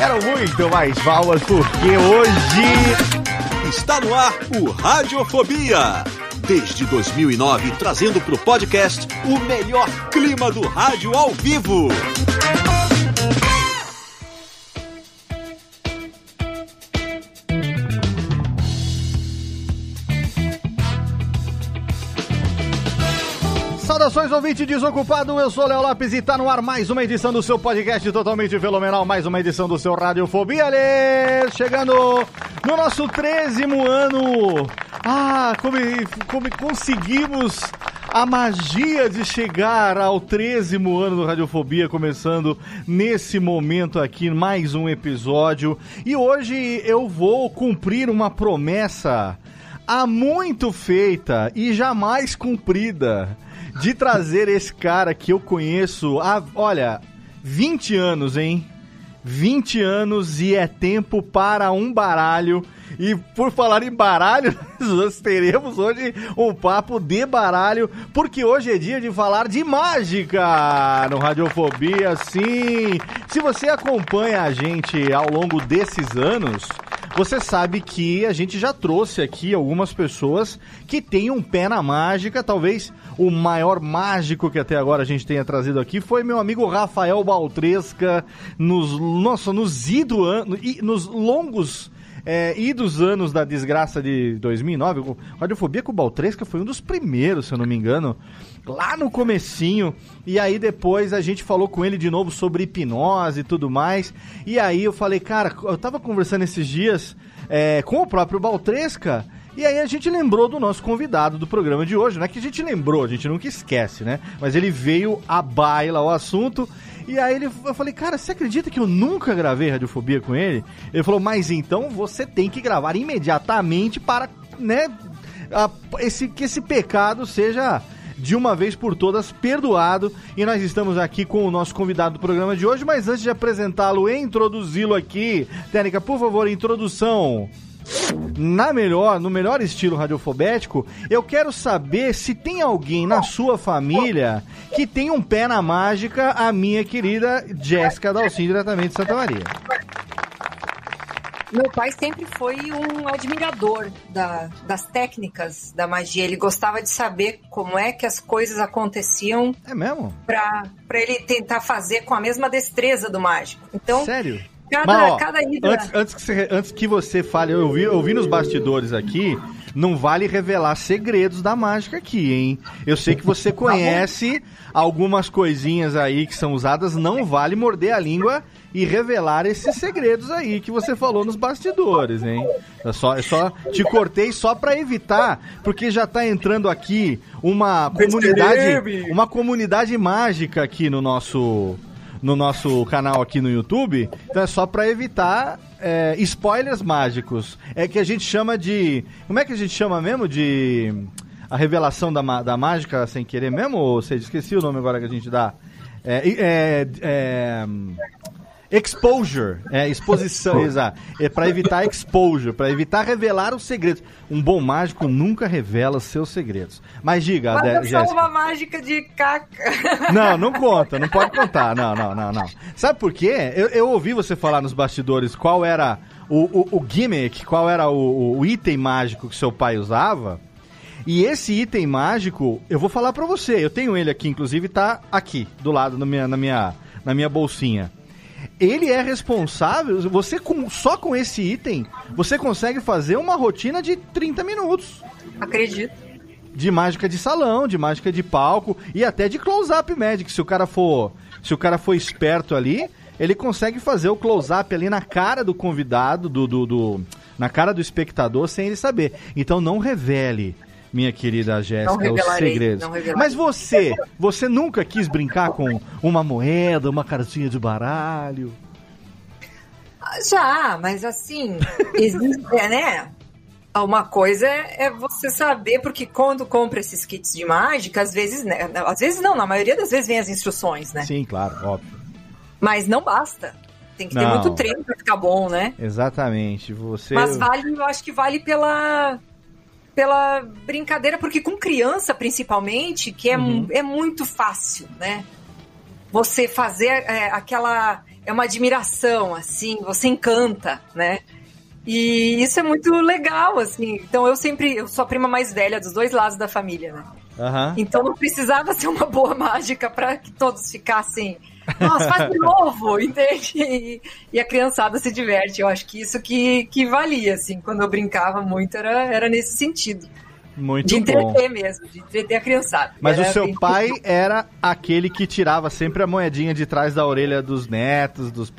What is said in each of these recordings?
Quero muito mais palmas, porque hoje... Está no ar o Radiofobia. Desde 2009, trazendo para o podcast o melhor clima do rádio ao vivo. Saudações, ouvinte desocupado, eu sou Léo Lopes e tá no ar mais uma edição do seu podcast totalmente fenomenal, mais uma edição do seu Radiofobia! Chegando no nosso trezimo ano. Ah, como, como conseguimos a magia de chegar ao trezimo ano do Radiofobia, começando nesse momento aqui, mais um episódio. E hoje eu vou cumprir uma promessa há muito feita e jamais cumprida de trazer esse cara que eu conheço há, olha, 20 anos, hein? 20 anos e é tempo para um baralho. E por falar em baralho, nós teremos hoje um papo de baralho, porque hoje é dia de falar de mágica no Radiofobia, sim. Se você acompanha a gente ao longo desses anos, você sabe que a gente já trouxe aqui algumas pessoas que têm um pé na mágica, talvez o maior mágico que até agora a gente tenha trazido aqui foi meu amigo Rafael Baltresca, nos, nossa, nos, ido, nos longos é, e dos anos da desgraça de 2009, o Radiofobia com o Baltresca foi um dos primeiros, se eu não me engano, lá no comecinho. E aí depois a gente falou com ele de novo sobre hipnose e tudo mais. E aí eu falei, cara, eu tava conversando esses dias é, com o próprio Baltresca. E aí a gente lembrou do nosso convidado do programa de hoje, não é que a gente lembrou, a gente nunca esquece, né? Mas ele veio a baila o assunto. E aí ele, eu falei, cara, você acredita que eu nunca gravei Radiofobia com ele? Ele falou, mas então você tem que gravar imediatamente para, né, a, esse, que esse pecado seja de uma vez por todas perdoado. E nós estamos aqui com o nosso convidado do programa de hoje, mas antes de apresentá-lo e introduzi-lo aqui, Técnica, por favor, introdução na melhor, no melhor estilo radiofobético, eu quero saber se tem alguém na sua família que tem um pé na mágica, a minha querida Jéssica Dalcin, diretamente de Santa Maria. Meu pai sempre foi um admirador da, das técnicas da magia. Ele gostava de saber como é que as coisas aconteciam. É mesmo? Pra, pra ele tentar fazer com a mesma destreza do mágico. Então, Sério? Cada, Mas, ó, cada antes, antes, que você, antes que você fale, eu vi, eu vi nos bastidores aqui, não vale revelar segredos da mágica aqui, hein? Eu sei que você conhece algumas coisinhas aí que são usadas, não vale morder a língua e revelar esses segredos aí que você falou nos bastidores, hein? É só, é só te cortei só para evitar, porque já tá entrando aqui uma comunidade, uma comunidade mágica aqui no nosso no nosso canal aqui no YouTube. Então é só para evitar é, spoilers mágicos. É que a gente chama de. Como é que a gente chama mesmo? De. A revelação da, da mágica sem querer mesmo? Ou você esqueci o nome agora que a gente dá? É. é, é Exposure, é exposição, exato. É para evitar exposure, para evitar revelar os segredos. Um bom mágico nunca revela seus segredos. Mas diga, Mas é só Jéssica. uma mágica de caca. Não, não conta, não pode contar. Não, não, não, não. Sabe por quê? Eu, eu ouvi você falar nos bastidores qual era o, o, o gimmick, qual era o, o item mágico que seu pai usava. E esse item mágico, eu vou falar pra você. Eu tenho ele aqui, inclusive tá aqui, do lado na minha, na minha, na minha bolsinha. Ele é responsável. Você com, só com esse item, você consegue fazer uma rotina de 30 minutos. Acredito. De mágica de salão, de mágica de palco e até de close-up magic. Se o cara for, se o cara for esperto ali, ele consegue fazer o close-up ali na cara do convidado, do, do, do, na cara do espectador, sem ele saber. Então não revele, minha querida Jéssica, os segredos. Mas você, você nunca quis brincar com uma moeda, uma cartinha de baralho? Já, mas assim, existe, é, né? Uma coisa é, é você saber, porque quando compra esses kits de mágica, às vezes, né? Às vezes não, na maioria das vezes vem as instruções, né? Sim, claro, óbvio. Mas não basta. Tem que ter não. muito treino pra ficar bom, né? Exatamente. Você. Mas vale, eu acho que vale pela pela brincadeira, porque com criança, principalmente, que é, uhum. é muito fácil, né? Você fazer é, aquela. É uma admiração, assim, você encanta, né? E isso é muito legal, assim. Então eu sempre. Eu sou a prima mais velha dos dois lados da família, né? Uhum. Então não precisava ser uma boa mágica para que todos ficassem. Nossa, faz de novo, entende? E, e, a criançada se diverte. Eu acho que isso que, que valia, assim, quando eu brincava muito, era, era nesse sentido. Muito de entreter bom. mesmo, de entreter a criançada. Mas era o seu bem... pai era aquele que tirava sempre a moedinha de trás da orelha dos netos, dos,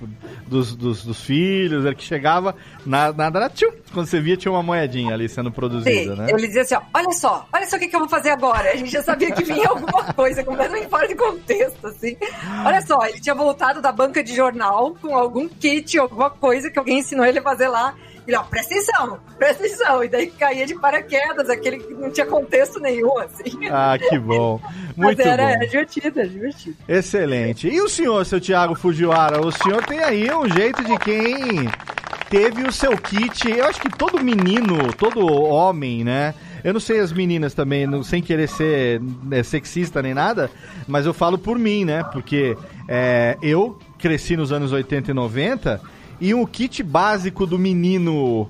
dos, dos, dos filhos, ele que chegava, nada, nada tchum, quando você via tinha uma moedinha ali sendo produzida, Sim, né? Ele dizia assim, ó, olha só, olha só o que, que eu vou fazer agora. A gente já sabia que vinha alguma coisa completamente fora de contexto, assim. Olha só, ele tinha voltado da banca de jornal com algum kit, alguma coisa que alguém ensinou ele a fazer lá ele, ó, presta atenção, presta atenção. E daí caía de paraquedas, aquele que não tinha contexto nenhum, assim. Ah, que bom. Muito Mas era, bom. É divertido, é divertido. Excelente. E o senhor, seu Thiago Fujiwara? O senhor tem aí um jeito de quem teve o seu kit. Eu acho que todo menino, todo homem, né? Eu não sei as meninas também, não, sem querer ser é, sexista nem nada, mas eu falo por mim, né? Porque é, eu cresci nos anos 80 e 90 e o kit básico do menino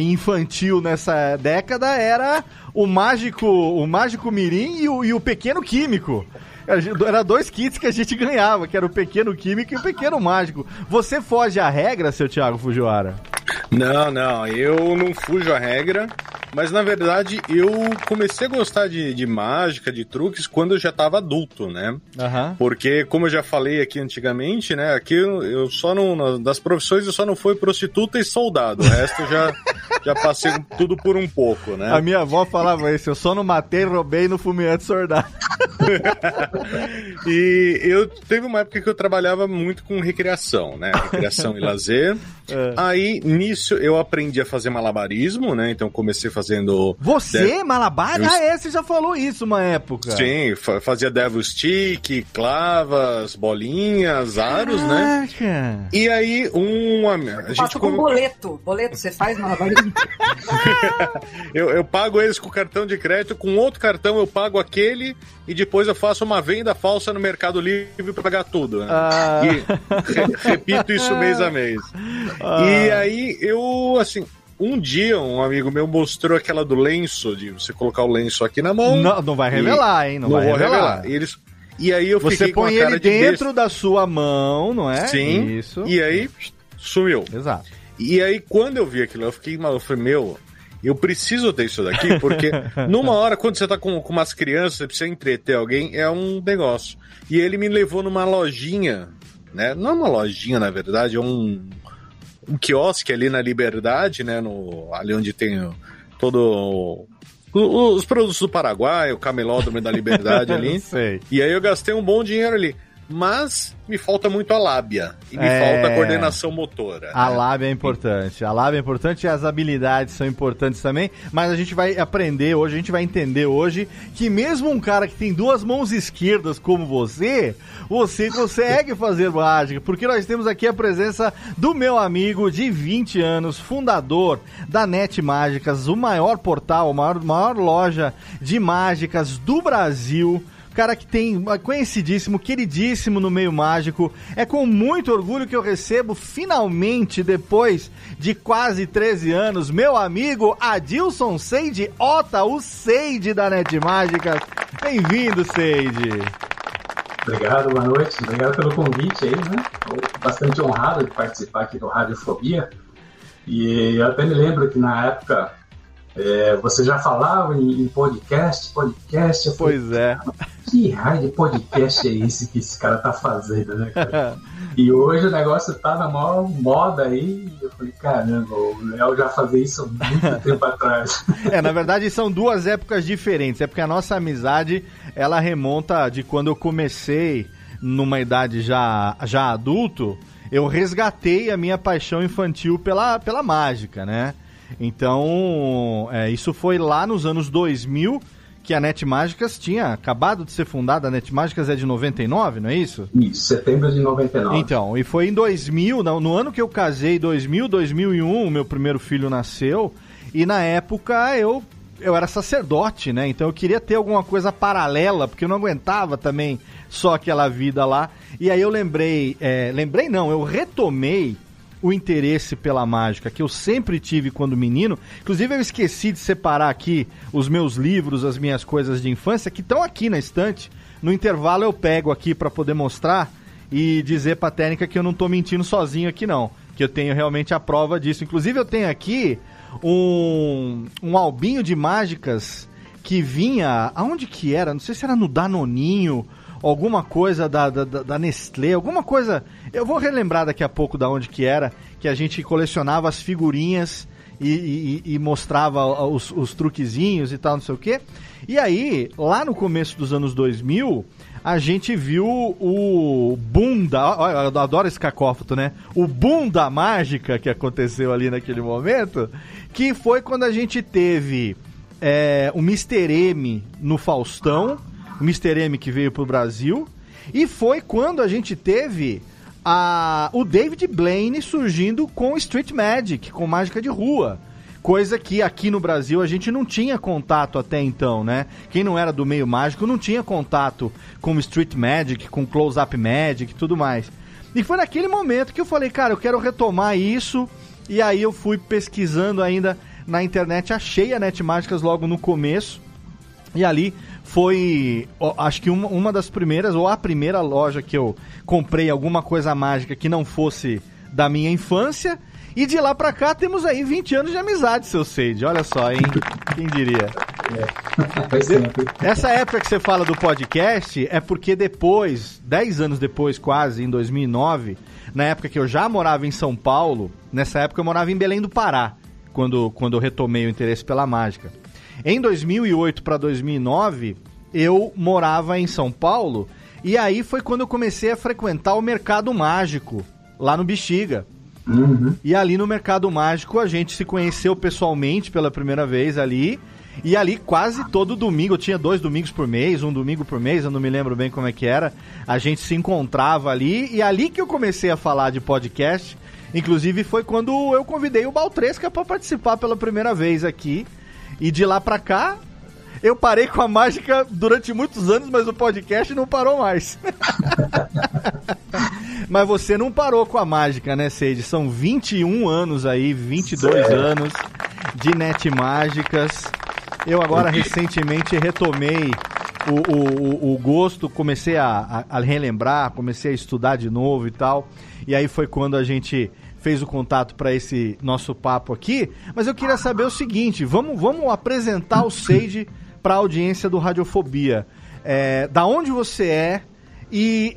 infantil nessa década era o mágico, o mágico mirim e o, e o pequeno químico. Era dois kits que a gente ganhava, que era o pequeno químico e o pequeno mágico. Você foge à regra, seu Thiago Fujiwara? Não, não, eu não fujo à regra. Mas na verdade eu comecei a gostar de, de mágica, de truques, quando eu já estava adulto, né? Uhum. Porque, como eu já falei aqui antigamente, né? Aqui eu, eu só não. Das profissões eu só não fui prostituta e soldado. O resto eu já, já passei tudo por um pouco, né? A minha avó falava isso, eu só não matei, roubei no fumeante soldado. e eu teve uma época que eu trabalhava muito com recreação, né? Recreação e lazer. É. Aí, nisso, eu aprendi a fazer malabarismo, né? Então comecei fazendo. Você, de... malabar? Eu... Ah, é, você já falou isso uma época. Sim, fazia Devil Stick, clavas, bolinhas, aros, né? Caraca. né? E aí, um. A gente Faço com boleto. Boleto, você faz malabarismo? eu, eu pago eles com cartão de crédito, com outro cartão eu pago aquele e depois eu faço uma venda falsa no Mercado Livre para pagar tudo. Né? Ah. E re repito isso mês a mês. Ah. E aí eu, assim, um dia, um amigo meu mostrou aquela do lenço, de você colocar o lenço aqui na mão. Não, não vai revelar, hein? Não, não vai revelar. revelar. E, eles, e aí eu você fiquei põe ele de dentro besta. da sua mão, não é? Sim. Isso. E aí sumiu. Exato. E aí quando eu vi aquilo, eu fiquei mal, eu falei, meu, eu preciso ter isso daqui, porque numa hora, quando você tá com, com umas crianças, você precisa entreter alguém, é um negócio. E ele me levou numa lojinha, né? Não é uma lojinha, na verdade, é um um quiosque ali na Liberdade, né? No, ali onde tem todo os produtos do Paraguai, o camelódromo da Liberdade ali. Sei. E aí eu gastei um bom dinheiro ali mas me falta muito a lábia e me é... falta a coordenação motora. A né? lábia é importante. A lábia é importante e as habilidades são importantes também, mas a gente vai aprender hoje, a gente vai entender hoje que mesmo um cara que tem duas mãos esquerdas como você, você consegue fazer mágica, porque nós temos aqui a presença do meu amigo de 20 anos, fundador da Net Mágicas, o maior portal, a maior, maior loja de mágicas do Brasil cara que tem conhecidíssimo, queridíssimo no meio mágico. É com muito orgulho que eu recebo finalmente, depois de quase 13 anos, meu amigo Adilson Seide Ota, o Seide da Net Mágicas. Bem-vindo, Seide. Obrigado, boa noite. Obrigado pelo convite aí, né? Estou bastante honrado de participar aqui do Radiofobia. E eu até me lembro que na época é, você já falava em, em podcast, podcast. Eu pois falei, é. Que raio de podcast é esse que esse cara tá fazendo, né, cara? e hoje o negócio tá na maior moda aí. Eu falei, caramba, o Léo já fazia isso há muito tempo atrás. É, na verdade são duas épocas diferentes. É porque a nossa amizade, ela remonta de quando eu comecei numa idade já, já adulto, eu resgatei a minha paixão infantil pela, pela mágica, né? Então, é, isso foi lá nos anos 2000 que a Net Mágicas tinha acabado de ser fundada. A Net Mágicas é de 99, não é isso? Isso, setembro de 99. Então, e foi em 2000, no, no ano que eu casei, 2000, 2001, o meu primeiro filho nasceu. E na época eu eu era sacerdote, né? Então eu queria ter alguma coisa paralela, porque eu não aguentava também só aquela vida lá. E aí eu lembrei, é, lembrei não, eu retomei o interesse pela mágica que eu sempre tive quando menino. Inclusive, eu esqueci de separar aqui os meus livros, as minhas coisas de infância, que estão aqui na estante. No intervalo, eu pego aqui para poder mostrar e dizer pra técnica que eu não tô mentindo sozinho aqui, não. Que eu tenho realmente a prova disso. Inclusive, eu tenho aqui um, um albinho de mágicas que vinha. Aonde que era? Não sei se era no Danoninho alguma coisa da, da, da, Nestlé, alguma coisa. Eu vou relembrar daqui a pouco da onde que era, que a gente colecionava as figurinhas e, e, e mostrava os, os, truquezinhos e tal, não sei o quê. E aí, lá no começo dos anos 2000, a gente viu o boom da. Eu adoro esse cacófato, né? O boom da mágica que aconteceu ali naquele momento, que foi quando a gente teve é, o Mr. M no Faustão Mr. M que veio pro Brasil. E foi quando a gente teve a, o David Blaine surgindo com Street Magic, com mágica de rua. Coisa que aqui no Brasil a gente não tinha contato até então, né? Quem não era do meio mágico não tinha contato com Street Magic, com Close Up Magic e tudo mais. E foi naquele momento que eu falei, cara, eu quero retomar isso. E aí eu fui pesquisando ainda na internet, achei a Net Mágicas logo no começo. E ali foi, acho que uma, uma das primeiras, ou a primeira loja que eu comprei alguma coisa mágica que não fosse da minha infância. E de lá pra cá temos aí 20 anos de amizade, seu Sage. Olha só, hein? Quem diria? É. Essa época que você fala do podcast é porque depois, 10 anos depois, quase, em 2009, na época que eu já morava em São Paulo, nessa época eu morava em Belém do Pará, quando, quando eu retomei o interesse pela mágica. Em 2008 para 2009, eu morava em São Paulo e aí foi quando eu comecei a frequentar o mercado mágico lá no Bexiga. Uhum. E ali no mercado mágico a gente se conheceu pessoalmente pela primeira vez ali. E ali quase todo domingo, eu tinha dois domingos por mês, um domingo por mês, eu não me lembro bem como é que era. A gente se encontrava ali e ali que eu comecei a falar de podcast. Inclusive foi quando eu convidei o Baltresca para participar pela primeira vez aqui. E de lá pra cá, eu parei com a mágica durante muitos anos, mas o podcast não parou mais. mas você não parou com a mágica, né, Seide? São 21 anos aí, 22 certo. anos de net mágicas. Eu agora recentemente retomei o, o, o, gosto, comecei a, a, a relembrar, comecei a estudar de novo e tal. E aí foi quando a gente fez o contato para esse nosso papo aqui, mas eu queria saber o seguinte: vamos, vamos apresentar o Sage para a audiência do Radiofobia. É, da onde você é e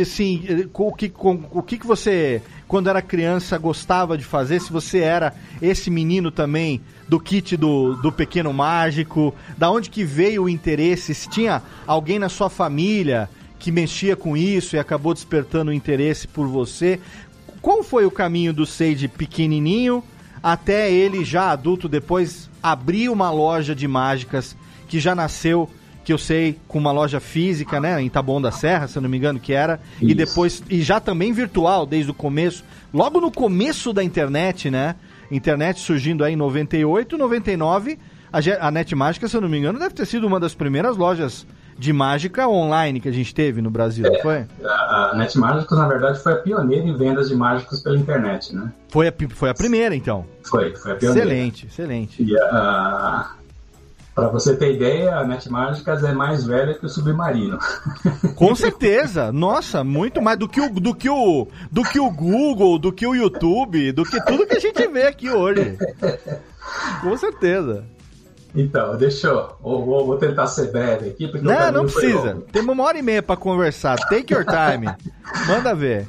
assim, o que, o que, que você, quando era criança, gostava de fazer? Se você era esse menino também do kit do, do Pequeno Mágico, da onde que veio o interesse? Se tinha alguém na sua família que mexia com isso e acabou despertando o interesse por você qual foi o caminho do Sage pequenininho até ele já adulto depois abrir uma loja de mágicas que já nasceu que eu sei com uma loja física, né, em Taboão da Serra, se eu não me engano que era, Isso. e depois e já também virtual desde o começo, logo no começo da internet, né? Internet surgindo aí em 98, 99, a, a Net Mágica, se eu não me engano, deve ter sido uma das primeiras lojas de mágica online que a gente teve no Brasil, é, foi? A, a Net Mágicos, na verdade, foi a pioneira em vendas de mágicos pela internet, né? Foi a, foi a primeira, então? Foi, foi a pioneira. Excelente, excelente. E a, Para você ter ideia, a Net Mágicas é mais velha que o Submarino. Com certeza. Nossa, muito mais do que o do que o do que o Google, do que o YouTube, do que tudo que a gente vê aqui hoje. Com certeza. Então, deixa eu. Vou, vou tentar ser breve aqui. Porque não, não precisa. Temos uma hora e meia para conversar. Take your time. Manda ver.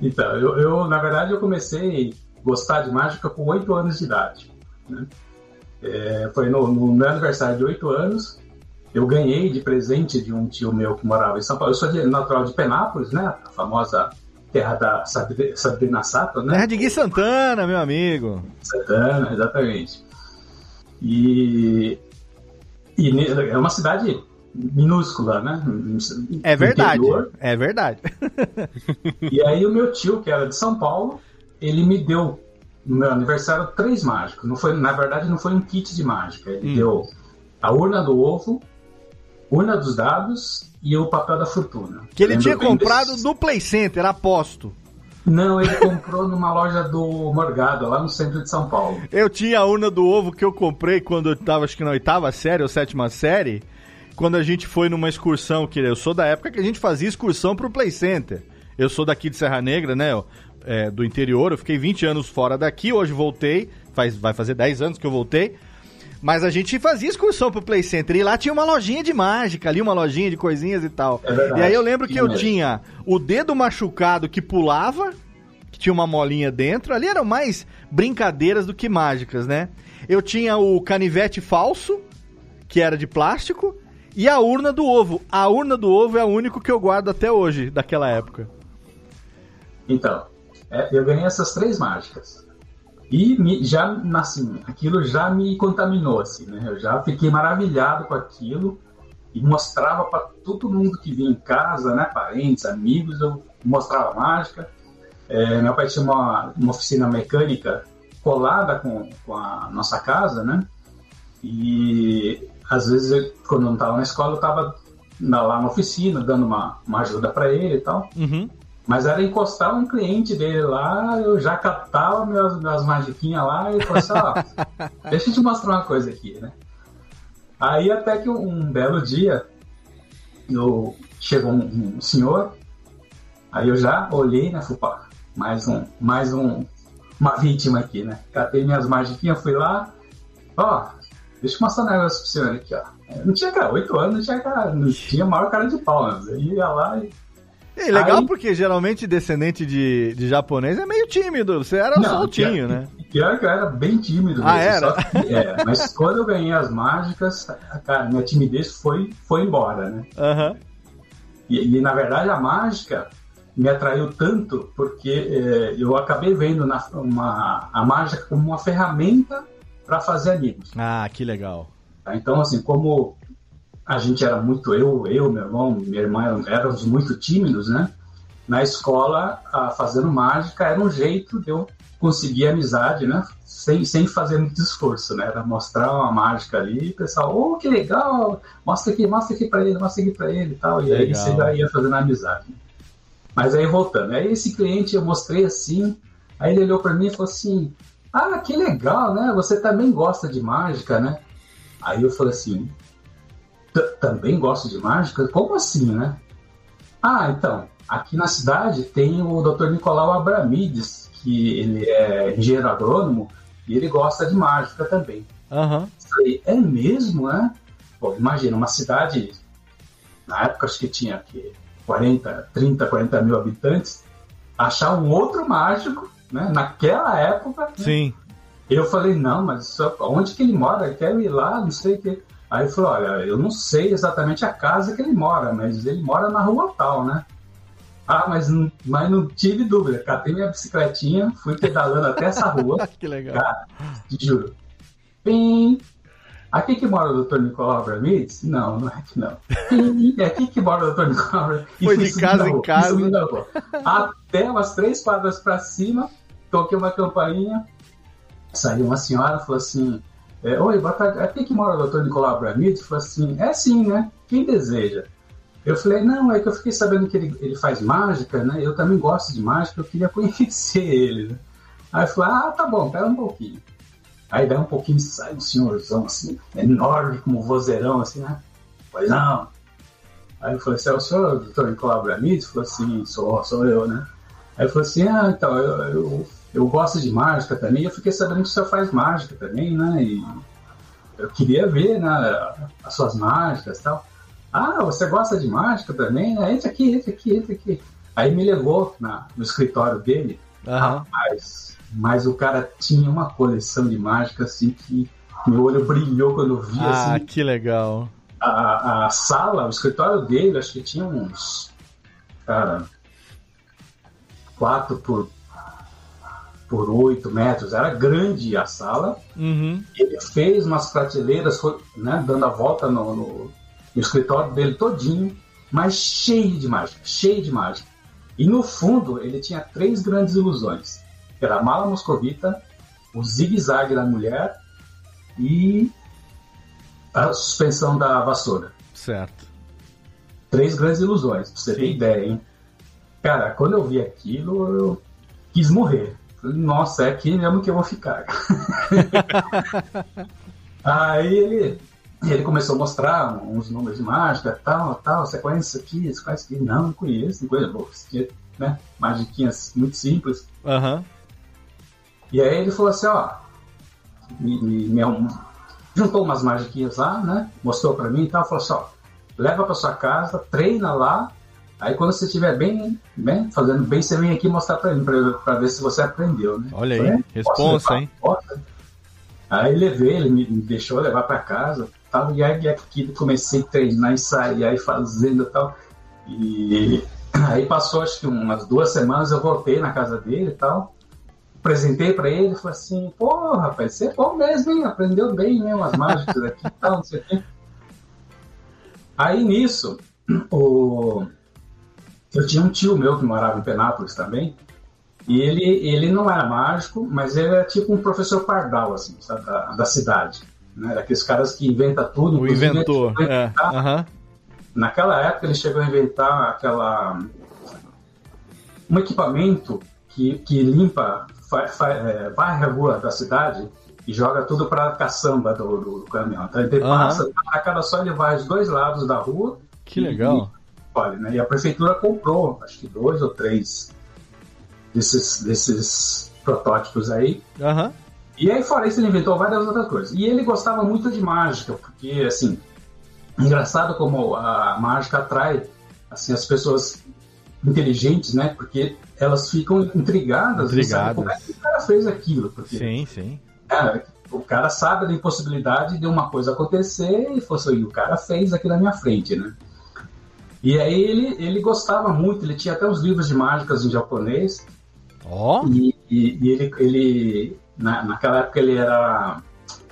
Então, eu, eu, na verdade, eu comecei a gostar de mágica com 8 anos de idade. Né? É, foi no, no, meu aniversário de 8 anos. Eu ganhei de presente de um tio meu que morava em São Paulo. Eu sou de, natural de Penápolis, né? A famosa terra da Sabrina Sato, né? Terra de Gui Santana, meu amigo. Santana, exatamente. E, e é uma cidade minúscula, né? É verdade, interior. é verdade. e aí o meu tio, que era de São Paulo, ele me deu no meu aniversário três mágicos. Não foi, na verdade, não foi um kit de mágica. Ele hum. deu a urna do ovo, urna dos dados e o papel da fortuna. Que ele tinha comprado desses... no Play Center, aposto. Não, ele comprou numa loja do Morgado, lá no centro de São Paulo. Eu tinha a urna do ovo que eu comprei quando eu tava, acho que na oitava série ou sétima série, quando a gente foi numa excursão, que eu sou da época que a gente fazia excursão pro Play Center. Eu sou daqui de Serra Negra, né? é, do interior. Eu fiquei 20 anos fora daqui, hoje voltei. Faz, vai fazer 10 anos que eu voltei. Mas a gente fazia excursão pro Play Center e lá tinha uma lojinha de mágica ali, uma lojinha de coisinhas e tal. É verdade, e aí eu lembro que eu tinha o dedo machucado que pulava, que tinha uma molinha dentro. Ali eram mais brincadeiras do que mágicas, né? Eu tinha o canivete falso, que era de plástico, e a urna do ovo. A urna do ovo é o único que eu guardo até hoje, daquela época. Então, é, eu ganhei essas três mágicas. E me, já, assim, aquilo já me contaminou, assim, né? Eu já fiquei maravilhado com aquilo e mostrava para todo mundo que vinha em casa, né? Parentes, amigos, eu mostrava mágica. É, meu pai tinha uma, uma oficina mecânica colada com, com a nossa casa, né? E às vezes, eu, quando eu não estava na escola, eu estava lá na oficina, dando uma, uma ajuda para ele e tal. Uhum. Mas era encostar um cliente dele lá, eu já captava minhas, minhas magiquinhas lá e falava assim, ó, deixa eu te mostrar uma coisa aqui, né? Aí até que um, belo dia, eu, chegou um, um, senhor, aí eu já olhei, né, falei, mais um, mais um, uma vítima aqui, né? Catei minhas magiquinhas, fui lá, ó, deixa eu mostrar um negócio pro senhor aqui, ó. Não tinha cara, oito anos, não tinha cara, não tinha maior cara de pau, né? Eu ia lá e é legal Aí... porque geralmente descendente de, de japonês é meio tímido. Você era não, soltinho, pior, né? Pior que eu era bem tímido. Ah, mesmo, era? Que, é, mas quando eu ganhei as mágicas, cara, minha timidez foi, foi embora, né? Uhum. E, e, na verdade a mágica me atraiu tanto porque é, eu acabei vendo na, uma, a mágica como uma ferramenta para fazer amigos. Ah, que legal. Tá, então, assim, como a gente era muito, eu, eu, meu irmão, minha irmã, éramos muito tímidos, né? Na escola, a, fazendo mágica era um jeito de eu conseguir amizade, né? Sem, sem fazer muito esforço, né? Era mostrar uma mágica ali e o pessoal, oh, que legal, mostra aqui, mostra aqui pra ele, mostra aqui pra ele e tal. E legal. aí você já ia fazendo amizade. Mas aí voltando, aí esse cliente eu mostrei assim, aí ele olhou para mim e falou assim: Ah, que legal, né? Você também gosta de mágica, né? Aí eu falei assim: também gosto de mágica? Como assim, né? Ah, então, aqui na cidade tem o Dr. Nicolau Abramides, que ele é engenheiro agrônomo e ele gosta de mágica também. Uhum. Falei, é mesmo, né? Bom, imagina, uma cidade, na época acho que tinha aqui 40, 30, 40 mil habitantes, achar um outro mágico, né? Naquela época. Né? Sim. Eu falei, não, mas onde que ele mora? Eu quero ir lá, não sei o que. Aí ele falou, olha, eu não sei exatamente a casa que ele mora, mas ele mora na rua tal, né? Ah, mas, mas não tive dúvida. Catei minha bicicletinha, fui pedalando até essa rua. que legal. Cara, te juro. Pim! Aqui que mora o Dr. Nicolau Abramides? Não, não é que não. Pim! É aqui que mora o Dr. Nicolau Abramides. Foi de casa em casa. Até umas três quadras para cima, toquei uma campainha, saiu uma senhora e falou assim: é, Oi, tarde. Aqui que mora o doutor Nicolau Abramid? Falou assim, é sim, né? Quem deseja? Eu falei, não, é que eu fiquei sabendo que ele, ele faz mágica, né? Eu também gosto de mágica, eu queria conhecer ele. Né? Aí eu falei, ah, tá bom, pera um pouquinho. Aí daí um pouquinho sai um senhorzão assim, enorme, como vozeirão, assim, né? Pois não. Aí eu falei assim, é o senhor doutor Nicolau Bramides? Falou assim, sou, sou eu, né? Aí eu falei assim, ah, então, eu, eu, eu gosto de mágica também, eu fiquei sabendo que o senhor faz mágica também, né? E eu queria ver, né, as suas mágicas e tal. Ah, você gosta de mágica também? Entra aqui, entra aqui, entra aqui. Aí me levou na, no escritório dele, Aham. rapaz, mas o cara tinha uma coleção de mágica assim que meu olho brilhou quando eu vi Ah, assim, que legal. a, a sala, o escritório dele, acho que tinha uns. Cara. 4 por, por 8 metros. Era grande a sala. Uhum. Ele fez umas prateleiras, foi né, dando a volta no, no- no escritório dele todinho, mas cheio de mágica, cheio de mágica. E no fundo ele tinha três grandes ilusões. Era a mala moscovita, o zigue-zague da mulher e a suspensão da vassoura. Certo. Três grandes ilusões, pra você ter ideia, hein? Cara, quando eu vi aquilo, eu quis morrer. Nossa, é aqui mesmo que eu vou ficar. Aí ele, ele começou a mostrar uns números de mágica, tal, tal, você conhece isso aqui, você conhece isso aqui? Não, não conheço, não conheço. Isso aqui, né? Magiquinhas muito simples. Aham. E aí ele falou assim, ó, me, me- me juntou umas magiquinhas lá, né? Mostrou pra mim e tal, falou assim, ó, leva pra sua casa, treina lá, aí quando você estiver bem, bem, fazendo bem, você vem aqui mostrar pra mim, pra, pra ver se você aprendeu, né? Olha aí, "É, responsa, levar?" hein? Posso. Aí levei, ele me, me deixou levar pra casa, tal, e aí aqui comecei a treinar e sair, aí fazendo e tal, e aí passou acho que umas duas semanas, eu voltei na casa dele e tal, apresentei pra ele, falei assim, pô, rapaz, você é bom mesmo, hein? Aprendeu bem, né? Umas mágicas aqui e tal, não sei o quê. Aí nisso, o... eu tinha um tio meu que morava em Penápolis também, e ele, ele não era mágico, mas ele era tipo um professor pardal, assim, sabe, da, da cidade. Né? Daqueles caras que inventa tudo. O inventor. É. Aham. Naquela época ele chegou a inventar aquela um equipamento que, que limpa, fa, fa, é, varre a rua da cidade e joga tudo para a caçamba do, do, do caminhão. Então ele Aham. passa, a cada só ele vai os dois lados da rua. Que e- legal. E, olha, né, e a prefeitura comprou, acho que dois ou três desses, desses protótipos aí. Aham. E aí, fora isso, ele inventou várias outras coisas. E ele gostava muito de mágica, porque, assim, engraçado como a mágica atrai assim, as pessoas inteligentes, né? Porque elas ficam intrigadas, Intrigadas. como é que o cara fez aquilo. Porque Sim, sim. é, o cara sabe da impossibilidade de uma coisa acontecer e fosse, e o cara fez aqui na minha frente, né? E aí ele, ele gostava muito, ele tinha até uns livros de mágicas em japonês, Ó. e, e- e ele, ele na, naquela época ele era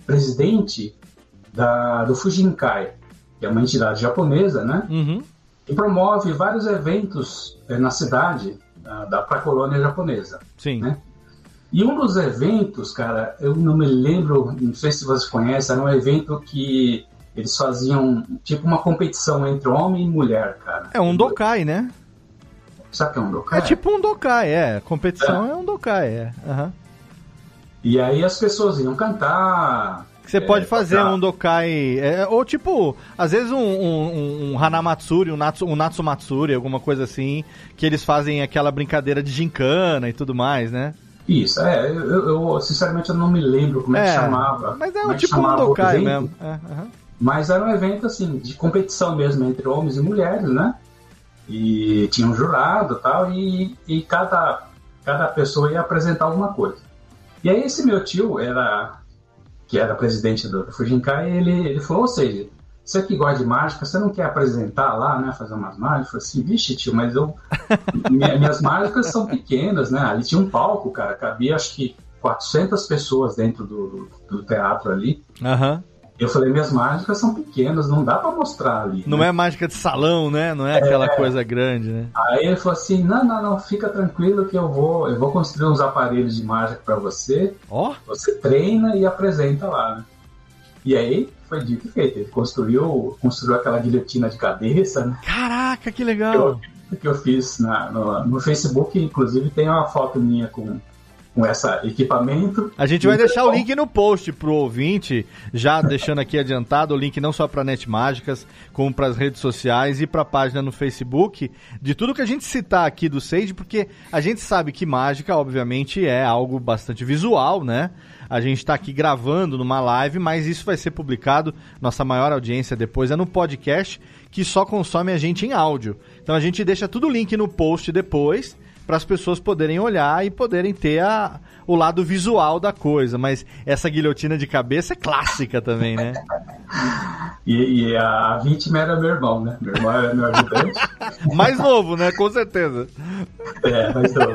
presidente da, do Fujinkai, que é uma entidade japonesa, né? Uhum. E promove vários eventos eh, na cidade da, da pra colônia japonesa. Sim. Né? E um dos eventos, cara, eu não me lembro, não sei se você conhece, era um evento que eles faziam tipo uma competição entre homem e mulher, cara. É um Dokai, né? Sabe que é um dokai? É tipo um Dokai, é. Competição é, um Dokai, é. Aham. E aí as pessoas iam cantar. Que Você pode é, fazer tocar. um Dokai. é, ou tipo, às vezes um, um, um Hanamatsuri, um, Natsu, um Natsumatsuri, alguma coisa assim, que eles fazem aquela brincadeira de gincana e tudo mais, né? Isso, é, eu, eu, sinceramente eu não me lembro como é, que chamava. Mas é que tipo um Dokai mesmo. É. Mas era um evento assim, de competição mesmo entre homens e mulheres, né? E tinha um jurado tal, e, e cada, cada pessoa ia apresentar alguma coisa. E aí esse meu tio era que era presidente do, Fujinkai, ele, ele falou, ou seja, você que gosta de mágica, você não quer apresentar lá, né, fazer umas mágicas? Eu falei assim, vixe tio, mas eu minha- minhas mágicas são pequenas, né? Ali tinha um palco, cara, cabia acho que 400 pessoas dentro do, do, teatro ali. Aham. Eu falei, minhas mágicas são pequenas, não dá pra mostrar ali. Não né? é mágica de salão, né? Não é aquela coisa grande, né? Aí ele falou assim, não, não, não, fica tranquilo que eu vou, eu vou construir uns aparelhos de mágica pra você, Ó, você treina e apresenta lá, né? E aí foi dito e feito, ele construiu, construiu aquela guilhotina de cabeça, né? caraca, que legal. Que eu fiz na- no, no Facebook, inclusive tem uma foto minha com com esse equipamento. A gente vai deixar o link no post pro ouvinte, já deixando aqui adiantado o link não só para Net Mágicas, como para as redes sociais e para a página no Facebook, de tudo que a gente citar aqui do Sage, porque a gente sabe que mágica, obviamente, é algo bastante visual, né? A gente está aqui gravando numa live, mas isso vai ser publicado. Nossa maior audiência depois é no podcast, que só consome a gente em áudio. Então a gente deixa tudo o link no post depois para as pessoas poderem olhar e poderem ter a, o lado visual da coisa. Mas essa guilhotina de cabeça é clássica também, né? e, e, a vítima era meu irmão, né? Meu irmão era meu ajudante. mais novo, né? Com certeza. É, mais novo.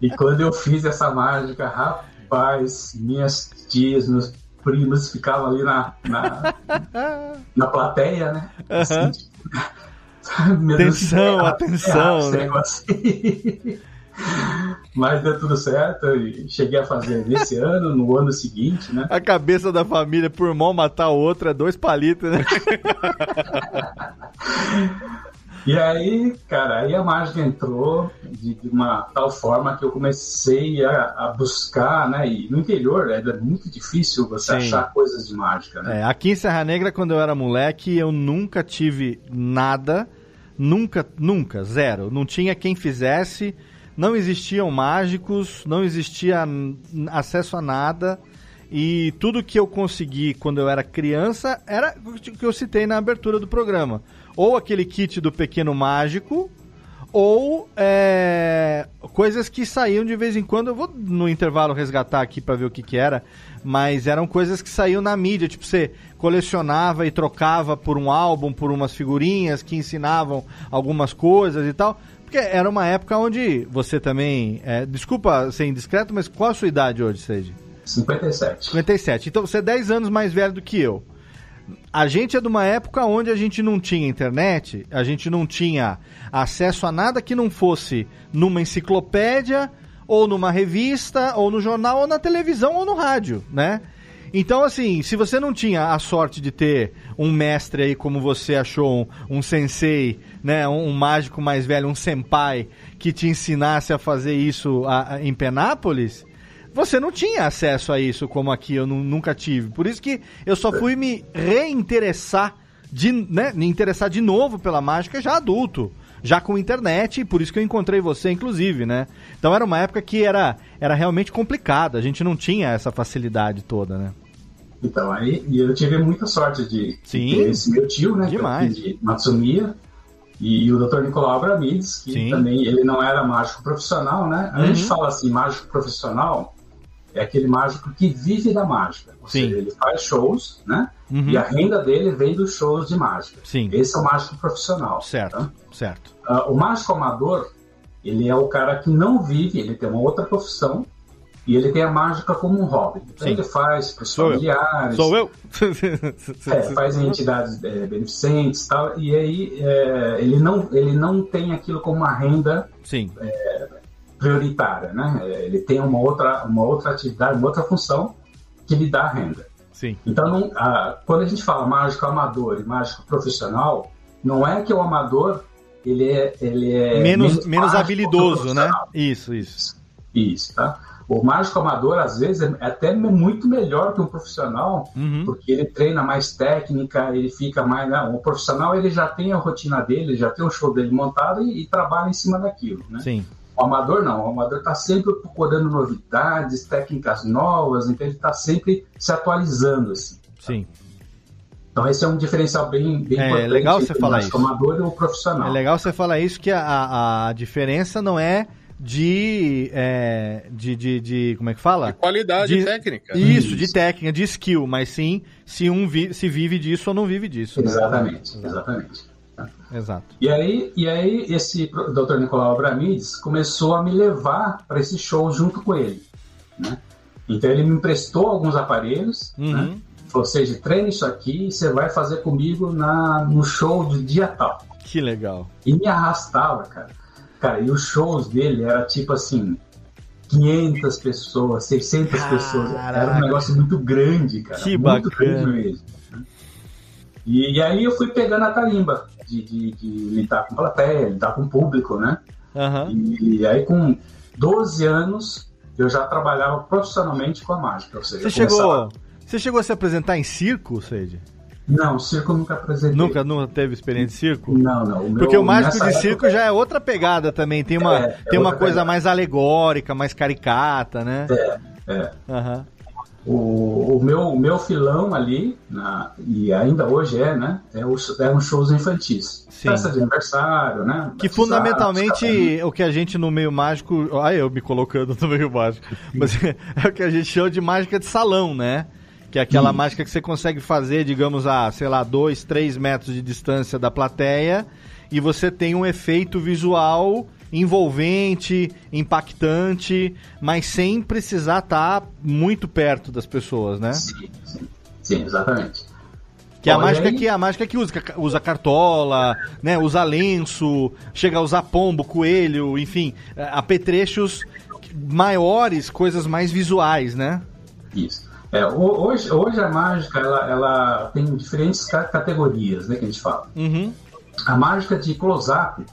E quando eu fiz essa mágica, rapaz, minhas tias, meus primos ficavam ali na, na, na plateia, né? Assim, uhum. Atenção, Deus, atenção, né? Assim. Mas deu tudo certo e cheguei a fazer nesse ano, no ano seguinte, né? A cabeça da família por irmão matar o outro é dois palitos, né? e aí, cara, aí a mágica entrou de, de uma tal forma que eu comecei a, a, buscar, né? E no interior é muito difícil você Sim. achar coisas de mágica, né? É, aqui em Serra Negra, quando eu era moleque, eu nunca tive nada Nunca, nunca, zero. Não tinha quem fizesse, não existiam mágicos, não existia acesso a nada. E tudo que eu consegui quando eu era criança era o que eu citei na abertura do programa. Ou aquele kit do pequeno mágico, ou é, coisas que saíam de vez em quando. Eu vou no intervalo resgatar aqui para ver o que, que era, mas eram coisas que saíam na mídia. Tipo, você colecionava e trocava por um álbum, por umas figurinhas que ensinavam algumas coisas e tal. Porque era uma época onde você também. É, desculpa ser indiscreto, mas qual a sua idade hoje, Seiji? 57. 57. Então você é 10 anos mais velho do que eu. A gente é de uma época onde a gente não tinha internet, a gente não tinha acesso a nada que não fosse numa enciclopédia, ou numa revista, ou no jornal, ou na televisão, ou no rádio, né? Então, assim, se você não tinha a sorte de ter um mestre aí, como você achou, um, um sensei, né, um, um, mágico mais velho, um senpai, que te ensinasse a fazer isso a, a, em Penápolis, você não tinha acesso a isso como aqui, eu nunca tive. Por isso que eu só fui me reinteressar, de, né, me interessar de novo pela mágica já adulto. Já com internet, e por isso que eu encontrei você, inclusive, né? Então era uma época que era, era realmente complicada, a gente não tinha essa facilidade toda, né? Então, aí eu tive muita sorte de, Sim, ter esse meu tio, né? Demais. de Matsumiya, e o Dr. Nicolau Abramides, que Sim. também ele não era mágico profissional, né? A Uhum. gente fala assim, mágico profissional é aquele mágico que vive da mágica. Ou Sim. seja, ele faz shows, né? Uhum. E a renda dele vem dos shows de mágica. Sim. Esse é o mágico profissional. Certo, tá? certo. Ah, o mágico amador, ele é o cara que não vive, ele tem uma outra profissão e ele tem a mágica como um hobby. Então Sim. ele faz para os familiares, Sou eu? é, faz em entidades é, beneficentes e tal, e aí é, ele, não, ele não tem aquilo como uma renda Sim, prioritária, né? É, Ele tem uma outra, uma outra atividade, uma outra função que lhe dá renda. sim. Então, não- a- quando a gente fala mágico amador e mágico profissional, não é que o amador ele é, ele é menos, menos mágico habilidoso, né? Isso, isso. Isso, tá? O mágico amador, às vezes, é até muito melhor que um profissional, Uhum. porque ele treina mais técnica, ele fica mais. Né? O profissional ele já tem a rotina dele, já tem o show dele montado e, e trabalha em cima daquilo, né? Sim. O amador não, o amador está sempre procurando novidades, técnicas novas, então ele está sempre se atualizando, assim. Sim. Então esse é um diferencial bem, bem É, importante. legal você entre o falar isso. amador e o profissional. É legal você falar isso, que a, a, diferença não é de, é, de, de, de- Como é que fala? Qualidade De- técnica. Isso, de técnica, de skill, mas sim se um vi- se vive disso ou não vive disso. né? Exatamente, exatamente. Exato. E aí, e aí esse Dr. Nicolau Abramides começou a me levar para esse show junto com ele. Né? Então ele me emprestou alguns aparelhos, Uhum. né? Falou, seja, treine isso aqui e você vai fazer comigo na, no show do dia tal. Que legal. E me arrastava, cara. Cara, e os shows dele era tipo assim, 500 pessoas, 600 pessoas. Era Caraca. um negócio muito grande, cara. Que muito bacana. grande mesmo. E, e aí eu fui pegando a tarimba de, de, de lidar com plateia, lidar com público, né? Aham. E, aí com 12 anos eu já trabalhava profissionalmente com a mágica. Ou seja, Você começava- chegou, você chegou a se apresentar em circo, Seide? Não, circo eu nunca apresentei. Nunca, nunca teve experiência em circo? Não, não. meu- Porque o mágico de época- circo já é outra pegada também. Tem uma, É, é tem uma coisa pegada. mais alegórica, mais caricata, né? É, é. Aham. O, o meu, meu filão ali, na- e ainda hoje é, né? É os, eram shows infantis. Sim. Festa de aniversário, né? Que batizado, fundamentalmente o que a gente no meio mágico. Ah, eu me colocando no meio mágico. Mas é o que a gente chama de mágica de salão, né? Que é aquela mágica que você consegue fazer, digamos, a, sei lá, dois, três metros de distância da plateia e você tem um efeito visual envolvente, impactante, mas sem precisar estar muito perto das pessoas, né? Sim, sim, sim, exatamente. Que é a mágica aí. que é a mágica que usa, usa cartola, né, usa lenço, chega a usar pombo, coelho, enfim, apetrechos maiores, coisas mais visuais, né? Isso. É, ho- hoje, hoje a mágica ela, ela tem diferentes ca- categorias, né, que a gente fala. Uhum. A mágica de close-up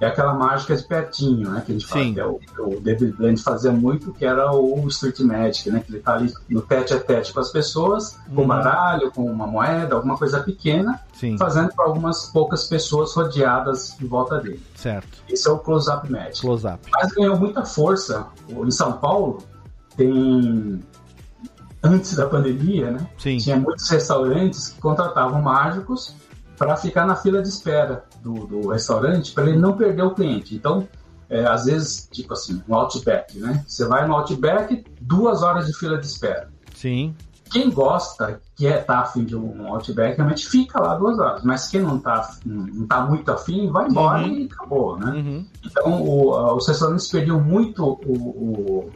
é aquela mágica de pertinho, né, que a gente fala, Sim. que é o, o David Bland fazia muito, que era o Street Magic, né, que ele tá ali no tete a tete com as pessoas, com Uhum. baralho, com uma moeda, alguma coisa pequena, Sim, fazendo para algumas poucas pessoas rodeadas em volta dele. certo. Esse é o close-up magic. Close-up. Mas ganhou muita força. Em São Paulo, tem. Antes da pandemia, né? Sim. Tinha muitos restaurantes que contratavam mágicos para ficar na fila de espera do, do restaurante para ele não perder o cliente. Então, é, às vezes, tipo assim, no Outback, né? Você vai no Outback, duas horas de fila de espera. Sim, Quem gosta, que é, tá afim de um Outback, realmente fica lá duas horas. Mas quem não tá, não tá muito afim, vai embora Uhum. e acabou, né? uhum. Então, o- os restaurantes perdiam muito o- o-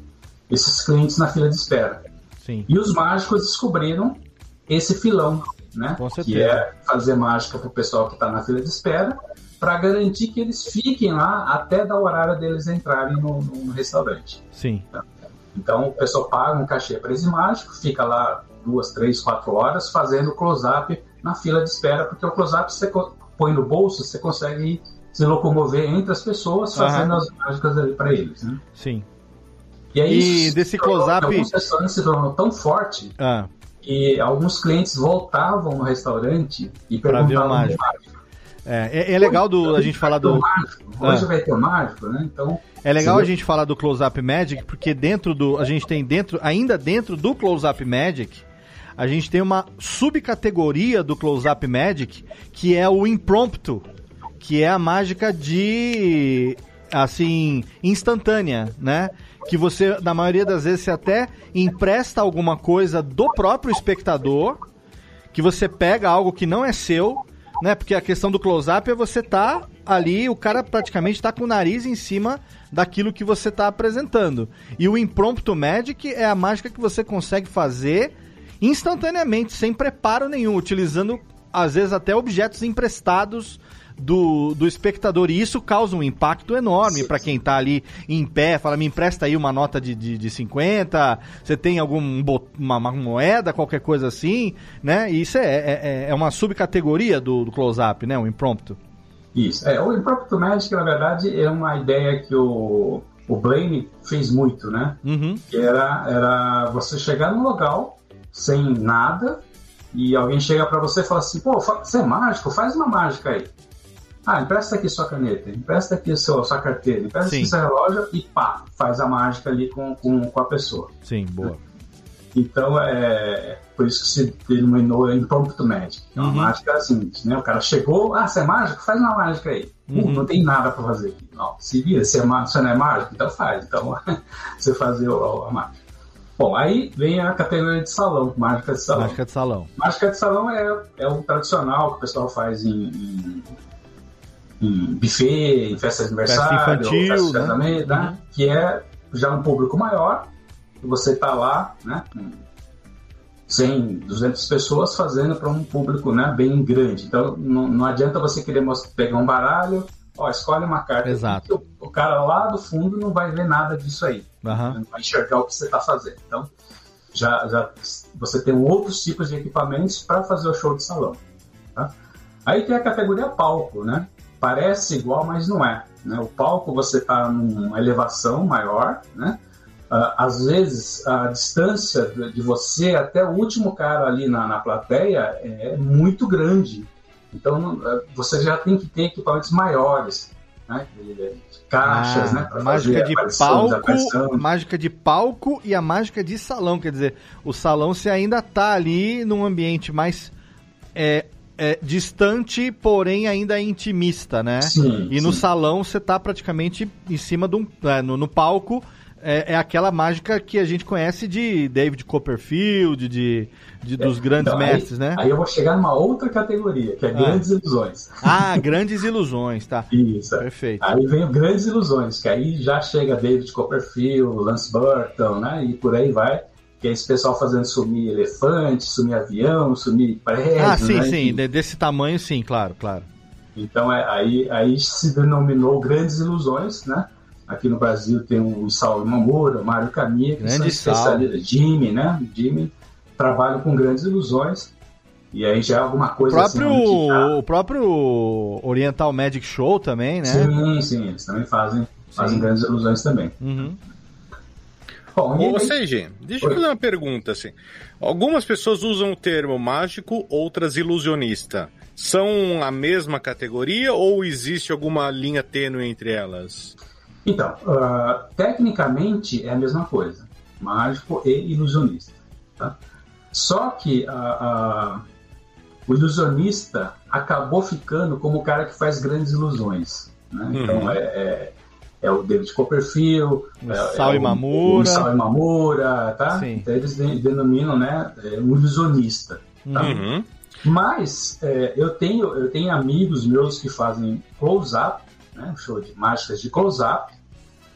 esses clientes na fila de espera. sim. E os mágicos descobriram esse filão, né? Que é fazer mágica para o pessoal que está na fila de espera, para garantir que eles fiquem lá até dar o horário deles entrarem no, no restaurante. Sim, Então, o pessoal paga um cachê para esse mágico, fica lá duas, três, quatro horas fazendo close-up na fila de espera, porque o close-up você põe no bolso, você consegue se locomover entre as pessoas fazendo as mágicas ali para eles, né? sim. E aí, E se desse close-up- Alguns restaurantes se tornou tão forte Ah, que alguns clientes voltavam no restaurante e Pra ver o perguntavam mágico. é, é, é legal do, a gente falar do. mágico. Hoje Ah. vai ter o mágico, né? Então, É legal a gente falar do Close-Up Magic, porque dentro do. A gente tem dentro. Ainda dentro do Close-Up Magic, a gente tem uma subcategoria do Close-Up Magic que é o Impromptu, que é a mágica de. Assim, instantânea, né? Que você, na maioria das vezes, você até empresta alguma coisa do próprio espectador, que você pega algo que não é seu, né? Porque a questão do close-up é você tá ali, o cara praticamente tá com o nariz em cima daquilo que você tá apresentando. E o Impromptu Magic é a mágica que você consegue fazer instantaneamente, sem preparo nenhum, utilizando às vezes até objetos emprestados do, do espectador. E isso causa um impacto enorme para quem tá ali em pé. Fala, me empresta aí uma nota de, de, de 50, você tem alguma uma, moeda, qualquer coisa assim, né? E isso é, é, é uma subcategoria do, do close-up, né? O impromptu. Isso. É, o Impromptu Magic, na verdade, é uma ideia que o, o Blaine fez muito, né? Uhum. Que era, era você chegar num local sem nada e alguém chega pra você e fala assim: pô, você é mágico? Faz uma mágica aí. Ah, empresta aqui sua caneta, empresta aqui seu, sua carteira, empresta Sim. aqui seu relógio e pá, faz a mágica ali com, com, com a pessoa. Sim, boa. Então é por isso que se denominou Impromptu Magic. É uma Uhum. mágica assim, né? O cara chegou, ah, você é mágico? Faz uma mágica aí. Uh, Uhum. não tem nada pra fazer aqui. Não, se vira, você, é má- não é mágico? Então faz. Então você fazer o- a mágica. Bom, aí vem a categoria de salão, mágica de salão. Mágica de salão. Mágica de salão é, é o tradicional que o pessoal faz em, em, em buffet, em festa de aniversário, Festa infantil, festa de né? casamento, né? Uhum. que é já um público maior, e você tá lá, né? com 100, 200 pessoas fazendo para um público né, bem grande. Então não, não adianta você querer mostrar- pegar um baralho, ó, escolhe uma carta. Exato. O, o cara lá do fundo não vai ver nada disso aí Aham. não vai enxergar o que você está fazendo. Então, já, já você tem outros tipos de equipamentos para fazer o show de salão. tá? Aí tem a categoria palco, né? Parece igual, mas não é. Né? O palco você está numa elevação maior, né? uh, às vezes a distância de você até o último cara ali na, na plateia é muito grande. Então você já tem que ter equipamentos maiores, né? caixas, ah, né? Mágica de palco, mágica de palco e a mágica de salão, quer dizer, o salão você ainda está ali num ambiente mais é, é, distante, porém ainda é intimista, né? Sim, e no salão você está praticamente em cima de um, é, no, no palco é, é, aquela mágica que a gente conhece de David Copperfield, de, de dos é, grandes então, mestres, aí, né? Aí eu vou chegar numa outra categoria, que é ah. Grandes Ilusões. Ah, Grandes Ilusões, tá. Isso. Perfeito. Aí vem o Grandes Ilusões, que aí já chega David Copperfield, Lance Burton, né? E por aí vai. Que é esse pessoal fazendo sumir elefante, sumir avião, sumir prédio. Ah, sim, né? sim. E... Desse tamanho, sim, claro, claro. Então é, aí, aí se denominou Grandes Ilusões, né? Aqui no Brasil tem o Saulo Mamura, o Mário Caminha, que Grande são especialistas. Jimmy, né? Jimmy trabalha com grandes ilusões. E aí já é alguma coisa o próprio, assim. Já... O próprio Oriental Magic Show também, né? Sim, sim, eles também fazem, fazem grandes ilusões também. Uhum. Ou seja, deixa eu fazer uma pergunta assim. Algumas pessoas usam o termo mágico, outras ilusionista. São a mesma categoria ou existe alguma linha tênue entre elas? Então, uh, tecnicamente é a mesma coisa, mágico e ilusionista. Tá? Só que uh, uh, o ilusionista acabou ficando como o cara que faz grandes ilusiões. Né? Uhum. Então é, é, é, o David Copperfield, o é, Sal é Imamura. O, Sal Imamura, tá? Sim. Então eles denominam né, é, um ilusionista. Tá? Uhum. Mas é, eu, tenho, eu tenho amigos meus que fazem close-up né, um show de mágicas de close-up,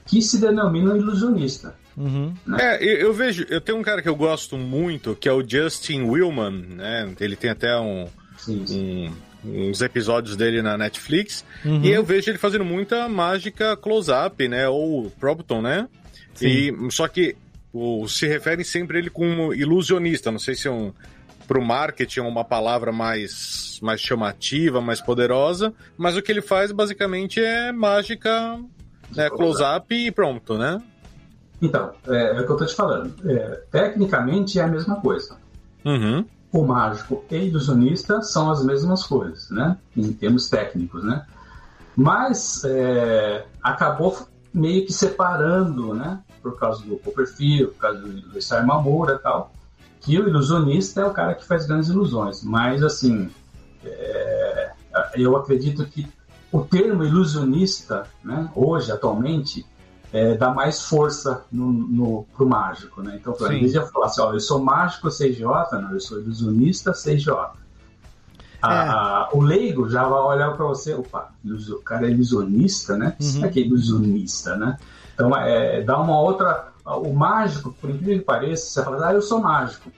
que se denomina ilusionista. Uhum. Né? É, eu, eu, vejo, eu tenho um cara que eu gosto muito, que é o Justin Willman, né? Ele tem até um, sim, sim. Uns episódios dele na Netflix, uhum. e eu vejo ele fazendo muita mágica close-up, né? Ou Prompton, né? Sim. E, só que o, se refere sempre a ele como ilusionista, não sei se é um para o marketing é uma palavra mais, mais chamativa, mais poderosa, mas o que ele faz basicamente é mágica, né, close-up e pronto, né? Então, é, é, o que eu estou te falando. É, tecnicamente é a mesma coisa. Uhum. O mágico e ilusionista são as mesmas coisas, né? Em termos técnicos, né? Mas é, acabou meio que separando, né? Por causa do Copperfield, por causa do, Isai Mamura e tal que o ilusionista é o cara que faz grandes ilusões, mas assim, é, eu acredito que o termo ilusionista, né, hoje, atualmente, é, dá mais força no, no, pro mágico, né? Então, em vez de eu falar assim, ó, eu sou mágico CJ, não, eu sou ilusionista CJ. A, é. a, o leigo já vai olhar para você, opa, o cara é ilusionista, né? Uhum. Isso aqui é ilusionista, né? Então, é, dá uma outra o mágico, por incrível que pareça, você fala, ah, eu sou mágico.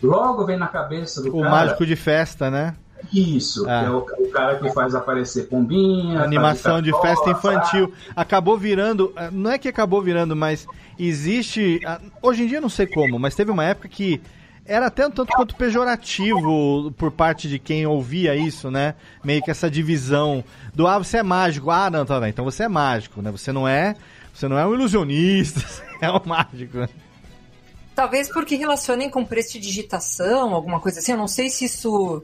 Logo vem na cabeça do o cara. O mágico de festa, né? Isso, ah. é o, o, cara que faz aparecer pombinha. Animação de festa infantil. Acabou virando. Eh, não é que acabou virando, mas existe. Ah, hoje em dia não sei como, mas teve uma época que era até um tanto quanto pejorativo por parte de quem ouvia isso, né? Meio que essa divisão do ah, você é mágico. Ah, não, tá, então você é mágico, né? Você não é você não é um ilusionista, você é um mágico. Né? Talvez porque relacionem com prestidigitação, alguma coisa assim. Eu não sei se isso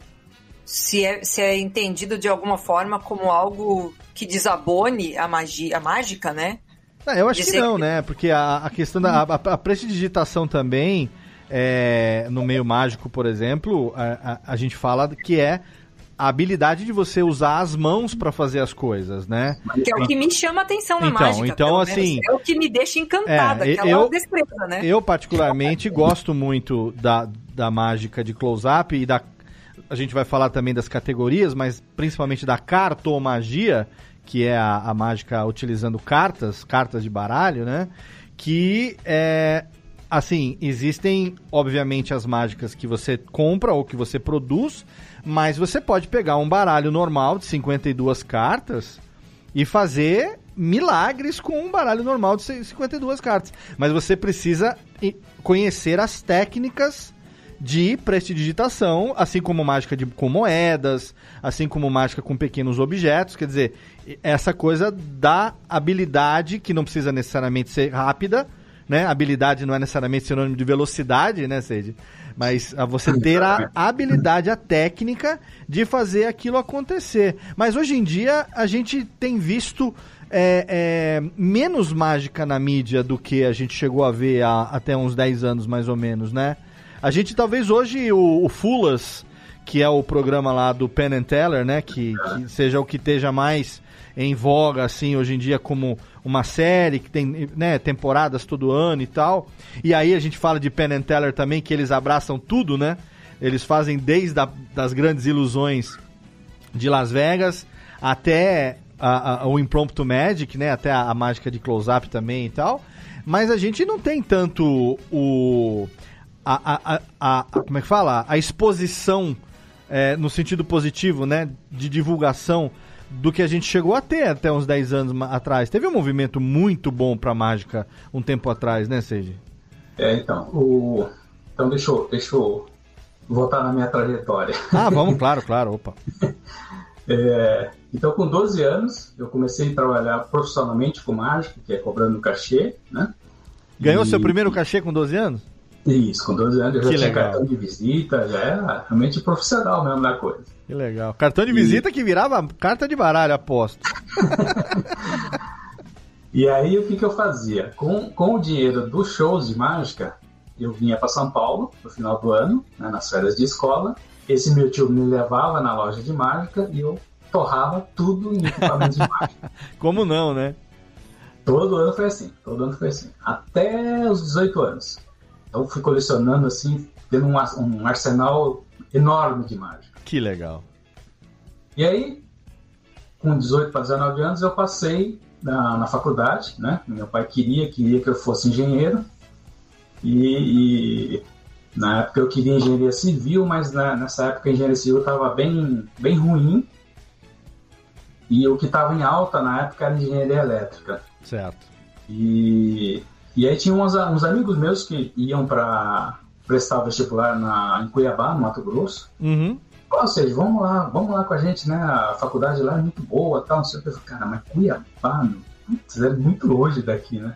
se é, se é entendido de alguma forma como algo que desabone a magia, a mágica, né? Ah, eu acho Dizer que não, que... né? Porque a, a questão da a, a prestidigitação também, é, no meio mágico, por exemplo, a, a, a gente fala que é a habilidade de você usar as mãos para fazer as coisas, né? Que é o que me chama a atenção na então, mágica. Então, assim. É o que me deixa encantada, é, aquela eu, destreza, né? Eu, particularmente, gosto muito da, da mágica de close-up e da. A gente vai falar também das categorias, mas principalmente da cartomagia, que é a, a mágica utilizando cartas, cartas de baralho, né? Que é, assim, existem, obviamente, as mágicas que você compra ou que você produz, mas você pode pegar um baralho normal de 52 cartas e fazer milagres com um baralho normal de 52 cartas. Mas você precisa conhecer as técnicas de prestidigitação, assim como mágica de, com moedas, assim como mágica com pequenos objetos. Quer dizer, essa coisa da habilidade, que não precisa necessariamente ser rápida, né? Habilidade não é necessariamente sinônimo de velocidade, né, Seide? Mas a você ter a habilidade, a técnica de fazer aquilo acontecer. Mas hoje em dia a gente tem visto é, é, menos mágica na mídia do que a gente chegou a ver há, até uns 10 anos, mais ou menos, né? A gente talvez hoje o, o Fulas, que é o programa lá do Penn and Teller, né? Que, que seja o que esteja mais em voga, assim, hoje em dia como uma série que tem né, temporadas todo ano e tal. E aí a gente fala de Penn and Teller também, que eles abraçam tudo, né? Eles fazem desde a, das grandes ilusões de Las Vegas até a, a, o Impromptu Magic, né? Até a, a mágica de close-up também e tal. Mas a gente não tem tanto o... A, a, a, como é que fala? A exposição é, no sentido positivo, né? De divulgação do que a gente chegou a ter até uns 10 anos atrás. Teve um movimento muito bom para mágica um tempo atrás, né, Seiji? É, então, o... então deixa eu, deixa eu voltar na minha trajetória. Ah, vamos, claro, claro, opa. é, então, com 12 anos, eu comecei a trabalhar profissionalmente com mágica, que é cobrando cachê, né? Ganhou e... seu primeiro cachê com 12 anos? Isso, com 12 anos eu Que já tinha legal. cartão de visita, já era realmente profissional mesmo da coisa. Que legal. Cartão de visita que virava carta de baralho, aposto. E aí o que, que eu fazia? Com, com o dinheiro dos shows de mágica, eu vinha para São Paulo no final do ano, né, nas férias de escola. Esse meu tio me levava na loja de mágica e eu torrava tudo em equipamento de mágica. Como não, né? Todo ano foi assim, todo ano foi assim. Até os 18 anos. Então fui colecionando assim, tendo um, um arsenal enorme de mágica. Que legal. E aí, com 18 para 19 anos, eu passei na, na faculdade, né? Meu pai queria, queria que eu fosse engenheiro. E, e na época eu queria engenharia civil, mas na- nessa época a engenharia civil estava bem, bem ruim. E o que estava em alta na época era engenharia elétrica. Certo. E, e aí tinha uns, uns amigos meus que iam para prestar o vestibular na, em Cuiabá, no Mato Grosso. Uhum. Ou seja, vamos lá, vamos lá com a gente, né? A faculdade lá é muito boa, tal, não sei o que. Cara, mas Cuiabá, meu, putz, é muito longe daqui, né?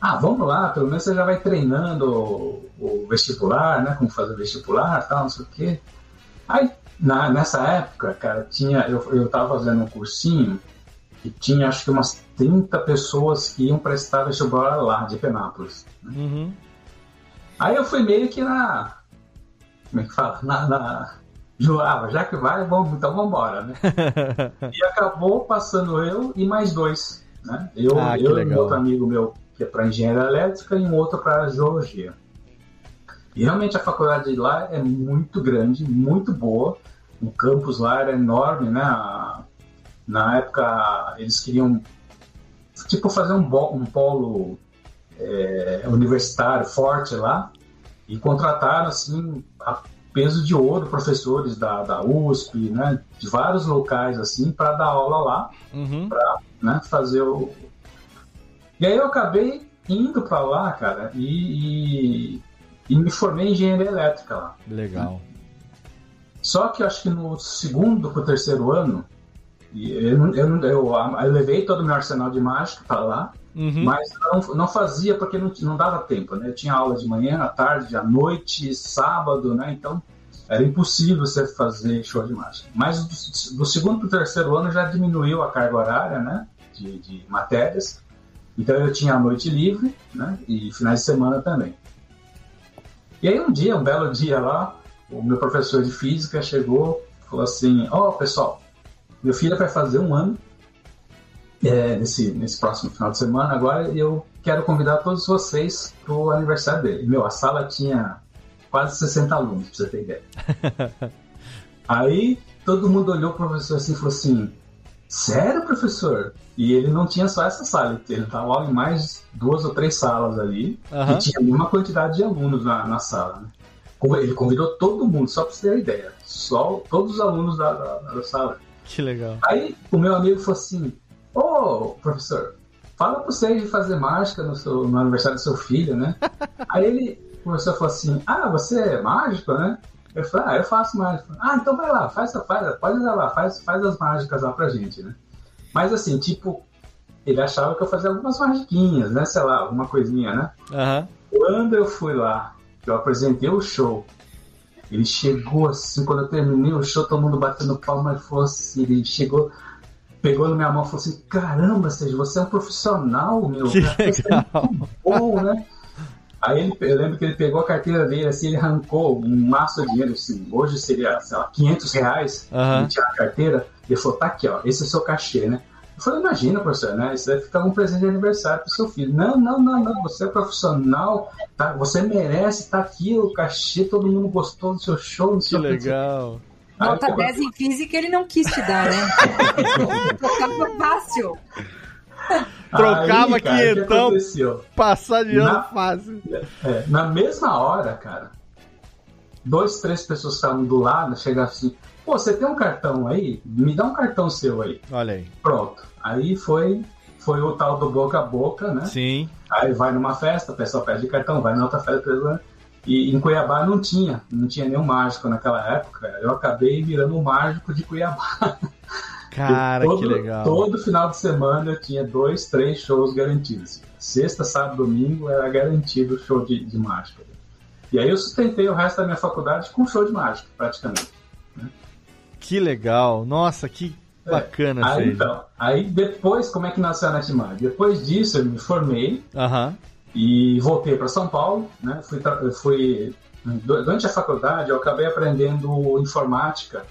Ah, vamos lá, pelo menos você já vai treinando o, o vestibular, né? Como fazer o vestibular, tal, não sei o quê. Aí, na, nessa época, cara, tinha, eu, eu tava fazendo um cursinho e tinha acho que umas 30 pessoas que iam prestar vestibular lá, de Penápolis. Uhum. Aí eu fui meio que na. Como é que fala? Na. na jurava, já que vai, vamos, então vamos embora, né? e acabou passando eu e mais dois. Né? Eu, Ah, eu e um outro amigo meu que é para engenharia elétrica e um outro para geologia. E realmente a faculdade de lá é muito grande, muito boa. O campus lá era enorme, né? A- Na época eles queriam tipo fazer um, um polo é, universitário forte lá e contrataram assim a peso de ouro professores da, da USP, né, de vários locais assim para dar aula lá, Uhum. para né, fazer o e aí eu acabei indo para lá, cara, e, e, e me formei em engenharia elétrica lá. Legal. Só que acho que no segundo pro terceiro ano, e eu, eu, eu, eu levei todo o meu arsenal de mágica para lá, Uhum. mas não, não fazia porque não, não dava tempo, né? Eu tinha aula de manhã, à tarde, à noite, sábado, né? Então era impossível você fazer show de mágica. Mas do, do segundo para o terceiro ano já diminuiu a carga horária, né? De, de matérias. Então eu tinha a noite livre, né? E finais de semana também. E aí um dia, um belo dia lá, o meu professor de física chegou falou assim: Ó, pessoal, meu filho vai fazer um ano é, nesse, nesse próximo final de semana agora e eu quero convidar todos vocês pro aniversário dele. Meu, a sala tinha quase 60 alunos, pra você ter ideia. Aí todo mundo olhou pro professor assim e falou assim: Sério, professor? E ele não tinha só essa sala, ele estava em mais duas ou três salas ali Aham. e tinha a mesma quantidade de alunos na, na sala. Né? Ele convidou todo mundo, só pra você ter uma ideia. Só todos os alunos da, da, da sala. Que legal. Aí o meu amigo falou assim: Ô, professor, fala pro Sérgio fazer mágica no, seu, no aniversário do seu filho, né? Aí ele, o professor falou assim: Ah, você é mágico, né? Eu falei: Ah, eu faço mágica. Ah, então vai lá, faz, faz, pode ir lá, faz, faz as mágicas lá pra gente, né? Mas assim, tipo, ele achava que eu fazia algumas magiquinhas, né? Sei lá, alguma coisinha, né? Aham. Quando eu fui lá, eu apresentei o show, ele chegou assim, quando eu terminei o show, todo mundo batendo palma, ele falou assim, ele chegou, pegou na minha mão e falou assim, caramba, Sérgio, você é um profissional, meu. Que é legal. muito bom, né? Aí ele, eu lembro que ele pegou a carteira dele, assim, ele arrancou um maço de dinheiro, assim, hoje seria, sei lá, 500 reais, Aham. ele tinha a carteira, e ele falou, tá aqui, ó, esse é o seu cachê, né? Eu falei, imagina, professor, né? Isso deve ficar um presente de aniversário pro seu filho. Não, não, não, não, você é profissional, tá? Você merece, tá aqui o cachê, todo mundo gostou do seu show, não Que sei o legal. Aí Nota eu- 10 em física ele não quis te dar, né? Tocava fácil. Trocava Aí, cara, o que quinhentão. aconteceu? Passar de ano fácil. É, na mesma hora, cara, dois, três pessoas que estavam do lado chegaram assim: pô, você tem um cartão aí? Me dá um cartão seu aí. Olha aí. Pronto. Aí foi, foi o tal do boca a boca, né? Sim. Aí vai numa festa, o pessoal pede cartão, vai na outra festa, e em Cuiabá não tinha, não tinha nenhum mágico naquela época. Eu acabei virando o mágico de Cuiabá. Cara, todo, que legal. Todo final de semana eu tinha dois, três shows garantidos. Sexta, sábado, domingo era garantido o show de, de mágica. E aí eu sustentei o resto da minha faculdade com show de mágica, praticamente. Que legal. Nossa, que bacana, É. Aí, Sérgio. então, aí depois, como é que nasceu a NetMag? Depois disso eu me formei, Aham. e voltei para São Paulo, né? Fui, fui durante a faculdade eu acabei aprendendo informática,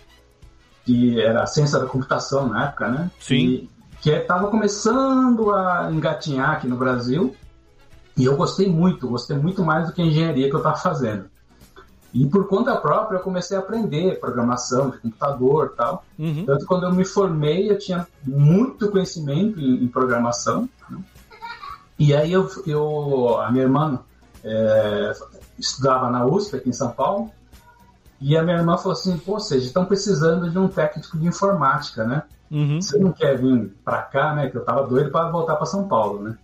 que era a ciência da computação na época, né? Sim. E, que estava começando a engatinhar aqui no Brasil. E eu gostei muito, gostei muito mais do que a engenharia que eu estava fazendo. E por conta própria eu comecei a aprender programação de computador tal. Uhum. Tanto quando eu me formei, eu tinha muito conhecimento em, em programação. né? E aí eu, eu a minha irmã é, estudava na USP aqui em São Paulo. E a minha irmã falou assim: Pô, vocês estão precisando de um técnico de informática, né? Uhum. Você não quer vir pra cá, né? Que eu tava doido para voltar para São Paulo, né?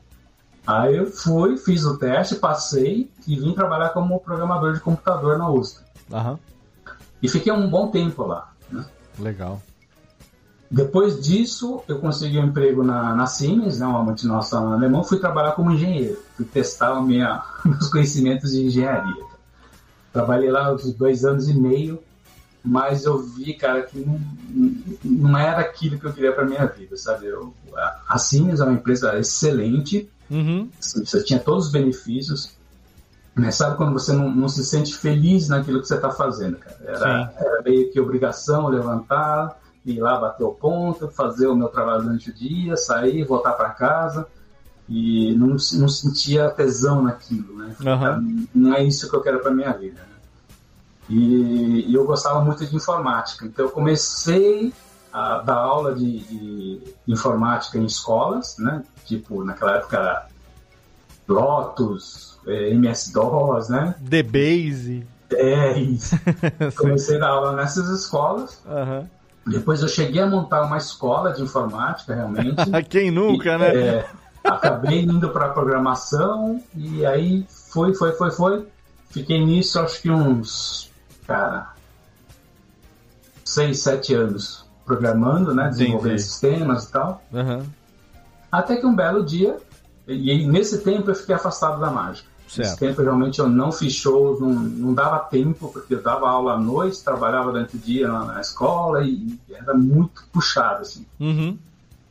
Aí eu fui, fiz o teste, passei e vim trabalhar como programador de computador na USP. Aham. E fiquei um bom tempo lá. Né? Legal. Depois disso, eu consegui um emprego na, na Siemens, né, uma multinacional alemã, fui trabalhar como engenheiro, fui testar minha, meus conhecimentos de engenharia. Trabalhei lá uns dois anos e meio, mas eu vi, cara, que não, não era aquilo que eu queria para minha vida, sabe? Eu, a, a Siemens é uma empresa excelente, Uhum. você tinha todos os benefícios, mas sabe quando você não, não se sente feliz naquilo que você está fazendo, cara? Era, era meio que obrigação levantar, ir lá bater o ponto, fazer o meu trabalho durante o dia, sair, voltar para casa e não, não sentia tesão naquilo, né? Aham. Não é isso que eu quero para minha vida. Né? E, e eu gostava muito de informática, então eu comecei a dar aula de, de informática em escolas, né? Tipo, naquela época Lotus, eh, MS-DOS, né? The Base. É isso. Comecei a dar aula nessas escolas. Aham. Depois eu cheguei a montar uma escola de informática, realmente. Quem nunca, E, né? é, acabei indo para programação e aí foi, foi, foi, foi. Fiquei nisso acho que uns, cara, seis, sete anos programando, né? Desenvolvendo Entendi. sistemas e tal. Aham. Até que um belo dia, e nesse tempo eu fiquei afastado da mágica. Nesse Certo. tempo realmente eu não fiz shows, não, não dava tempo, porque eu dava aula à noite, trabalhava durante o dia na, na escola e era muito puxado, assim. Uhum.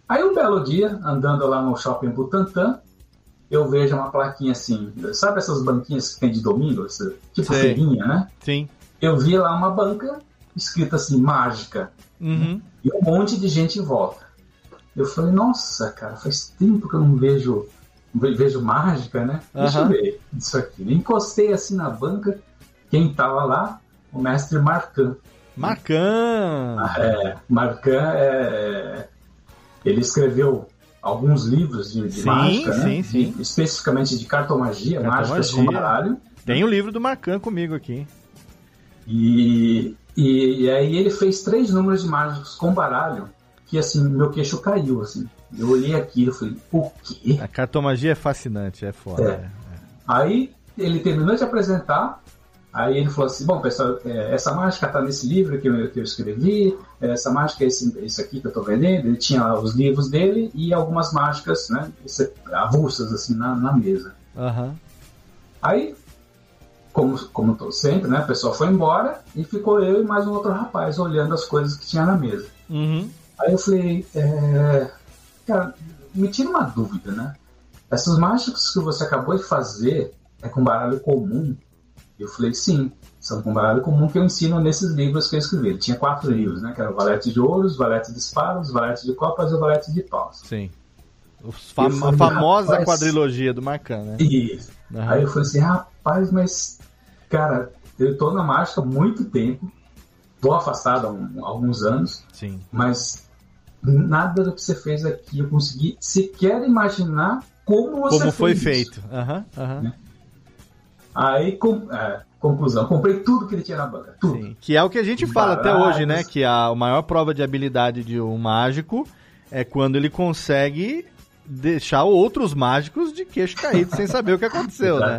Aí um belo dia, andando lá no shopping Butantã, eu vejo uma plaquinha assim, sabe essas banquinhas que tem de domingo? Tipo Sei. feirinha, né? Sim. Eu vi lá uma banca escrita assim, mágica, Uhum. e um monte de gente em volta. Eu falei, nossa, cara, faz tempo que eu não vejo, ve- vejo mágica, né? Deixa eu ver isso aqui. Encostei assim na banca, quem tava lá? O mestre Marcan. Marcan. É, Marcan é, ele escreveu alguns livros de, de Sim, mágica, né? sim, sim. De- especificamente de cartomagia, Cartomagia. mágicas com baralho. Tem o livro do Marcan comigo aqui. E, e, e aí ele fez três números de mágicos com baralho, que assim, meu queixo caiu, assim. Eu olhei aquilo e falei, o quê? A cartomagia é fascinante, é foda. É. Aí ele terminou de apresentar, Aí ele falou assim, bom, pessoal, é, essa mágica está nesse livro que eu, que eu escrevi, é, essa mágica é esse, esse aqui que eu estou vendendo. Ele tinha os livros dele e algumas mágicas, né, avulsas, assim, na, na mesa. Aham. Aí, como, como sempre, né, a pessoa foi embora e ficou eu e mais um outro rapaz olhando as coisas que tinha na mesa. Uhum. Aí eu falei, é, cara, me tira uma dúvida, né? Essas mágicas que você acabou de fazer é com baralho comum? Eu falei, sim, são com baralho comum que eu ensino nesses livros que eu escrevi. Ele tinha quatro livros, né? Que era o Valete de Ouros, Valete de Espadas, Valete de Copas e o Valete de Paus. Sim. Fam a famosa rapaz, quadrilogia do Marcan, né? Isso. Uhum. Aí eu falei assim, rapaz, mas, cara, eu tô na mágica há muito tempo, tô afastado há, um, há alguns anos, Sim. mas nada do que você fez aqui eu consegui sequer imaginar como você Como foi feito. Uhum, uhum. Aí, com, é, conclusão, comprei tudo que ele tinha na banca. Tudo. Sim, que é o que a gente fala até hoje, né? Que a maior prova de habilidade de um mágico é quando ele consegue deixar outros mágicos de queixo caído sem saber o que aconteceu, né?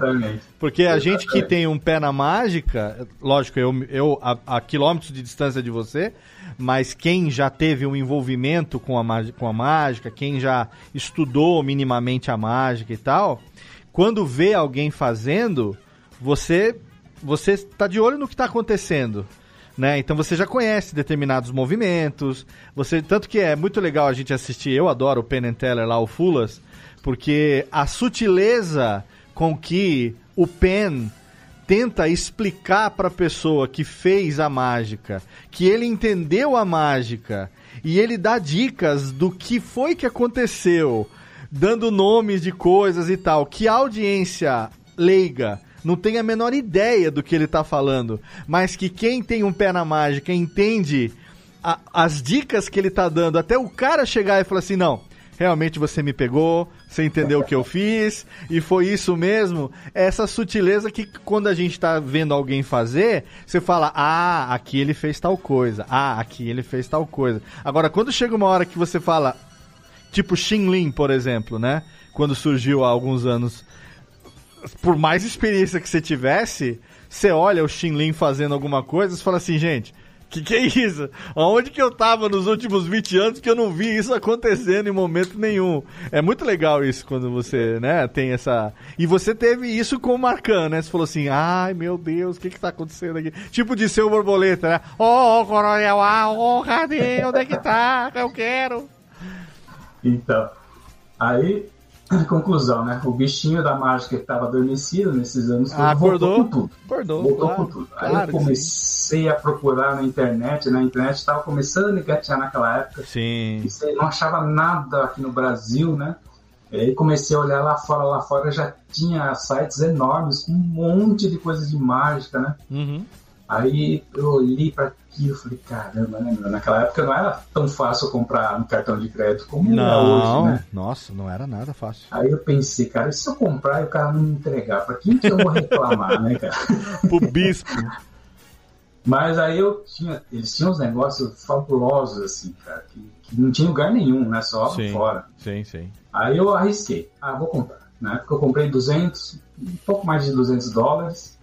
Porque a Exatamente. gente que tem um pé na mágica, lógico, eu, eu a, a, quilômetros de distância de você, mas quem já teve um envolvimento com a, com a mágica, quem já estudou minimamente a mágica e tal, quando vê alguém fazendo, você você está de olho no que está acontecendo. Né? Então você já conhece determinados movimentos. Você tanto que é muito legal a gente assistir. Eu adoro o Penn Teller lá, o Fulas, porque a sutileza com que o Penn tenta explicar para a pessoa que fez a mágica, que ele entendeu a mágica e ele dá dicas do que foi que aconteceu, dando nomes de coisas e tal, que a audiência leiga não tem a menor ideia do que ele tá falando, mas que quem tem um pé na mágica entende a, as dicas que ele tá dando, até o cara chegar e falar assim: não, realmente você me pegou, você entendeu o que eu fiz, e foi isso mesmo. Essa sutileza que quando a gente tá vendo alguém fazer, você fala, ah, aqui ele fez tal coisa, ah, aqui ele fez tal coisa. Agora, quando chega uma hora que você fala, tipo Lin, por exemplo, né? Quando surgiu há alguns anos por mais experiência que você tivesse, você olha o Lin fazendo alguma coisa e fala assim, gente, que que é isso? Aonde que eu tava nos últimos 20 anos que eu não vi isso acontecendo em momento nenhum? É muito legal isso quando você, né, tem essa... E você teve isso com o Marcan, né? Você falou assim, ai meu Deus, o que que tá acontecendo aqui? Tipo de seu borboleta, né? Ô, oh, coronel, ah, oh, cadê? Onde é que tá? Eu quero. Então, aí Conclusão, né? O bichinho da mágica que estava adormecido nesses anos ah, acordou, voltou com tudo. Acordou, voltou claro, com tudo. Claro Aí eu comecei a procurar na internet, na internet estava começando a engatear naquela época. Sim. Você não achava nada aqui no Brasil, né? Aí comecei a olhar lá fora, lá fora já tinha sites enormes com um monte de coisas de mágica, né? Uhum. Aí eu olhei para aquilo e falei, caramba, né, meu? Naquela época não era tão fácil comprar no cartão de crédito como não, é hoje, né? Nossa, não era nada fácil. Aí eu pensei, cara, e se eu comprar e o cara não me entregar, pra quem que eu vou reclamar, né, cara? Pro bispo. Mas aí eu tinha, eles tinham uns negócios fabulosos, assim, cara, que, que não tinha lugar nenhum, né? Só sim, fora. Sim, sim. Aí eu arrisquei. Ah, vou comprar. Na época eu comprei 200, um pouco mais de 200 dólares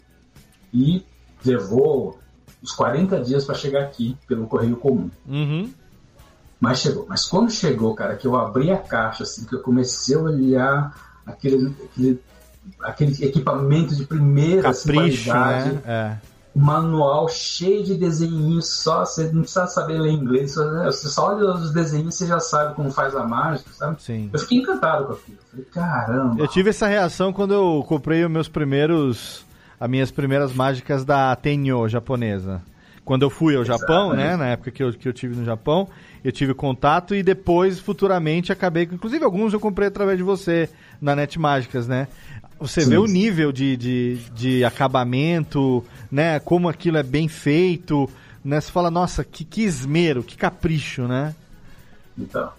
e levou uns 40 dias para chegar aqui pelo correio comum. Uhum. Mas chegou. Mas quando chegou, cara, que eu abri a caixa, assim, que eu comecei a olhar aquele, aquele, aquele equipamento de primeira assim, Capricho, qualidade, né? É. manual cheio de desenhinhos, só você não precisa saber ler inglês, você só olha os desenhos você já sabe como faz a mágica, sabe? Sim. Eu fiquei encantado com aquilo. Falei, caramba. Eu tive essa reação quando eu comprei os meus primeiros as minhas primeiras mágicas da Tenyo japonesa. Quando eu fui ao Japão, né, na época que eu, que eu tive no Japão, eu tive contato e depois, futuramente, acabei. Inclusive, alguns eu comprei através de você na Net Mágicas, né? Você Sim. vê o nível de, de, de acabamento, né? Como aquilo é bem feito, né? Você fala, nossa, que, que esmero, que capricho, né? Então.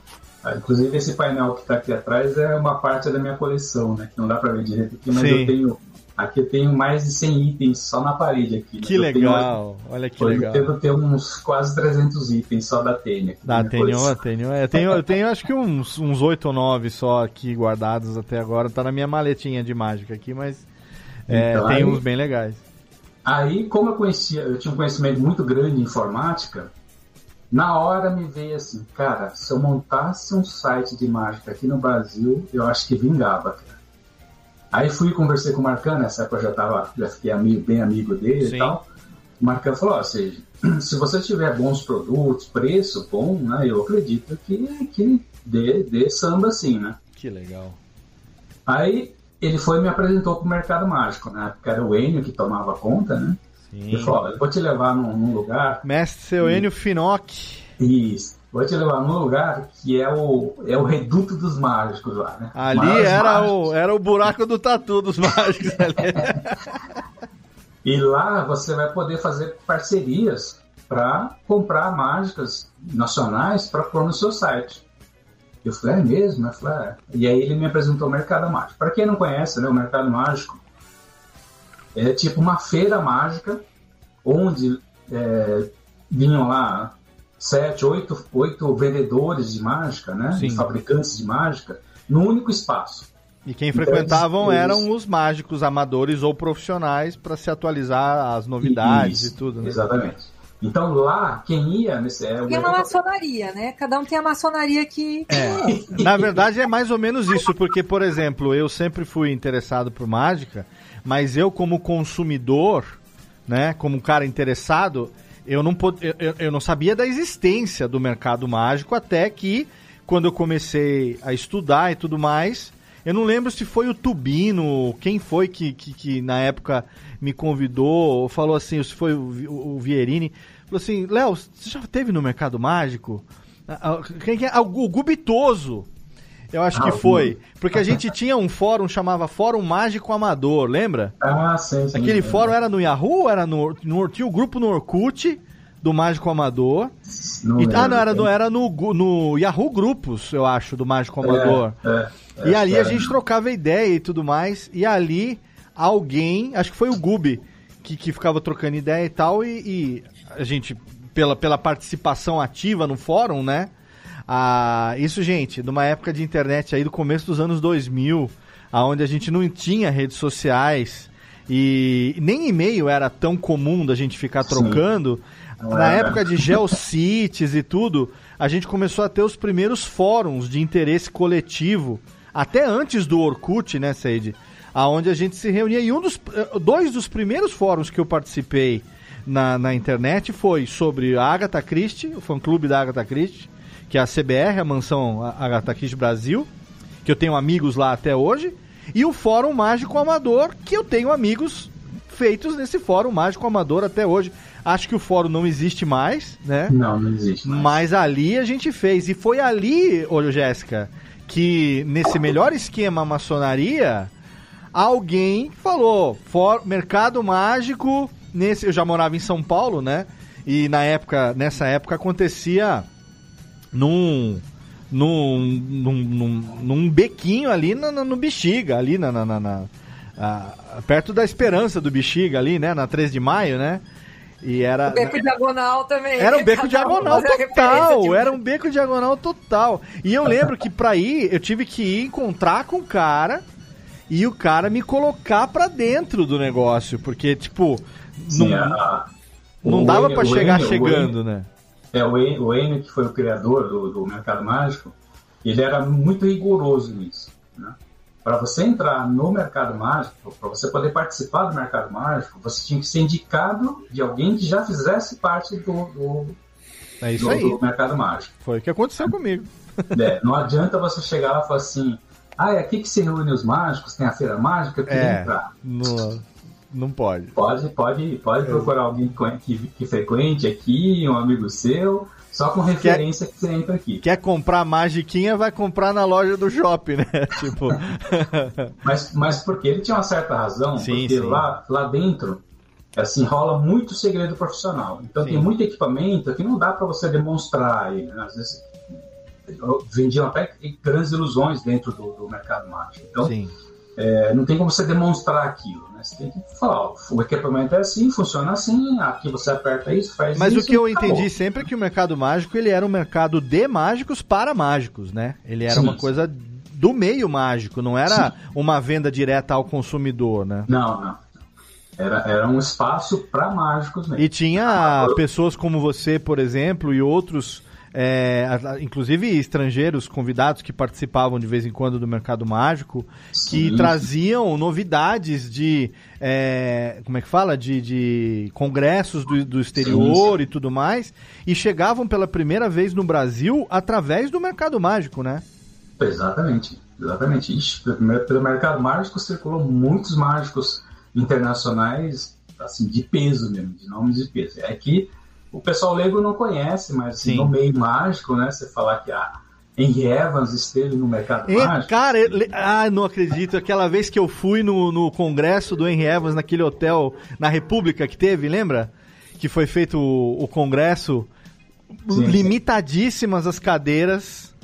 Ah, Inclusive, esse painel que está aqui atrás é uma parte da minha coleção, né? Que não dá para ver direito aqui, mas Sim. eu tenho. Aqui eu tenho mais de 100 itens só na parede aqui. Que Eu legal, olha que Tenho, legal. eu ter uns quase 300 itens só da Tênia. Da Tenho, tenho, é, tenho, eu tenho acho que uns, uns 8 ou 9 só aqui guardados até agora. Tá na minha maletinha de mágica aqui, mas é, Então, tem aí- uns bem legais. Aí, como eu conhecia, eu tinha um conhecimento muito grande em informática, na hora me veio assim, cara, se eu montasse um site de mágica aqui no Brasil, eu acho que vingava, cara. Aí fui e conversei com o Marcano, nessa época eu já, tava, já fiquei amigo, bem amigo dele Sim. e tal. O Marcano falou, ó, seja, se você tiver bons produtos, preço bom, né, eu acredito que, que dê, dê samba sim, né? Que legal. Aí ele foi e me apresentou pro mercado mágico, na época era o Enio que tomava conta, né? Sim. Ele falou, ó, eu vou te levar num, num lugar Mestre seu Enio Finoc. Isso. Vou te levar num lugar que é o, é o reduto dos mágicos lá, né? Ali Maiores era mágicos. o, era o buraco do tatu dos mágicos. E lá você vai poder fazer parcerias para comprar mágicas nacionais para pôr no seu site. Eu falei, é mesmo? Eu falei, é. E aí ele me apresentou o Mercado Mágico. Para quem não conhece, né, o Mercado Mágico é tipo uma feira mágica onde é, vinham lá sete, oito, oito vendedores de mágica, né? Sim. Fabricantes de mágica, no único espaço. E quem frequentavam Eles- eram os mágicos amadores ou profissionais para se atualizar as novidades Isso, e tudo, né? Exatamente. Então lá, quem ia nesse. É, o E é uma maçonaria, né? Cada um tem a maçonaria que. É. Na verdade é mais ou menos isso, porque, por exemplo, eu sempre fui interessado por mágica, mas eu como consumidor, né, como um cara interessado, eu não, pod... eu, eu- não sabia da existência do mercado mágico até que, quando eu comecei a estudar e tudo mais, eu não lembro se foi o Tubino, quem foi que, que, que na época me convidou, ou falou assim, se foi o, o Vierini, falou assim, Léo, você já teve no mercado mágico? Ah, ah, Quem que é? Ah, o Gu- Gubitoso. Eu acho Ah, que foi. Porque a gente tinha um fórum chamava Fórum Mágico Amador, lembra? Ah, sim, sim. Aquele sim. fórum era no Yahoo? Era no, no- tinha o grupo no Orkut do Mágico Amador. Não E- ah, não, era no, era no, no Yahoo Grupos, eu acho, do Mágico Amador. É, é, E é, ali é. a gente trocava ideia e tudo mais. E ali alguém, acho que foi o Gubi, que, que ficava trocando ideia e tal. E, e a gente, pela, pela participação ativa no fórum, né? Ah, isso, gente, numa época de internet aí do começo dos anos 2000, aonde a gente não tinha redes sociais e nem e-mail era tão comum da gente ficar Sim. trocando. Não Na época de Geocities e tudo, a gente começou a ter os primeiros fóruns de interesse coletivo, até antes do Orkut, né, Seide? Aonde a gente se reunia. E um dos, eh, dois dos primeiros fóruns que eu participei na, na internet foi sobre a Agatha Christie, o fã-clube da Agatha Christie, que é a CBR, a mansão Christie Brasil, que eu tenho amigos lá até hoje, e o Fórum Mágico Amador, que eu tenho amigos feitos nesse Fórum Mágico Amador até hoje. Acho que o fórum não existe mais, né? Não, não existe. mais. Mas ali a gente fez. E foi ali, ô Jéssica, que nesse melhor esquema maçonaria, alguém falou: for, mercado mágico. Nesse, eu já morava em São Paulo, né? E na época, nessa época acontecia num. Num, num, num, num bequinho ali no, no, no Bexiga, ali na, na, na- na- ah, perto da Esperança do Bexiga, ali, né? Na 3 de maio, né? E era. Beco diagonal também. Era um beco diagonal total, de era um beco diagonal total. E eu lembro que pra ir, eu tive que ir encontrar com o cara e o cara me colocar pra dentro do negócio, porque, tipo, Sim, não, a- não o dava o chegar o chegando, né? É, o Enio, que foi o criador do, do Mercado Mágico, ele era muito rigoroso nisso. Né? Para você entrar no Mercado Mágico, para você poder participar do Mercado Mágico, você tinha que ser indicado de alguém que já fizesse parte do, do, É do- do Mercado Mágico. Foi o que aconteceu comigo. É, não adianta você chegar lá e falar assim, ah, é aqui que se reúne os mágicos, tem a feira mágica, eu queria É, entrar. não, não pode. Pode, pode, pode procurar alguém que, que frequente aqui, um amigo seu, só com referência que, você entra aqui. Quer comprar magiquinha, vai comprar na loja do shopping, né? tipo. Mas, mas porque ele tinha uma certa razão, Sim, porque sim. Lá, lá dentro, assim, rola muito segredo profissional. Então Sim. tem muito equipamento que não dá para você demonstrar aí, né? Às vezes vendiam até grandes ilusões dentro do, do mercado mágico. Então, é, não tem como você demonstrar aquilo, né? Você tem que falar, ó, o equipamento é assim, funciona assim, aqui você aperta isso, faz Mas isso. o que eu acabou. entendi sempre é que o mercado mágico ele era um mercado de mágicos para mágicos, né? Ele era Sim, uma sim. coisa do meio mágico, não era uma venda direta ao consumidor, né? Não, não. Era, era um espaço para mágicos mesmo. E tinha pessoas como você, por exemplo, e outros, é, inclusive estrangeiros convidados que participavam de vez em quando do mercado mágico, que Sim. traziam novidades de. é, como é que fala? De, de congressos do, do exterior e tudo mais, e chegavam pela primeira vez no Brasil através do mercado mágico, né? Exatamente, exatamente. Ixi, pelo pelo mercado mágico circulou muitos mágicos internacionais, assim, de peso mesmo, de nomes de peso. É que o pessoal leigo não conhece, mas assim, Sim. no meio mágico, né, você falar que a Henry Evans esteve no mercado E, mágico, cara, ele... ah, não acredito. Aquela vez que eu fui no, no congresso do Henry Evans, naquele hotel na República que teve, lembra? Que foi feito o, o congresso, Sim. limitadíssimas as cadeiras,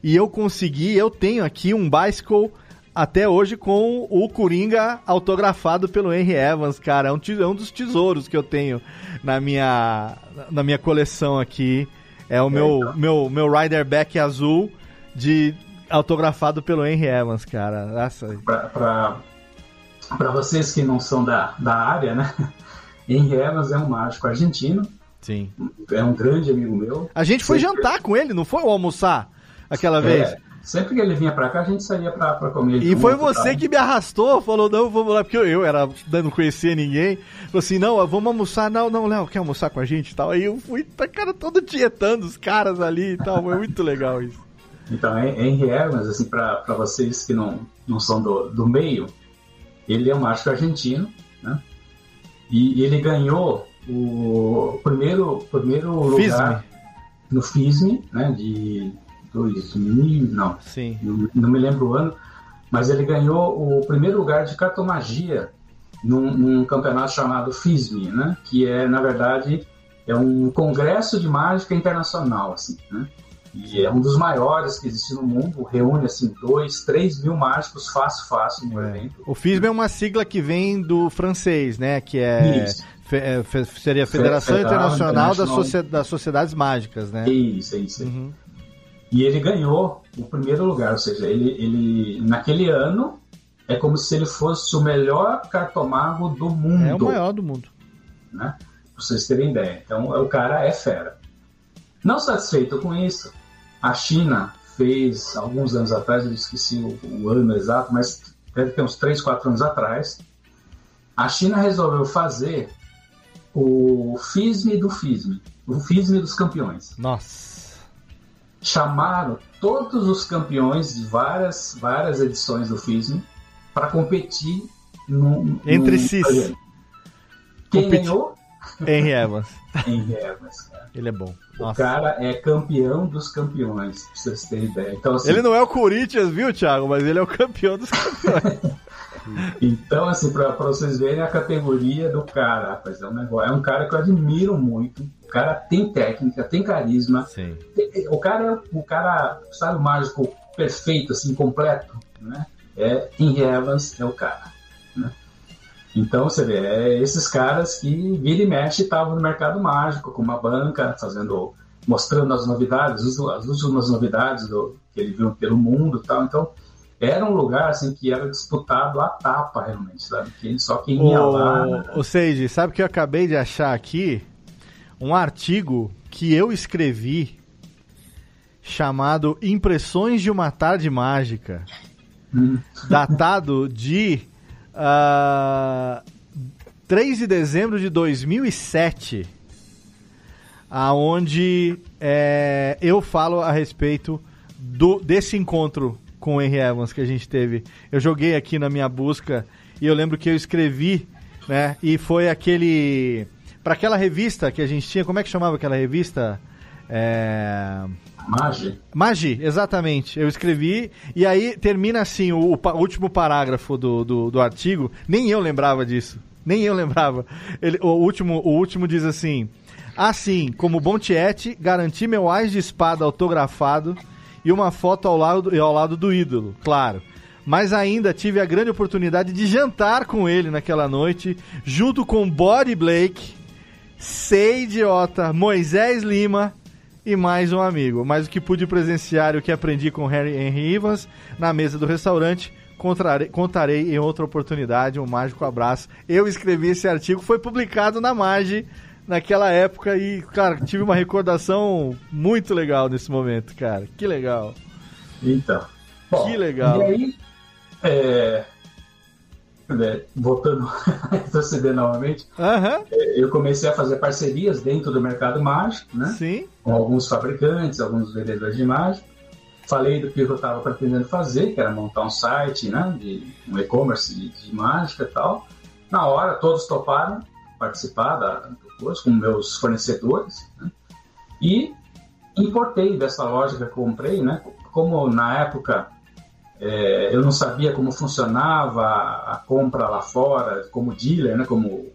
e eu consegui, eu tenho aqui um bicycle até hoje com o Coringa autografado pelo Henry Evans, cara. É um, é um dos tesouros que eu tenho na minha, na minha coleção aqui. É o meu, meu, meu Rider Back azul de autografado pelo Henry Evans, cara. Nossa, para vocês que não são da, da área, né, Henry Evans é um mágico argentino, sim. é um grande amigo meu. A gente foi Sempre- jantar com ele, não foi? Almoçar aquela vez? É, sempre que ele vinha pra cá, a gente saía pra, pra comer. E foi você que me arrastou, falou, não, vamos lá, porque eu, eu era, né, não conhecia ninguém. Falou assim, não, vamos almoçar, não, não, Léo, quer almoçar com a gente e tal. Aí eu fui, tá, cara, todo tietando os caras ali e tal, foi muito legal isso. Então, Hen- Henry Evans, assim, para vocês que não, não são do, do meio, ele é um mágico argentino, né? E ele ganhou o primeiro, primeiro lugar no FISM, né? De 2000, não, Sim. não, não me lembro o ano, mas ele ganhou o primeiro lugar de cartomagia num, num campeonato chamado FISM, né? Que é, na verdade, é um congresso de mágica internacional, assim, né? E é um dos maiores que existe no mundo, reúne, assim, dois, três mil mágicos fácil, fácil no evento. O FISM é uma sigla que vem do francês, né? Que é, Isso. fe- é, fe- seria a Federação Federal Internacional das, International. Socie- das Sociedades Mágicas, né? Isso, é isso. Uhum. E ele ganhou o primeiro lugar, ou seja, ele, ele naquele ano é como se ele fosse o melhor cartomago do mundo. É o maior do mundo. né? Pra vocês terem ideia. Então, o cara é fera. Não satisfeito com isso, a China fez, alguns anos atrás, eu esqueci o, o ano exato, mas deve ter uns 3, 4 anos atrás, a China resolveu fazer o FISM do FISM, o FISM dos campeões. Nossa. Chamaram todos os campeões de várias, várias edições do FISM para competir no, Entre si. Quem Competir. ganhou? Henry Evans. Henry Evans, cara. Ele é bom. O Nossa. cara é campeão dos campeões, pra vocês terem ideia. Então, assim, Ele não é o Corinthians, viu, Thiago? Mas ele é o campeão dos campeões. Então, assim pra vocês verem a categoria do cara, rapaz, é um negócio. É um cara que eu admiro muito. O cara tem técnica, tem carisma. Tem- O cara é o cara, sabe, o mágico perfeito, assim, completo, né? É Henry Evans é o cara, né? Então, você vê, é esses caras que vira e mexe estavam no mercado mágico, com uma banca, fazendo, mostrando as novidades, as as últimas novidades do, que ele viu pelo mundo e tal. Então, era um lugar, assim, que era disputado a tapa, realmente, sabe? Que só quem ia lá... Ô, ô Seiji, sabe que eu acabei de achar aqui? Um artigo que eu escrevi chamado Impressões de uma Tarde Mágica, Hum, datado de ah, 3 de dezembro de 2007, aonde é, eu falo a respeito do, desse encontro com o Henry Evans que a gente teve. Eu joguei aqui na minha busca e eu lembro que eu escrevi, né? E foi aquele. Para aquela revista que a gente tinha, como é que chamava aquela revista? É. Magi. Magi, exatamente. Eu escrevi e aí termina assim o, o último parágrafo do, do, do artigo. Nem eu lembrava disso. Nem eu lembrava. Ele, o, último, o último diz assim: Assim, como bom tiete, garanti meu ás de espada autografado e uma foto ao lado, ao lado do ídolo, claro. Mas ainda tive a grande oportunidade de jantar com ele naquela noite, junto com Body Blake, Sei Idiota, Moisés Lima e mais um amigo. Mas o que pude presenciar e o que aprendi com Harry Henry Evans na mesa do restaurante Contarei, contarei em outra oportunidade um mágico abraço. Eu escrevi esse artigo, foi publicado na Magi naquela época e, cara, tive uma recordação muito legal nesse momento, cara. Que legal. Então. Bom, que legal. E aí, é, né, voltando a CD novamente, uhum. eu comecei a fazer parcerias dentro do mercado mágico, né? Sim. Com alguns fabricantes, alguns vendedores de mágica. Falei do que eu estava pretendendo fazer, que era montar um site, né? De um e-commerce de, de, mágica e tal. Na hora, todos toparam participar da, curso com meus fornecedores, né? E importei dessa loja que eu comprei, né? Como na época é, eu não sabia como funcionava a compra lá fora, como dealer, né? Como,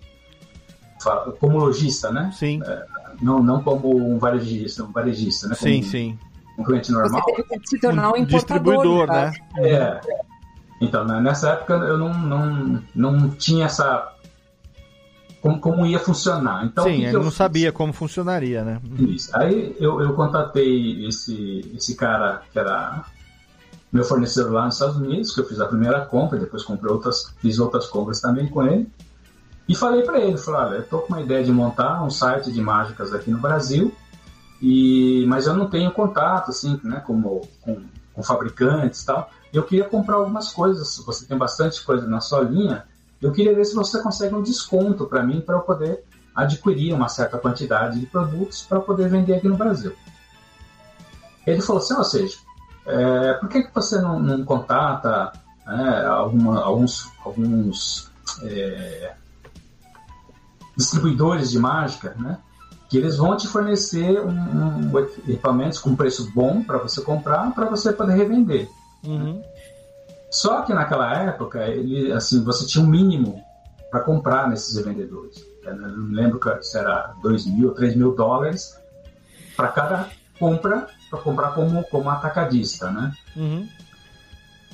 como lojista, né? Sim. É, não, não como um varejista, um varejista, né? Como sim, sim. Um cliente normal. Você teve que se tornar um, um distribuidor, né? É. Então, né, nessa época eu não, não, não tinha essa como, como ia funcionar. Então, Sim, ele não fiz? sabia como funcionaria, né? Isso. Aí eu, eu contatei esse, esse cara que era meu fornecedor lá nos Estados Unidos, que eu fiz a primeira compra, depois comprei outras, fiz outras compras também com ele. E falei para ele, falei, olha, eu tô com uma ideia de montar um site de mágicas aqui no Brasil, e mas eu não tenho contato assim, né, como com, com fabricantes e tal. Eu queria comprar algumas coisas, você tem bastante coisa na sua linha, eu queria ver se você consegue um desconto para mim para eu poder adquirir uma certa quantidade de produtos para poder vender aqui no Brasil. Ele falou assim, ou seja, é, por que, que você não, não contata né, alguma, alguns, alguns é, distribuidores de mágica, né, que eles vão te fornecer um, um equipamentos com preço bom para você comprar, para você poder revender. Uhum. Só que naquela época, ele, assim, você tinha um mínimo para comprar nesses revendedores. Eu não lembro se era 2 mil, 3 mil dólares para cada compra, para comprar como, como atacadista, né? Uhum.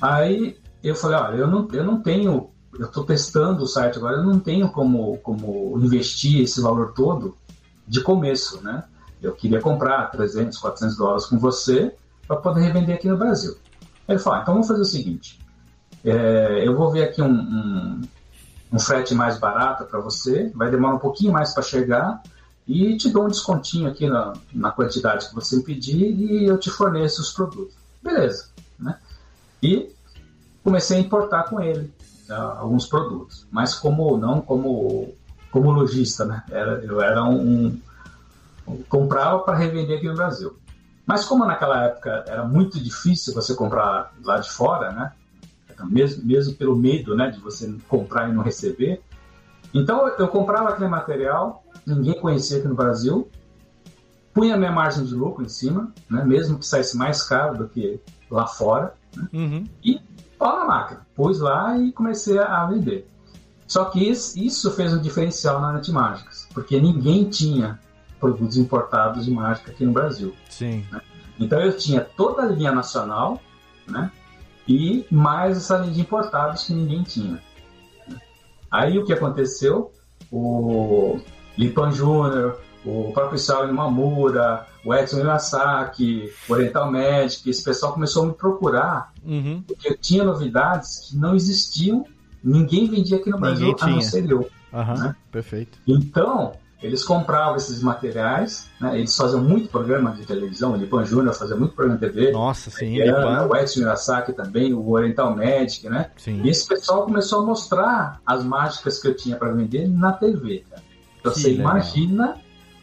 Aí eu falei, olha, eu não, eu não tenho, eu estou testando o site agora, eu não tenho como, como investir esse valor todo de começo, né? Eu queria comprar 300, 400 dólares com você para poder revender aqui no Brasil. Ele falou, ah, então vamos fazer o seguinte, é, eu vou ver aqui um, um, um frete mais barato para você, vai demorar um pouquinho mais para chegar e te dou um descontinho aqui na, na quantidade que você pedir e eu te forneço os produtos. Beleza, né? E comecei a importar com ele uh, alguns produtos, mas como não como como lojista, né? Era, eu era um, um comprava para revender aqui no Brasil. Mas como naquela época era muito difícil você comprar lá de fora, né? Mesmo, mesmo pelo medo, né, de você comprar e não receber. Então eu comprava aquele material, ninguém conhecia aqui no Brasil, punha minha margem de lucro em cima, né, mesmo que saísse mais caro do que lá fora, né, uhum. e ó na máquina, pus lá e comecei a vender. Só que isso fez um diferencial na Net Mágicas, porque ninguém tinha produtos importados de mágica aqui no Brasil. Sim. Né? Então eu tinha toda a linha nacional, né? E mais essa linha de importados que ninguém tinha. Aí o que aconteceu? O Lipan Júnior, o próprio Saulo Mamura, o Edson Iwasaki, o Oriental Magic, esse pessoal começou a me procurar, uhum. porque eu tinha novidades que não existiam, ninguém vendia aqui no Brasil, ninguém a não ser eu. Uhum. Né? Perfeito. Então, eles compravam esses materiais, né? eles faziam muito programa de televisão, o Lipan Júnior fazia muito programa de TV. Nossa, sim, Lipan. O Edson Irasaki também, o Oriental Magic, né? Sim. E esse pessoal começou a mostrar as mágicas que eu tinha para vender na TV, cara. Então Que você legal. imagina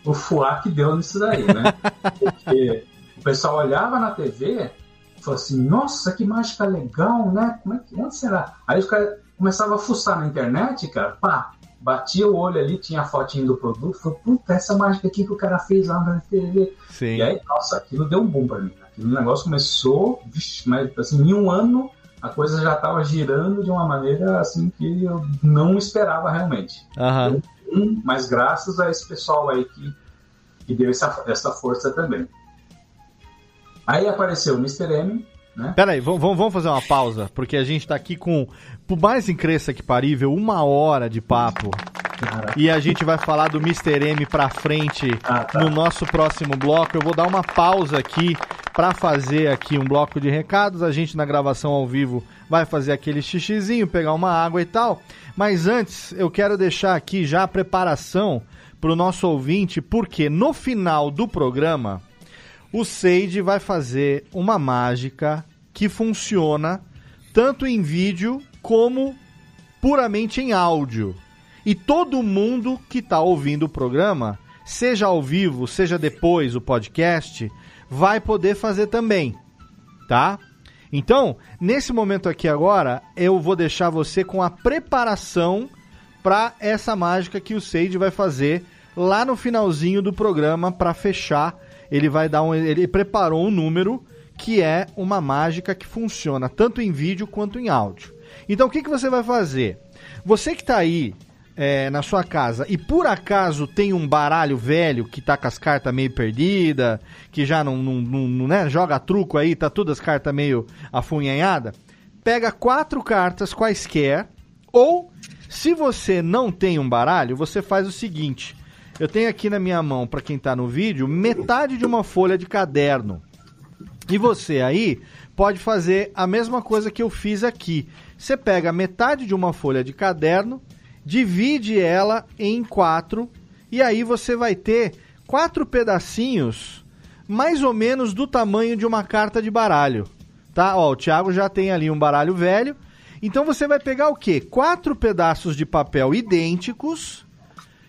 o fuá que deu nisso daí, né? Porque o pessoal olhava na TV e falou assim, nossa, que mágica legal, né? Como é que, onde será? Aí os caras começavam a fuçar na internet, cara, pá, batia o olho ali, tinha a fotinho do produto, falou, puta, essa mágica aqui que o cara fez lá na TV. Sim. E aí, nossa, aquilo deu um boom pra mim. Aquele negócio começou, vixe, mas assim, em um ano a coisa já estava girando de uma maneira assim que eu não esperava realmente. Aham. Um, mas graças a esse pessoal aí que, que deu essa, essa força também. Aí apareceu o Mr. M, né? Peraí, vamos, vamos fazer uma pausa, porque a gente tá aqui com, por mais incresça que parível, uma hora de papo. E a gente vai falar do Mr. M pra frente Ah, tá. no nosso próximo bloco. Eu vou dar uma pausa aqui para fazer aqui um bloco de recados. A gente na gravação ao vivo vai fazer aquele xixizinho, pegar uma água e tal. Mas antes, eu quero deixar aqui já a preparação para o nosso ouvinte, porque no final do programa o Seide vai fazer uma mágica que funciona tanto em vídeo como puramente em áudio. E todo mundo que está ouvindo o programa, seja ao vivo, seja depois o podcast, vai poder fazer também, tá? Então, nesse momento aqui agora, eu vou deixar você com a preparação para essa mágica que o Sage vai fazer lá no finalzinho do programa para fechar. Ele vai dar um, ele preparou um número que é uma mágica que funciona tanto em vídeo quanto em áudio. Então, o que, que você vai fazer? Você que está aí é, na sua casa e por acaso tem um baralho velho que tá com as cartas meio perdida, que já não, não, não né, joga truco aí, tá todas as cartas meio afunhanhada, pega quatro cartas quaisquer, ou se você não tem um baralho, você faz o seguinte: eu tenho aqui na minha mão, para quem tá no vídeo, metade de uma folha de caderno. E você aí pode fazer a mesma coisa que eu fiz aqui. Você pega metade de uma folha de caderno, divide ela em quatro e aí você vai ter quatro pedacinhos mais ou menos do tamanho de uma carta de baralho, tá? Ó, o Thiago já tem ali um baralho velho. Então você vai pegar o quê? Quatro pedaços de papel idênticos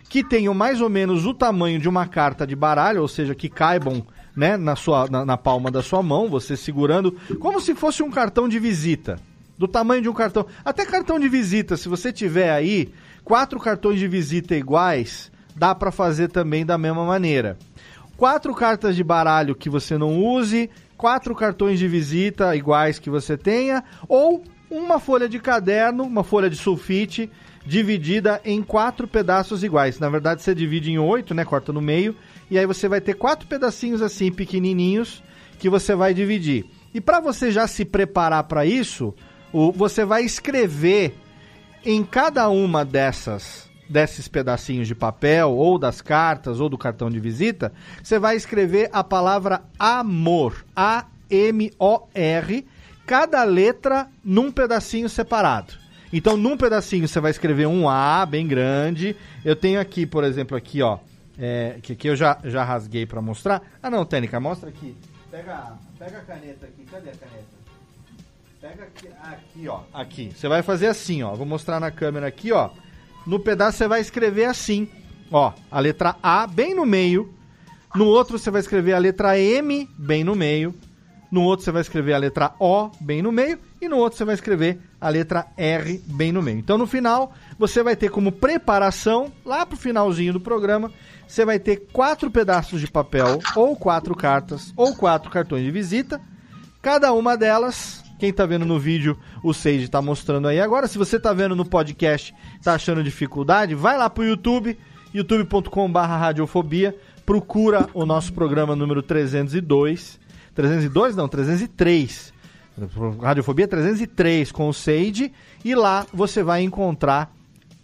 que tenham mais ou menos o tamanho de uma carta de baralho, ou seja, que caibam né, na, sua, na, na palma da sua mão, você segurando, como se fosse um cartão de visita. Do tamanho de um cartão. Até cartão de visita, se você tiver aí, quatro cartões de visita iguais, dá para fazer também da mesma maneira. Quatro cartas de baralho que você não use, quatro cartões de visita iguais que você tenha, ou uma folha de caderno, uma folha de sulfite, dividida em quatro pedaços iguais. Na verdade, você divide em oito, né? Corta no meio. E aí você vai ter quatro pedacinhos assim, pequenininhos, que você vai dividir. E para você já se preparar para isso, você vai escrever em cada uma dessas desses pedacinhos de papel ou das cartas ou do cartão de visita, você vai escrever a palavra amor, A M O R, cada letra num pedacinho separado. Então, num pedacinho você vai escrever um A bem grande. Eu tenho aqui, por exemplo, aqui, ó, é, que aqui eu já, já rasguei para mostrar. Ah, não, Tênica, mostra aqui. Pega, pega a caneta aqui. Cadê a caneta? Pega aqui, aqui, ó. Aqui. Você vai fazer assim, ó. Vou mostrar na câmera aqui, ó. No pedaço você vai escrever assim, ó. A letra A bem no meio. No outro você vai escrever a letra M bem no meio. No outro você vai escrever a letra O bem no meio. E no outro você vai escrever a letra R bem no meio. Então no final você vai ter como preparação, lá pro finalzinho do programa, você vai ter quatro pedaços de papel, ou quatro cartas, ou quatro cartões de visita. Cada uma delas quem tá vendo no vídeo, o Sage tá mostrando aí. Agora, se você tá vendo no podcast, tá achando dificuldade, vai lá pro YouTube, youtube.com.br radiofobia, procura o nosso programa número 302. 302 não, 303. Radiofobia 303 com o Sage e lá você vai encontrar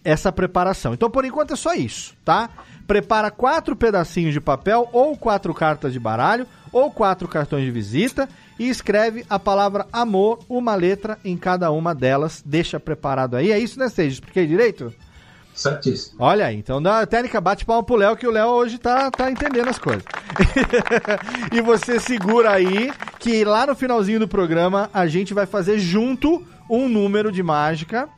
essa preparação. Então, por enquanto é só isso, tá? Prepara quatro pedacinhos de papel ou quatro cartas de baralho ou quatro cartões de visita e escreve a palavra amor, uma letra em cada uma delas. Deixa preparado aí. É isso, né, Sage? Expliquei direito? Certíssimo. Olha aí, então a técnica bate palma pro Léo, que o Léo hoje tá, tá entendendo as coisas. e você segura aí, que lá no finalzinho do programa a gente vai fazer junto um número de mágica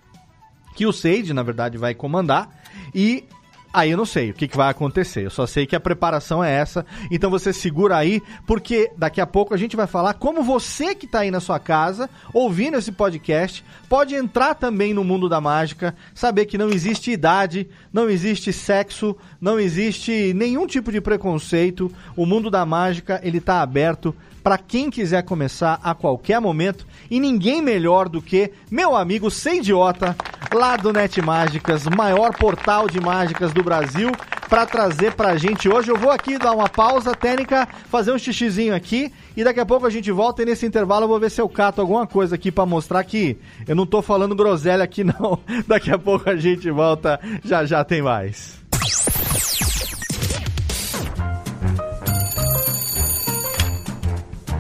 que o Sage, na verdade, vai comandar. E Aí eu não sei o que, que vai acontecer. Eu só sei que a preparação é essa. Então você segura aí, porque daqui a pouco a gente vai falar como você que está aí na sua casa, ouvindo esse podcast, pode entrar também no mundo da mágica, saber que não existe idade, não existe sexo, não existe nenhum tipo de preconceito. O mundo da mágica, ele tá aberto para quem quiser começar a qualquer momento. E ninguém melhor do que meu amigo Sem Idiota, lá do Net Mágicas, maior portal de mágicas do Brasil, para trazer pra gente hoje. Eu vou aqui dar uma pausa técnica, fazer um xixizinho aqui. E daqui a pouco a gente volta e nesse intervalo eu vou ver se eu cato alguma coisa aqui para mostrar que eu não tô falando groselha aqui não. Daqui a pouco a gente volta, já já tem mais.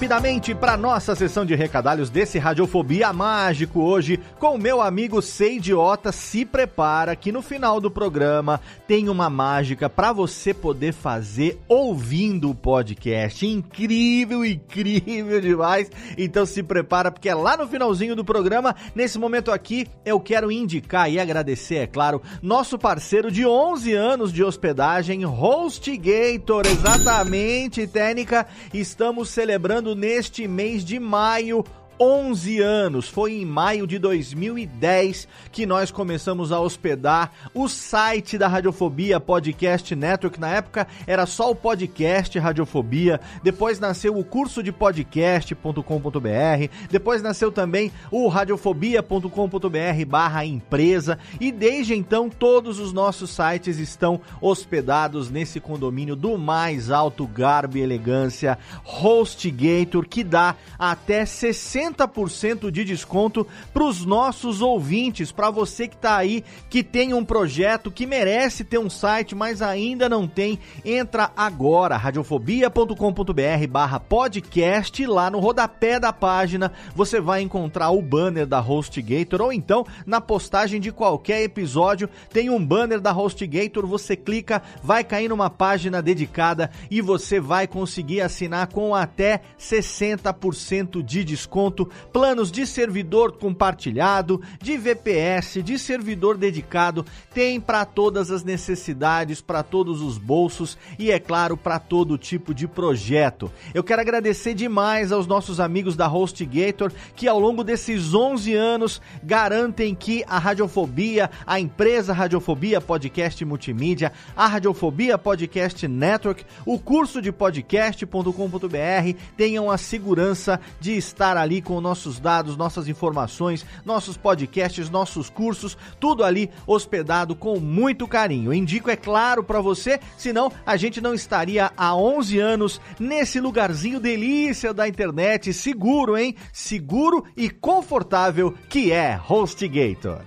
Rapidamente para nossa sessão de recadalhos desse Radiofobia Mágico hoje com o meu amigo Sei Idiota. Se prepara que no final do programa tem uma mágica para você poder fazer ouvindo o podcast. Incrível, incrível demais. Então se prepara porque é lá no finalzinho do programa. Nesse momento aqui eu quero indicar e agradecer, é claro, nosso parceiro de 11 anos de hospedagem, HostGator. Exatamente, Técnica. Estamos celebrando neste mês de maio 11 anos. Foi em maio de 2010 que nós começamos a hospedar o site da Radiofobia Podcast Network. Na época era só o podcast Radiofobia. Depois nasceu o curso de podcast.com.br. Depois nasceu também o radiofobia.com.br/barra empresa. E desde então todos os nossos sites estão hospedados nesse condomínio do mais alto garbo e elegância, HostGator, que dá até 60 60% de desconto para os nossos ouvintes, para você que está aí, que tem um projeto, que merece ter um site, mas ainda não tem. Entra agora, radiofobia.com.br barra podcast, lá no rodapé da página você vai encontrar o banner da HostGator, ou então na postagem de qualquer episódio tem um banner da HostGator, você clica, vai cair numa página dedicada e você vai conseguir assinar com até 60% de desconto planos de servidor compartilhado, de VPS, de servidor dedicado, tem para todas as necessidades, para todos os bolsos e, é claro, para todo tipo de projeto. Eu quero agradecer demais aos nossos amigos da HostGator que, ao longo desses 11 anos, garantem que a Radiofobia, a empresa Radiofobia Podcast Multimídia, a Radiofobia Podcast Network, o curso de podcast.com.br tenham a segurança de estar ali com nossos dados, nossas informações, nossos podcasts, nossos cursos, tudo ali hospedado com muito carinho. Indico, é claro, para você, senão a gente não estaria há 11 anos nesse lugarzinho delícia da internet, seguro, hein? Seguro e confortável que é HostGator.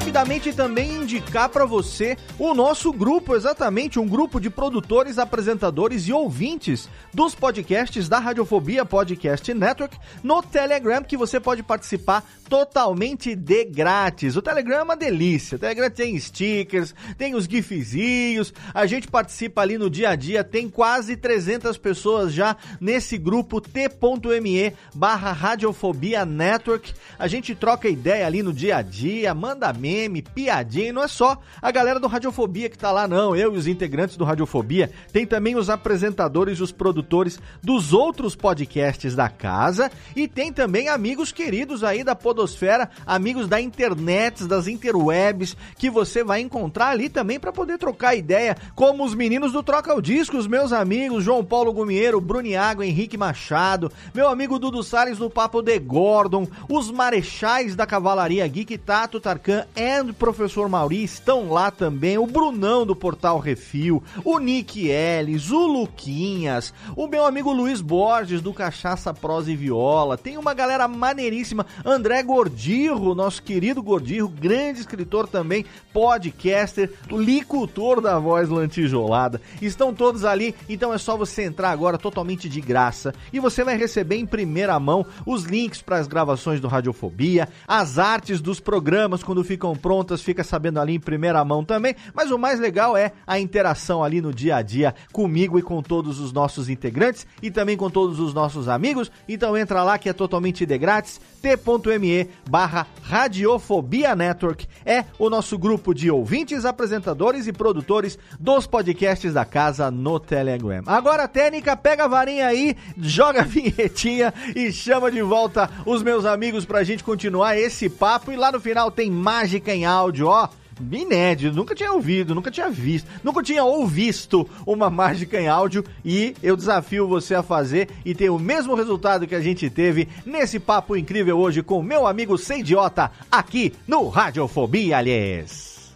Rapidamente também indicar para você o nosso grupo, exatamente um grupo de produtores, apresentadores e ouvintes dos podcasts da Radiofobia Podcast Network no Telegram, que você pode participar totalmente de grátis. O Telegram é uma delícia. O Telegram tem stickers, tem os gifzinhos, a gente participa ali no dia a dia, tem quase 300 pessoas já nesse grupo t.me barra Radiofobia Network. A gente troca ideia ali no dia a dia, manda meme, piadinha, e não é só a galera do Radiofobia que tá lá, não. Eu e os integrantes do Radiofobia, tem também os apresentadores e os produtores dos outros podcasts da casa, e tem também amigos queridos aí da Podosfera, amigos da internet, das interwebs, que você vai encontrar ali também para poder trocar ideia, como os meninos do Troca o Disco, os meus amigos João Paulo Gumieiro, Bruniago, Henrique Machado, meu amigo Dudu Salles do Papo de Gordon, os marechais da Cavalaria Geek, Tato Tarkan e Professor Mauri estão lá também, o Brunão do Portal Refil, o Nick Ellis, o Luquinhas, o meu amigo Luiz Borges do Cachaça Prosa e Viola, tem uma galera maneiríssima, André Gordirro, nosso querido Gordirro, grande escritor também, podcaster, licultor da voz lantijolada, estão todos ali, então é só você entrar agora totalmente de graça e você vai receber em primeira mão os links para as gravações do Radiofobia, as artes dos programas quando ficam prontas, fica sabendo ali em primeira mão também. Mas o mais legal é a interação ali no dia a dia comigo e com todos os nossos integrantes e também com todos os nossos amigos. Então entra lá que é totalmente de grátis, t.me barra Radiofobia Network. É o nosso grupo de ouvintes, apresentadores e produtores dos podcasts da casa no Telegram. Agora, Técnica, pega a varinha aí, joga a vinhetinha e chama de volta os meus amigos pra gente continuar esse papo. E lá no final tem mágica em áudio, ó inédito, nunca tinha ouvido, nunca tinha visto, nunca tinha ouvido uma mágica em áudio e eu desafio você a fazer e ter o mesmo resultado que a gente teve nesse papo incrível hoje com meu amigo Seidiota aqui no Radiofobia, aliás.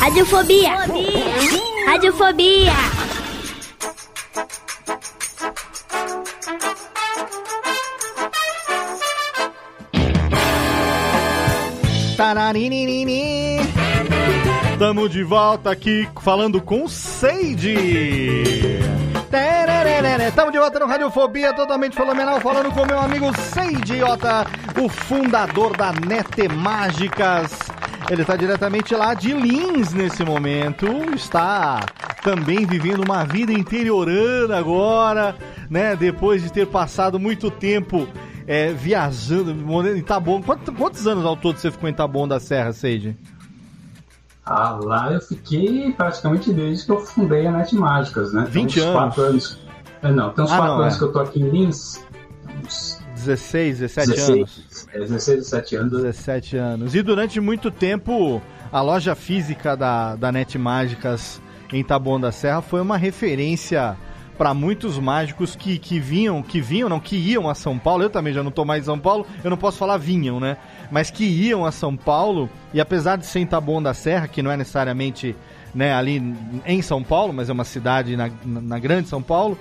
Radiofobia. Radiofobia. Tararinini. Tamo de volta aqui falando com Seide. Estamos de volta no Radiofobia, totalmente fenomenal, falando com meu amigo Seidiota, o fundador da Nete Mágicas. Ele está diretamente lá de Lins nesse momento, está também vivendo uma vida interiorana agora, né? Depois de ter passado muito tempo é, viajando, morando em Taboão. Quantos, quantos anos ao todo você ficou em Taboão da Serra, Seide? Ah, lá eu fiquei praticamente desde que eu fundei a Net Mágicas, né? 20 Tem uns anos. quatro anos. É, não, tem uns Ah, 4 não, anos é. que eu tô aqui em Lins. Uns 16, 17 16, anos. É, 16, 17 anos. 17 anos. E durante muito tempo, a loja física da, da Net Mágicas em Taboão da Serra foi uma referência para muitos mágicos que, que vinham, que vinham, não, que iam a São Paulo. Eu também já não tô mais em São Paulo, eu não posso falar vinham, né? Mas que iam a São Paulo, e apesar de ser em da Serra, que não é necessariamente né, ali em São Paulo, mas é uma cidade na, na, na grande São Paulo,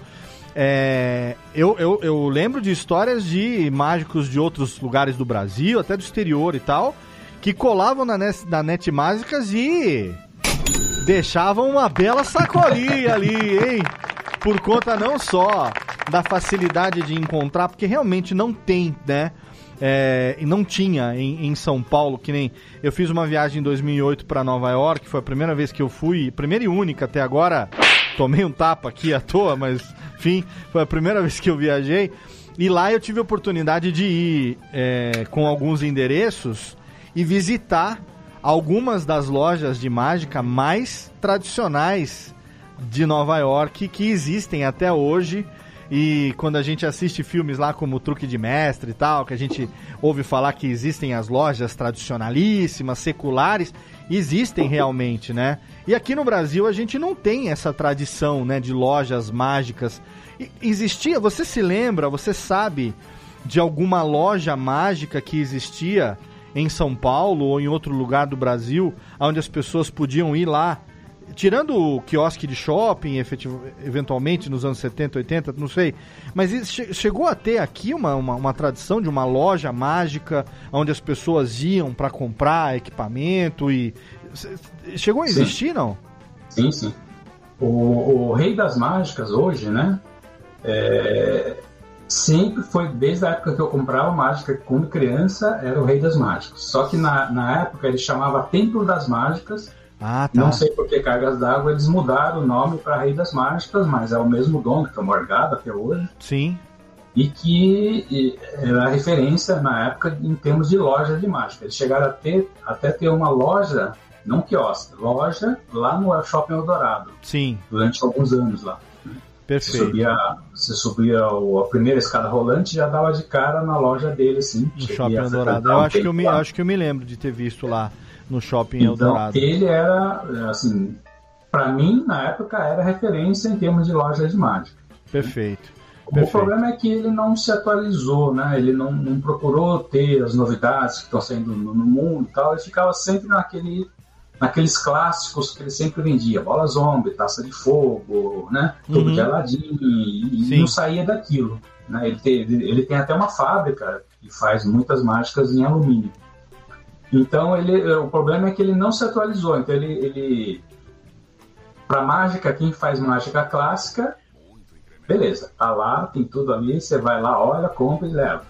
é, eu, eu, eu lembro de histórias de mágicos de outros lugares do Brasil, até do exterior e tal, que colavam na Net, na Net Mágicas e deixavam uma bela sacolinha ali, hein? Por conta não só da facilidade de encontrar, porque realmente não tem, né? É, não tinha em, em São Paulo, que nem eu fiz uma viagem em 2008 para Nova York, foi a primeira vez que eu fui, primeira e única até agora. Tomei um tapa aqui à toa, mas enfim, foi a primeira vez que eu viajei. E lá eu tive a oportunidade de ir é, com alguns endereços e visitar algumas das lojas de mágica mais tradicionais de Nova York que existem até hoje. E quando a gente assiste filmes lá como Truque de Mestre e tal, que a gente ouve falar que existem as lojas tradicionalíssimas, seculares, existem realmente, né? E aqui no Brasil a gente não tem essa tradição, né, de lojas mágicas. E- Existia, você se lembra, você sabe de alguma loja mágica que existia em São Paulo ou em outro lugar do Brasil, onde as pessoas podiam ir lá tirando o quiosque de shopping, efetivo- eventualmente nos anos 70, 80, não sei, mas chegou a ter aqui uma, uma, uma tradição de uma loja mágica onde as pessoas iam para comprar equipamento e. Chegou a Sim. existir, não? Sim, sim. O, o Rei das Mágicas hoje, né? é, sempre foi, desde a época que eu comprava mágica quando criança, era o Rei das Mágicas. Só que na, na época ele chamava Templo das Mágicas. Ah, tá. Não sei por que cargas d'água eles mudaram o nome para Rei das Mágicas, mas é o mesmo dono que é o Morgado até hoje. Sim. E que e, era referência na época em termos de loja de mágica. Eles chegaram a ter, até ter uma loja, não quiosque, loja lá no Shopping Eldorado Sim, durante alguns anos lá. Você perfeito. subia, você subia a primeira escada rolante já dava de cara na loja dele, assim. No Shopping Eldorado. Eu acho que eu, me, acho que eu me lembro de ter visto lá no Shopping Então, Eldorado. ele era, assim, pra mim, na época, era referência em termos de loja de mágica. Perfeito. O Perfeito. problema é que ele não se atualizou, né? Ele não, não procurou ter as novidades que estão saindo no, no mundo e tal. Ele ficava sempre naquele, naqueles clássicos que ele sempre vendia. Bola zombie, taça de fogo, né? Tubo Uhum. de Aladdin. E, e não saía daquilo. Né? Ele, tem, ele ele tem até uma fábrica que faz muitas mágicas em alumínio. Então, ele, o problema é que ele não se atualizou. Então, ele... ele para mágica, quem faz mágica clássica beleza, tá lá, tem tudo ali, você vai lá, olha, compra e leva.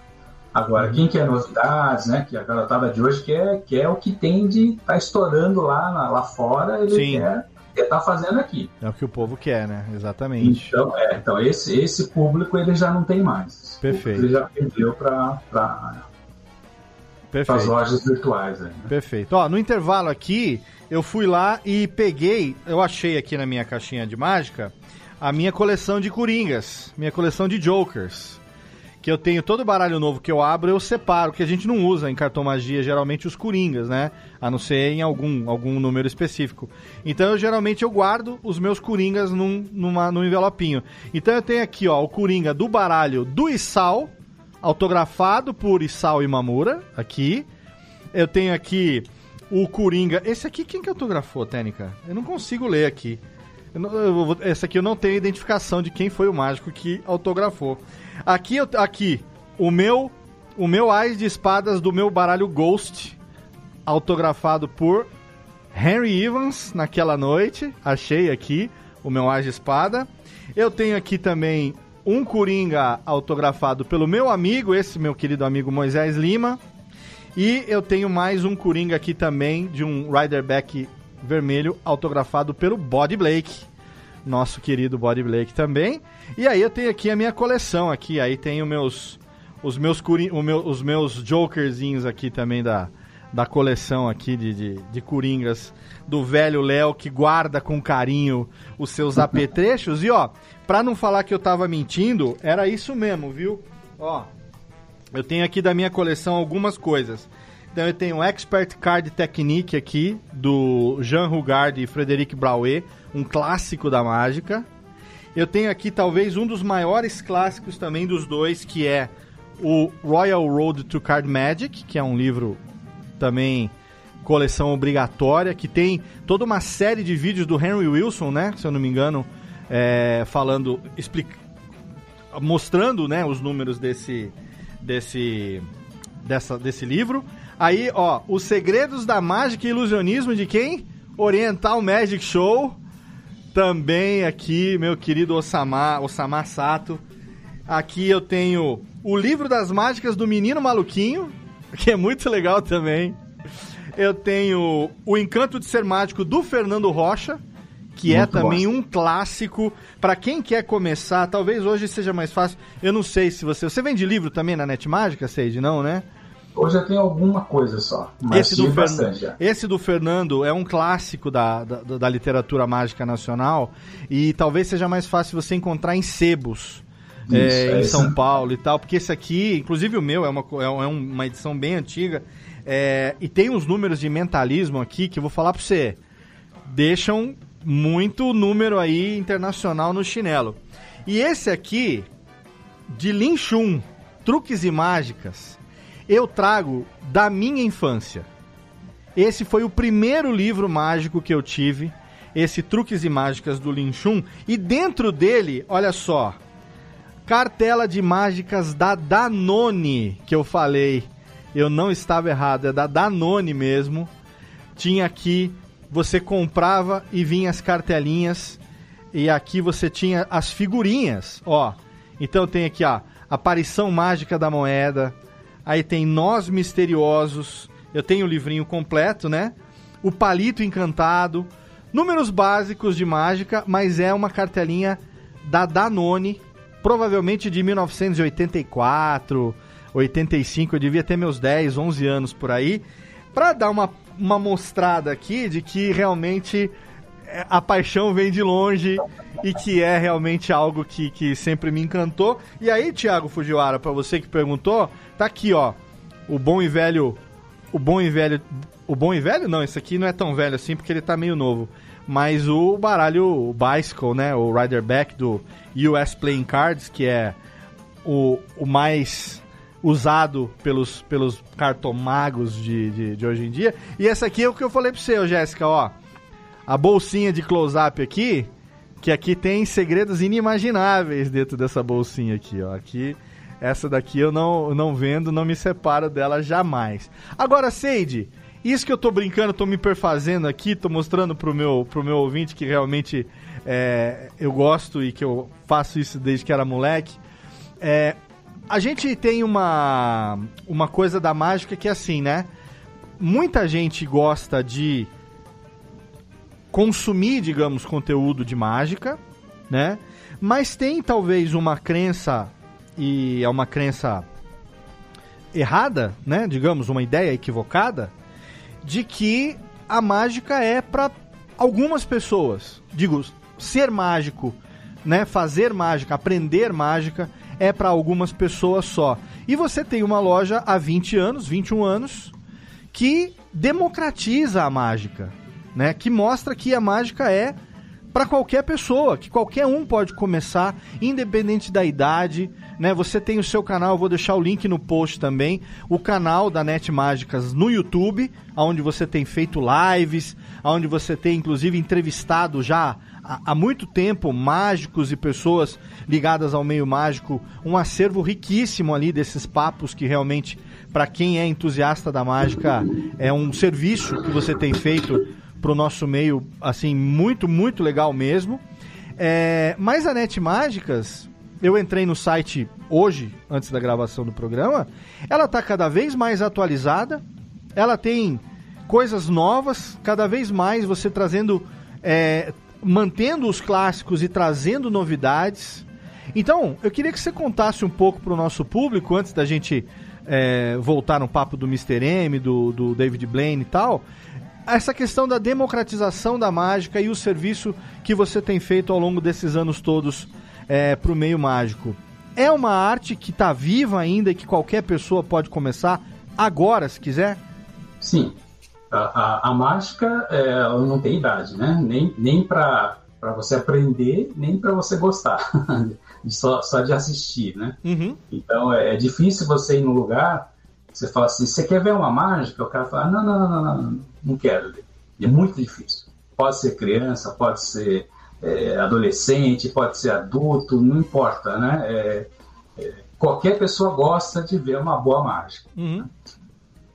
Agora, quem quer novidades, né? Que a garotada de hoje quer, quer o que tem de tá estourando lá, na- lá fora, ele Sim. quer quer tá fazendo aqui. É o que o povo quer, né? Exatamente. Então, é, então esse, esse público ele já não tem mais. Perfeito. Ele já perdeu para as Perfeito. lojas virtuais. Né? Perfeito. Ó, no intervalo aqui, eu fui lá e peguei, eu achei aqui na minha caixinha de mágica, a minha coleção de coringas, minha coleção de jokers. Que eu tenho todo baralho novo que eu abro, eu separo, que a gente não usa em cartomagia geralmente os coringas, né? A não ser em algum, algum número específico. Então eu geralmente eu guardo os meus coringas num, numa, num envelopinho. Então eu tenho aqui, ó, o coringa do baralho do Isal, autografado por Isal Imamura, aqui. Eu tenho aqui o Coringa. Esse aqui quem que autografou, Técnica? Eu não consigo ler aqui. Eu não- eu aqui eu não tenho identificação de quem foi o mágico que autografou. Aqui, eu- aqui o meu o meu Ais de Espadas do meu baralho Ghost, autografado por Henry Evans naquela noite. Achei aqui o meu Ais de Espada. Eu tenho aqui também um Coringa autografado pelo meu amigo, esse meu querido amigo Moisés Lima. E eu tenho mais um Coringa aqui também, de um Riderback vermelho, autografado pelo Body Blake. Nosso querido Body Blake também. E aí eu tenho aqui a minha coleção aqui. Aí tenho meus, os meus, curi- meu- os meus jokerzinhos aqui também da, da coleção aqui de, de, de Coringas do velho Léo, que guarda com carinho os seus apetrechos. E ó, pra não falar que eu tava mentindo, era isso mesmo, viu? Ó, eu tenho aqui da minha coleção algumas coisas. Então eu tenho o Expert Card Technique aqui, do Jean Rugard e Frederic Brauer, um clássico da mágica. Eu tenho aqui talvez um dos maiores clássicos também dos dois, que é o Royal Road to Card Magic, que é um livro também coleção obrigatória, que tem toda uma série de vídeos do Henry Wilson, né? Se eu não me engano, é, falando, explica, mostrando, né, os números desse, desse, dessa, desse livro. Aí, ó, Os Segredos da Mágica e Ilusionismo de quem? Oriental Magic Show. Também aqui, meu querido Osama, Osama Sato. Aqui eu tenho o livro das mágicas do Menino Maluquinho, que é muito legal também. Eu tenho o Encanto de Ser Mágico do Fernando Rocha, que é Muito também bom. um clássico para quem quer começar. Talvez hoje seja mais fácil. Eu não sei se você. Você vende livro também na Net Mágica, Seide? Não, né? Hoje eu tenho alguma coisa só, mas Esse do, Fern- já. esse do Fernando é um clássico da, da, da literatura mágica nacional e talvez seja mais fácil você encontrar em sebos. Isso, é, é em isso. São Paulo e tal, porque esse aqui, inclusive o meu, é uma, é é uma edição bem antiga, é, e tem uns números de mentalismo aqui que eu vou falar pra você, deixam muito número aí internacional no chinelo. E esse aqui, de Lin Chun, Truques e Mágicas, eu trago da minha infância. Esse foi o primeiro livro mágico que eu tive, esse Truques e Mágicas do Lin Chun, e dentro dele, olha só, cartela de mágicas da Danone, que eu falei, eu não estava errado, é da Danone mesmo. Tinha aqui, você comprava e vinha as cartelinhas, e aqui você tinha as figurinhas, ó. Então tem aqui, ó, aparição mágica da moeda, aí tem nós misteriosos, eu tenho o livrinho completo, né? O palito encantado, números básicos de mágica, mas é uma cartelinha da Danone, provavelmente de 1984, 85, eu devia ter meus 10, 11 anos por aí, para dar uma, uma mostrada aqui de que realmente é, a paixão vem de longe e que é realmente algo que, que sempre me encantou. E aí, Thiago Fujiwara, para você que perguntou, tá aqui, ó, o bom e velho, o bom e velho, o bom e velho não, esse aqui não é tão velho assim porque ele tá meio novo, mas o baralho o Bicycle, né, o Riderback do US Playing Cards, que é o, o mais usado pelos, pelos cartomagos de, de, de hoje em dia. E essa aqui é o que eu falei pra você, Jéssica, ó. A bolsinha de close-up aqui, que aqui tem segredos inimagináveis dentro dessa bolsinha aqui, ó. Aqui, essa daqui eu não, não vendo, não me separo dela jamais. Agora, Seide, isso que eu tô brincando, tô me perfazendo aqui, tô mostrando pro meu, pro meu ouvinte que realmente é, eu gosto e que eu faço isso desde que era moleque. É, a gente tem uma, uma coisa da mágica que é assim, né? Muita gente gosta de consumir, digamos, conteúdo de mágica, né? Mas tem talvez uma crença, e é uma crença errada, né? Digamos, uma ideia equivocada, de que a mágica é para algumas pessoas. Digo, ser mágico, né? Fazer mágica, aprender mágica é para algumas pessoas só. E você tem uma loja há 20 anos, 21 anos, que democratiza a mágica, né? Que mostra que a mágica é para qualquer pessoa, que qualquer um pode começar, independente da idade, né? Você tem o seu canal, eu vou deixar o link no post também, o canal da Net Mágicas no YouTube, onde você tem feito lives, onde você tem inclusive entrevistado já há muito tempo mágicos e pessoas ligadas ao meio mágico, um acervo riquíssimo ali desses papos que realmente, para quem é entusiasta da mágica, é um serviço que você tem feito para o nosso meio, assim, muito, muito legal mesmo. É, mas a Net Mágicas, eu entrei no site hoje, antes da gravação do programa, ela está cada vez mais atualizada, ela tem coisas novas, cada vez mais você trazendo, é, mantendo os clássicos e trazendo novidades. Então, eu queria que você contasse um pouco para o nosso público, antes da gente é, voltar no papo do Mr. M, do, do David Blaine e tal, essa questão da democratização da mágica e o serviço que você tem feito ao longo desses anos todos é, para o meio mágico. É uma arte que está viva ainda e que qualquer pessoa pode começar agora, se quiser? Sim. A, a, a mágica é, não tem idade, né? Nem, nem para você aprender, nem para você gostar. só, só de assistir, né? Uhum. Então é, é difícil você ir no lugar você fala assim, você quer ver uma mágica? O cara fala, não, não, não, não, não, quero ver. É muito difícil. Pode ser criança, pode ser é, adolescente, pode ser adulto, não importa, né? É, é, qualquer pessoa gosta de ver uma boa mágica. Uhum.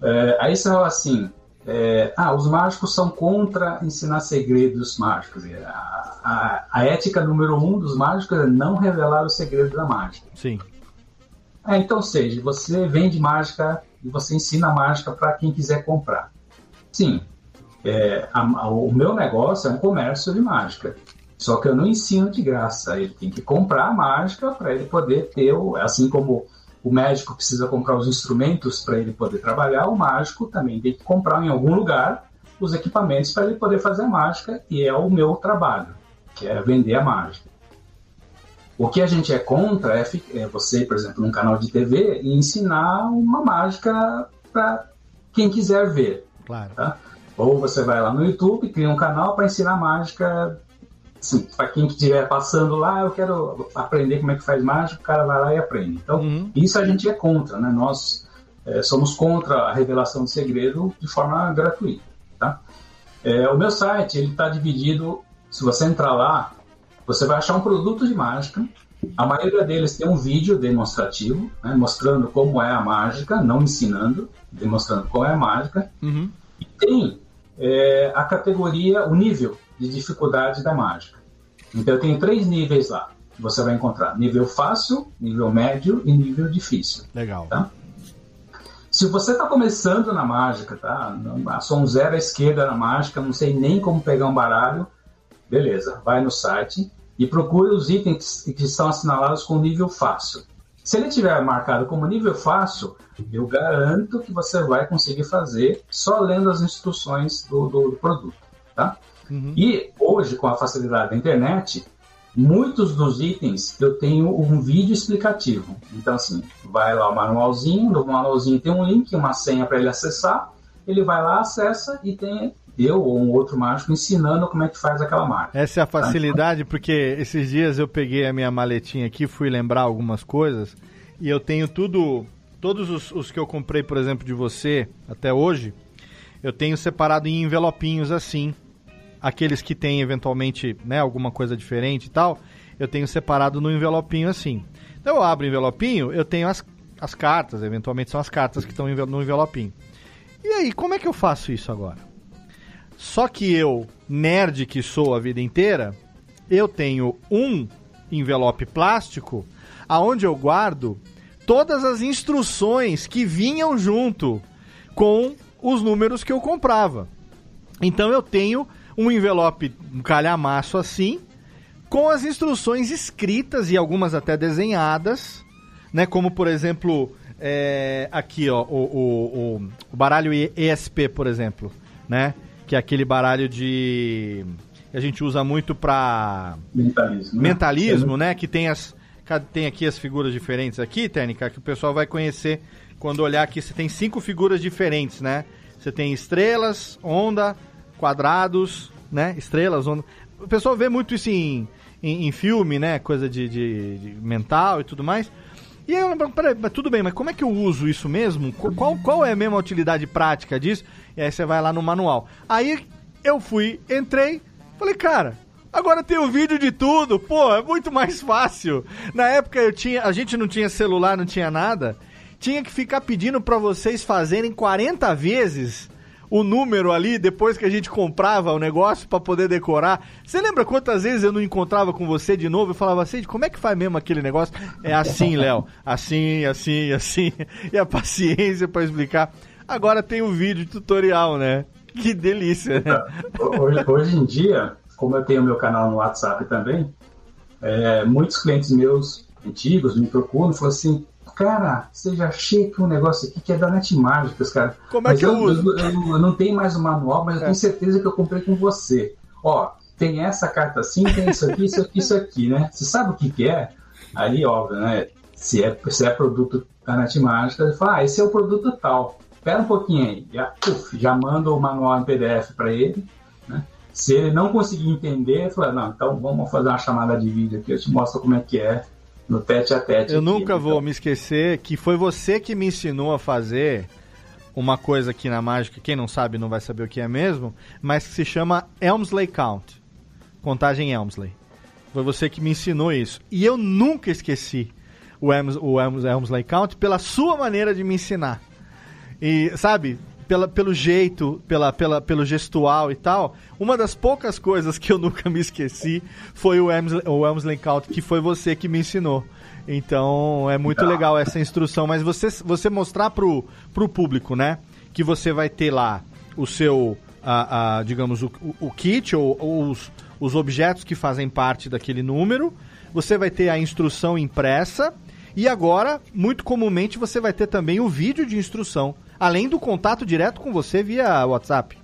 É, aí você fala assim, é, ah, os mágicos são contra ensinar segredos mágicos. A, a, a, ética número um dos mágicos é não revelar o segredo da mágica. Sim. É, então, seja, você vende mágica e você ensina mágica para quem quiser comprar. Sim, é, a, a, o meu negócio é um comércio de mágica. Só que eu não ensino de graça. Ele tem que comprar a mágica para ele poder ter, o, assim como o médico precisa comprar os instrumentos para ele poder trabalhar, o mágico também tem que comprar em algum lugar os equipamentos para ele poder fazer a mágica, e é o meu trabalho, que é vender a mágica. O que a gente é contra é, é você, por exemplo, num canal de TV, ensinar uma mágica para quem quiser ver. Claro. Tá? Ou você vai lá no YouTube, cria um canal para ensinar mágica. Assim, para quem estiver passando lá, eu quero aprender como é que faz mágica, o cara vai lá e aprende. Então, uhum. isso a gente é contra, né? Nós é, somos contra a revelação de segredo de forma gratuita, tá? É, o meu site, ele está dividido, se você entrar lá, você vai achar um produto de mágica. A maioria deles tem um vídeo demonstrativo, né, mostrando como é a mágica, não ensinando, demonstrando como é a mágica. Uhum. E tem é, a categoria, o nível de dificuldade da mágica. Então eu tenho três níveis lá. Você vai encontrar nível fácil, nível médio e nível difícil. Legal. Tá? Se você está começando na mágica, tá? Sou um zero à esquerda na mágica, não sei nem como pegar um baralho, beleza, vai no site e procure os itens que estão assinalados com nível fácil. Se ele tiver marcado como nível fácil, eu garanto que você vai conseguir fazer só lendo as instruções do, do, do produto, tá? Uhum. E hoje, com a facilidade da internet, muitos dos itens eu tenho um vídeo explicativo. Então, assim, vai lá o manualzinho, no manualzinho tem um link, uma senha para ele acessar, ele vai lá, acessa e tem eu ou um outro mágico ensinando como é que faz aquela mágica. Essa é a facilidade, porque esses dias eu peguei a minha maletinha aqui, fui lembrar algumas coisas, e eu tenho tudo, todos os, os que eu comprei, por exemplo, de você até hoje, eu tenho separado em envelopinhos assim. Aqueles que tem eventualmente né, alguma coisa diferente e tal, eu tenho separado no envelopinho assim. Então eu abro o envelopinho, eu tenho as, as cartas, eventualmente são as cartas que estão no envelopinho. E aí, como é que eu faço isso agora? Só que eu, nerd que sou a vida inteira, eu tenho um envelope plástico aonde eu guardo todas as instruções que vinham junto com os números que eu comprava. Então eu tenho um envelope, um calhamaço assim, com as instruções escritas e algumas até desenhadas, né? Como por exemplo, é, aqui ó, o, o, o, o baralho ESP, por exemplo, né? Que é aquele baralho de que a gente usa muito para mentalismo, mentalismo né? Que tem as tem aqui as figuras diferentes aqui, técnica que o pessoal vai conhecer quando olhar aqui. Você tem cinco figuras diferentes, né? Você tem estrelas, onda, quadrados, né? Estrelas, onda. O pessoal vê muito isso em, em, em filme, né? Coisa de, de, de, mental e tudo mais. E aí, peraí, tudo bem, mas como é que eu uso isso mesmo? Qual, qual é a mesma utilidade prática disso? E aí você vai lá no manual. Aí eu fui, entrei, falei, cara, Agora tem o vídeo de tudo, pô, é muito mais fácil. Na época eu tinha, a gente não tinha celular, não tinha nada. Tinha que ficar pedindo para vocês fazerem 40 vezes o número ali depois que a gente comprava o negócio para poder decorar. Você lembra quantas vezes eu não encontrava com você de novo e falava assim, como é que faz mesmo aquele negócio? É assim, Léo, assim, assim, assim. E a paciência para explicar. Agora tem o um vídeo tutorial, né? Que delícia, né? Hoje, hoje em dia, como eu tenho meu canal no WhatsApp também, é, muitos clientes meus antigos me procuram e falam assim, cara, você já achei que um negócio aqui que é da Net Mágicas, cara. Como é mas que eu, eu uso? Eu, eu, eu, não tenho mais o manual, mas eu é. tenho certeza que eu comprei com você. Ó, tem essa carta assim, tem isso aqui, isso aqui, isso aqui, né? Você sabe o que que é? Aí, óbvio, né? Se é, se é produto da Net Mágicas, ele fala, ah, esse é o produto tal. Espera um pouquinho aí. Já, uf, já manda o manual em PDF para ele, né? Se ele não conseguir entender, fala, não, então vamos fazer uma chamada de vídeo aqui, eu te mostro como é que é no tete a tete. Eu aqui, nunca então. vou me esquecer que foi você que me ensinou a fazer uma coisa aqui na mágica, quem não sabe não vai saber o que é mesmo, mas que se chama Elmsley Count. Contagem Elmsley. Foi você que me ensinou isso. E eu nunca esqueci o, Elms, o Elms, Elmsley Count pela sua maneira de me ensinar. E, sabe, pela, pelo jeito, pela, pela, pelo gestual e tal, uma das poucas coisas que eu nunca me esqueci foi o Elmsley, o que foi você que me ensinou. Então é muito legal essa instrução, mas você, você mostrar pro, pro público, né? Que você vai ter lá o seu, a, a digamos, o, o kit ou, ou os, os objetos que fazem parte daquele número, você vai ter a instrução impressa e agora, muito comumente, você vai ter também o vídeo de instrução além do contato direto com você via WhatsApp.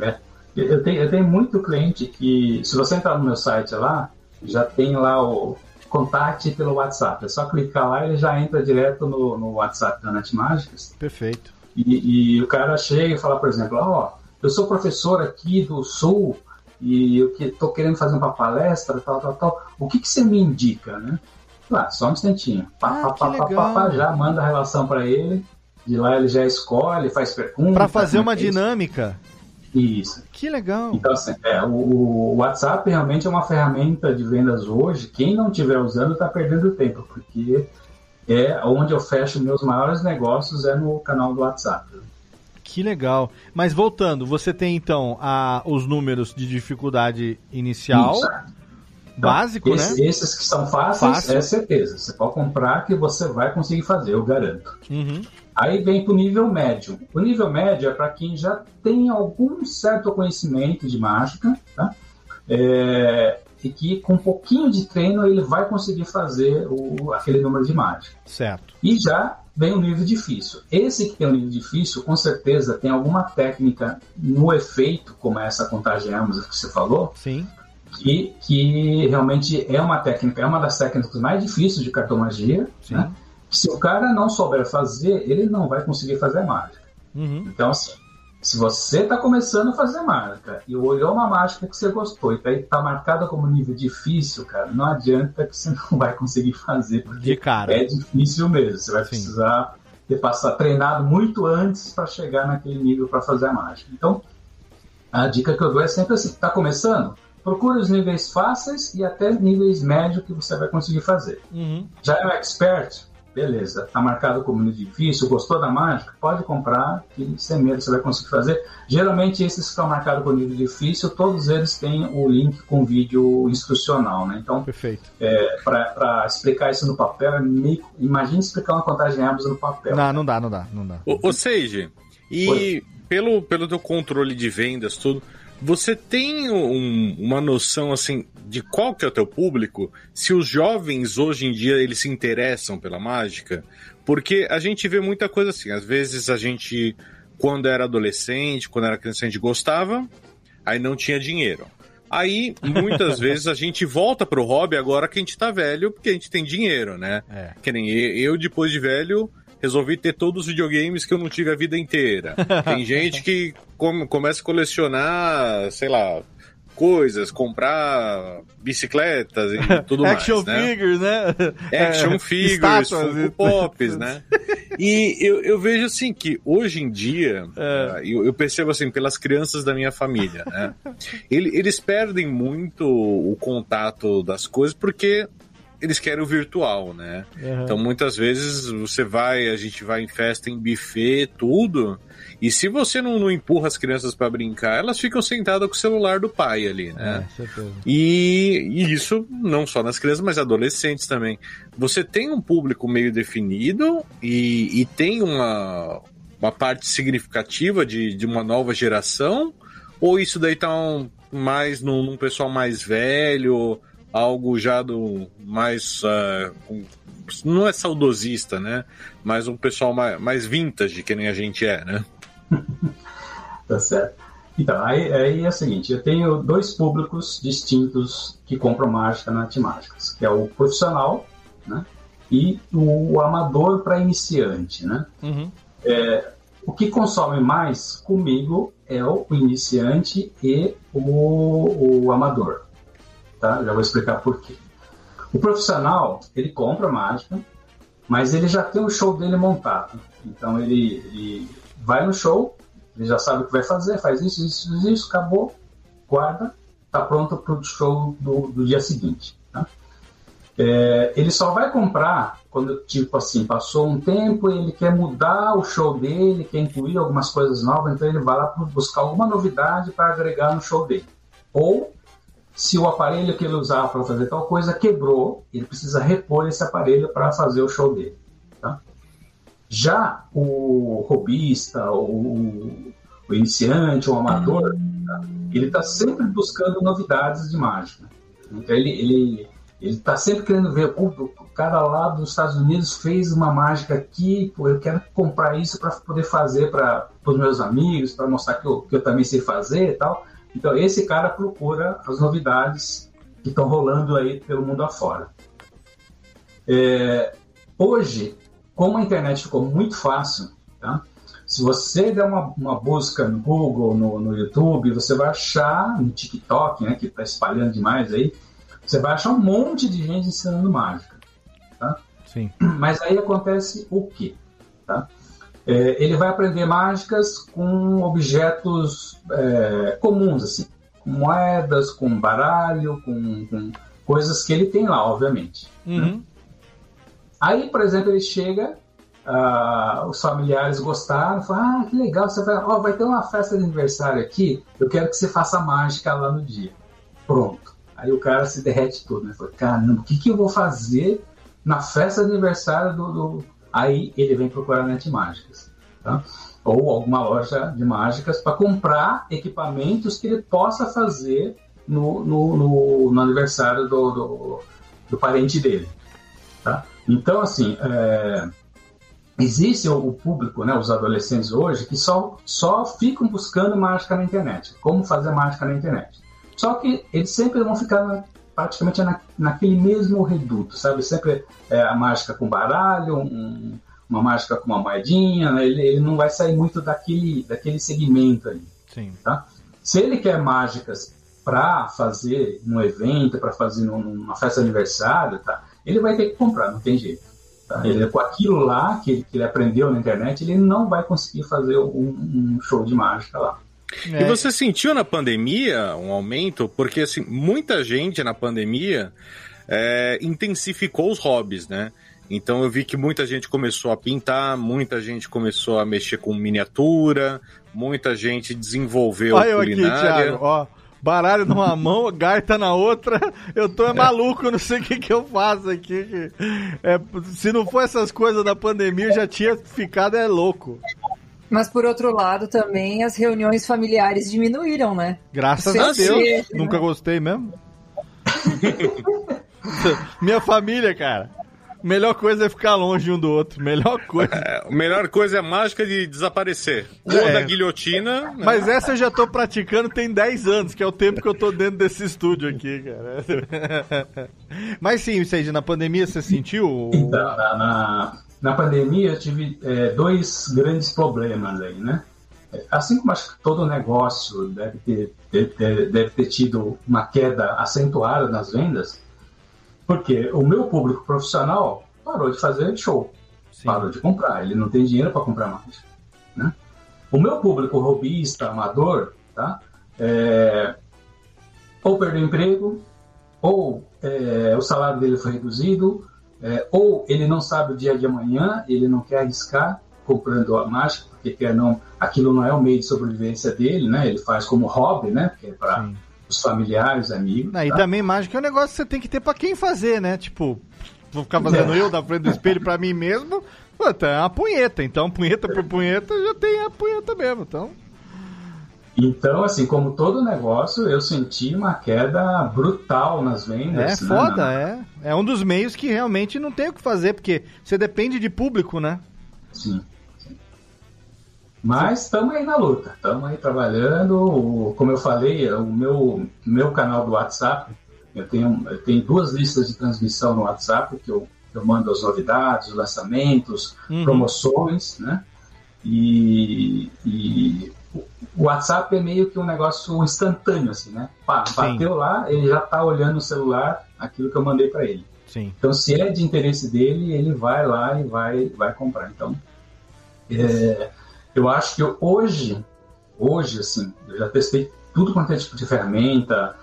É. Eu, tenho, eu tenho muito cliente que, se você entrar no meu site lá, já tem lá o contate pelo WhatsApp. É só clicar lá e ele já entra direto no, no WhatsApp da Net Mágicas. Perfeito. E, e, o cara chega e fala, por exemplo, ó, oh, eu sou professor aqui do Sul e eu que estou querendo fazer uma palestra, tal, tal, tal. O que, que você me indica, né? Lá, só um instantinho. Pá, ah, pá, pá, pá, já manda a relação para ele de lá ele já escolhe, faz perguntas. Para fazer né, uma dinâmica. Isso. Que legal. Então, assim, é, o, o, WhatsApp realmente é uma ferramenta de vendas hoje. Quem não estiver usando está perdendo tempo, porque é onde eu fecho meus maiores negócios é no canal do WhatsApp. Que legal. Mas voltando, você tem então a, os números de dificuldade inicial. Isso. Então, básico, esse, né? Esses que são fáceis, Fácil. é certeza. Você pode comprar que você vai conseguir fazer, eu garanto. Uhum. Aí vem para o nível médio. O nível médio é para quem já tem algum certo conhecimento de mágica, tá? É, e que com um pouquinho de treino ele vai conseguir fazer o, aquele número de mágica. Certo. E já vem o nível difícil. Esse que tem o nível difícil, com certeza tem alguma técnica no efeito, como essa contagem Amos que você falou, Sim. Que, que realmente é uma técnica, é uma das técnicas mais difíceis de cartomagia, Sim. Né? Se o cara não souber fazer, ele não vai conseguir fazer mágica. Uhum. Então, assim, se você está começando a fazer mágica e olhou uma mágica que você gostou e está tá marcada como nível difícil, cara, não adianta que você não vai conseguir fazer, porque De cara. é difícil mesmo. Você vai Sim. precisar ter passado treinado muito antes para chegar naquele nível para fazer a mágica. Então, a dica que eu dou é sempre assim: está começando? Procure os níveis fáceis e até níveis médios que você vai conseguir fazer. Uhum. Já é um expert? Beleza, tá marcado como difícil, gostou da mágica, pode comprar, que sem medo você vai conseguir fazer. Geralmente esses que estão marcados com nível difícil, todos eles têm o link com vídeo instrucional, né? Então, Perfeito. É, para explicar isso no papel, é meio, imagine explicar uma contagem de no papel. Não, não dá, não dá, não dá. Ou, ou seja, e pelo, pelo teu controle de vendas, tudo, você tem um, uma noção assim de qual que é o teu público? Se os jovens hoje em dia eles se interessam pela mágica? Porque a gente vê muita coisa assim. Às vezes a gente, quando era adolescente, quando era criança, a gente gostava, aí não tinha dinheiro. Aí, muitas vezes, a gente volta pro hobby agora que a gente tá velho, porque a gente tem dinheiro, né? É. Que nem eu, depois de velho, resolvi ter todos os videogames que eu não tive a vida inteira. Tem gente que come, começa a colecionar, sei lá, coisas, comprar bicicletas e tudo mais. Action né? figures, né? Action É, figures, Funko Pops, né? E eu, eu vejo assim que hoje em dia, É. eh, eu, eu percebo assim, pelas crianças da minha família, né? Ele- eles perdem muito o contato das coisas porque eles querem o virtual, né? Uhum. Então muitas vezes você vai, a gente vai em festa, em buffet, tudo. E se você não, não empurra as crianças para brincar, elas ficam sentadas com o celular do pai ali, né? É. E, e isso não só nas crianças, mas adolescentes também. Você tem um público meio definido e, e tem uma, uma parte significativa de, de uma nova geração? Ou isso daí tá um- mais num, num pessoal mais velho, algo já do mais. com- não é saudosista, né? Mas um pessoal mais, mais vintage, que nem a gente é, né? Tá certo. Então, aí, aí é o seguinte, eu tenho dois públicos distintos que compram mágica na Mágicas, que é o profissional, né? E o amador para iniciante, né? Uhum. É, o que consome mais comigo é o iniciante e o, o amador, tá? Já vou explicar por quê. O profissional, ele compra mágica, mas ele já tem o show dele montado. Então ele, ele vai no show, ele já sabe o que vai fazer, faz isso, isso, isso, acabou, guarda, tá pronto para o show do, do dia seguinte. tá? É, ele só vai comprar quando, tipo assim, passou um tempo e ele quer mudar o show dele, quer incluir algumas coisas novas, então ele vai lá buscar alguma novidade para agregar no show dele. Ou se o aparelho que ele usava para fazer tal coisa quebrou, ele precisa repor esse aparelho para fazer o show dele. tá? Já o robista, o, o iniciante, o amador, tá? ele está sempre buscando novidades de mágica. Então ele ele ele está sempre querendo ver, "Pô, o cara lá dos Estados Unidos fez uma mágica aqui, pô, eu quero comprar isso para poder fazer para os meus amigos, para mostrar que eu, que eu também sei fazer e tal. Então esse cara procura as novidades que estão rolando aí pelo mundo afora. É, hoje, como a internet ficou muito fácil, tá? se você der uma, uma busca no Google, no, no YouTube, você vai achar no TikTok, né, que está espalhando demais aí, você vai achar um monte de gente ensinando mágica. Tá? Sim. Mas aí acontece o quê? Tá? É, ele vai aprender mágicas com objetos é, comuns, assim, com moedas, com baralho, com, com coisas que ele tem lá, obviamente. Uhum. Aí, por exemplo, ele chega, ah, os familiares gostaram, falam, ah, que legal, você vai, ó, vai ter uma festa de aniversário aqui, eu quero que você faça mágica lá no dia. Pronto. Aí o cara se derrete todo, né? Fala, caramba, o que, que eu vou fazer na festa de aniversário do. do... Aí ele vem procurar net mágicas, tá? Ou alguma loja de mágicas para comprar equipamentos que ele possa fazer no, no, no, no aniversário do, do, do parente dele, tá? Então, assim, é, existe o público, né, os adolescentes hoje, que só, só ficam buscando mágica na internet, como fazer mágica na internet. Só que eles sempre vão ficar praticamente na, naquele mesmo reduto, sabe? Sempre é, a mágica com baralho, um, uma mágica com uma moedinha, né? ele, ele não vai sair muito daquele, daquele segmento ali. Sim. Tá? Se ele quer mágicas para fazer num evento, para fazer num- numa festa de aniversário, tá? ele vai ter que comprar, não tem jeito. Tá? Ele, com aquilo lá que ele, que ele aprendeu na internet, ele não vai conseguir fazer um, um show de mágica lá. É. E você sentiu na pandemia um aumento? Porque, assim, muita gente na pandemia é, intensificou os hobbies, né? Então eu vi que muita gente começou a pintar, muita gente começou a mexer com miniatura, muita gente desenvolveu Olha eu aqui, culinária. Thiago, ó. Baralho numa mão, gaita na outra. Eu tô é maluco, eu não sei o que, que eu faço aqui. É, se não for essas coisas da pandemia, eu já tinha ficado é louco. Mas por outro lado, também as reuniões familiares diminuíram, né? Graças a Deus. sim. Nunca gostei mesmo. Minha família, cara. Melhor coisa é ficar longe um do outro. Melhor coisa. É, a melhor coisa é a mágica de desaparecer. Ou É. da guilhotina. né? Mas essa eu já tô praticando tem 10 anos, que é o tempo que eu tô dentro desse estúdio aqui, cara. Mas sim, Seiji, na pandemia você sentiu? Então, na, na, na pandemia eu tive é, dois grandes problemas aí, né? Assim como acho que todo negócio deve ter, deve ter, deve ter tido uma queda acentuada nas vendas, porque o meu público profissional parou de fazer show, parou de comprar, ele não tem dinheiro para comprar mais. Né? O meu público robista, amador, tá? É, ou perdeu emprego, ou é, o salário dele foi reduzido, é, ou ele não sabe o dia de amanhã, ele não quer arriscar comprando a mágica, porque quer não, aquilo não é o meio de sobrevivência dele, né? Ele faz como hobby, né? Porque é para os familiares, amigos. Ah, e tá? também mágica é um negócio que você tem que ter pra quem fazer, né? Tipo, vou ficar fazendo É. eu na frente do espelho pra mim mesmo, puta, é uma punheta. Então, punheta por punheta, já tem a punheta mesmo. Então, Então, assim, como todo negócio, eu senti uma queda brutal nas é vendas. né? foda, é. É um dos meios que realmente não tem o que fazer, porque você depende de público, né? Sim. sim. Mas estamos aí na luta, estamos aí trabalhando. Como eu falei, o meu, meu canal do WhatsApp, eu tenho, eu tenho duas listas de transmissão no WhatsApp que eu, eu mando as novidades, os lançamentos, Uhum. promoções, né? E, e o WhatsApp é meio que um negócio instantâneo, assim, né? Pá, bateu lá, ele já está olhando no celular aquilo que eu mandei para ele. Sim. Então, se é de interesse dele, ele vai lá e vai, vai comprar. Então, é, eu acho que hoje, hoje, assim, eu já testei tudo quanto é tipo de ferramenta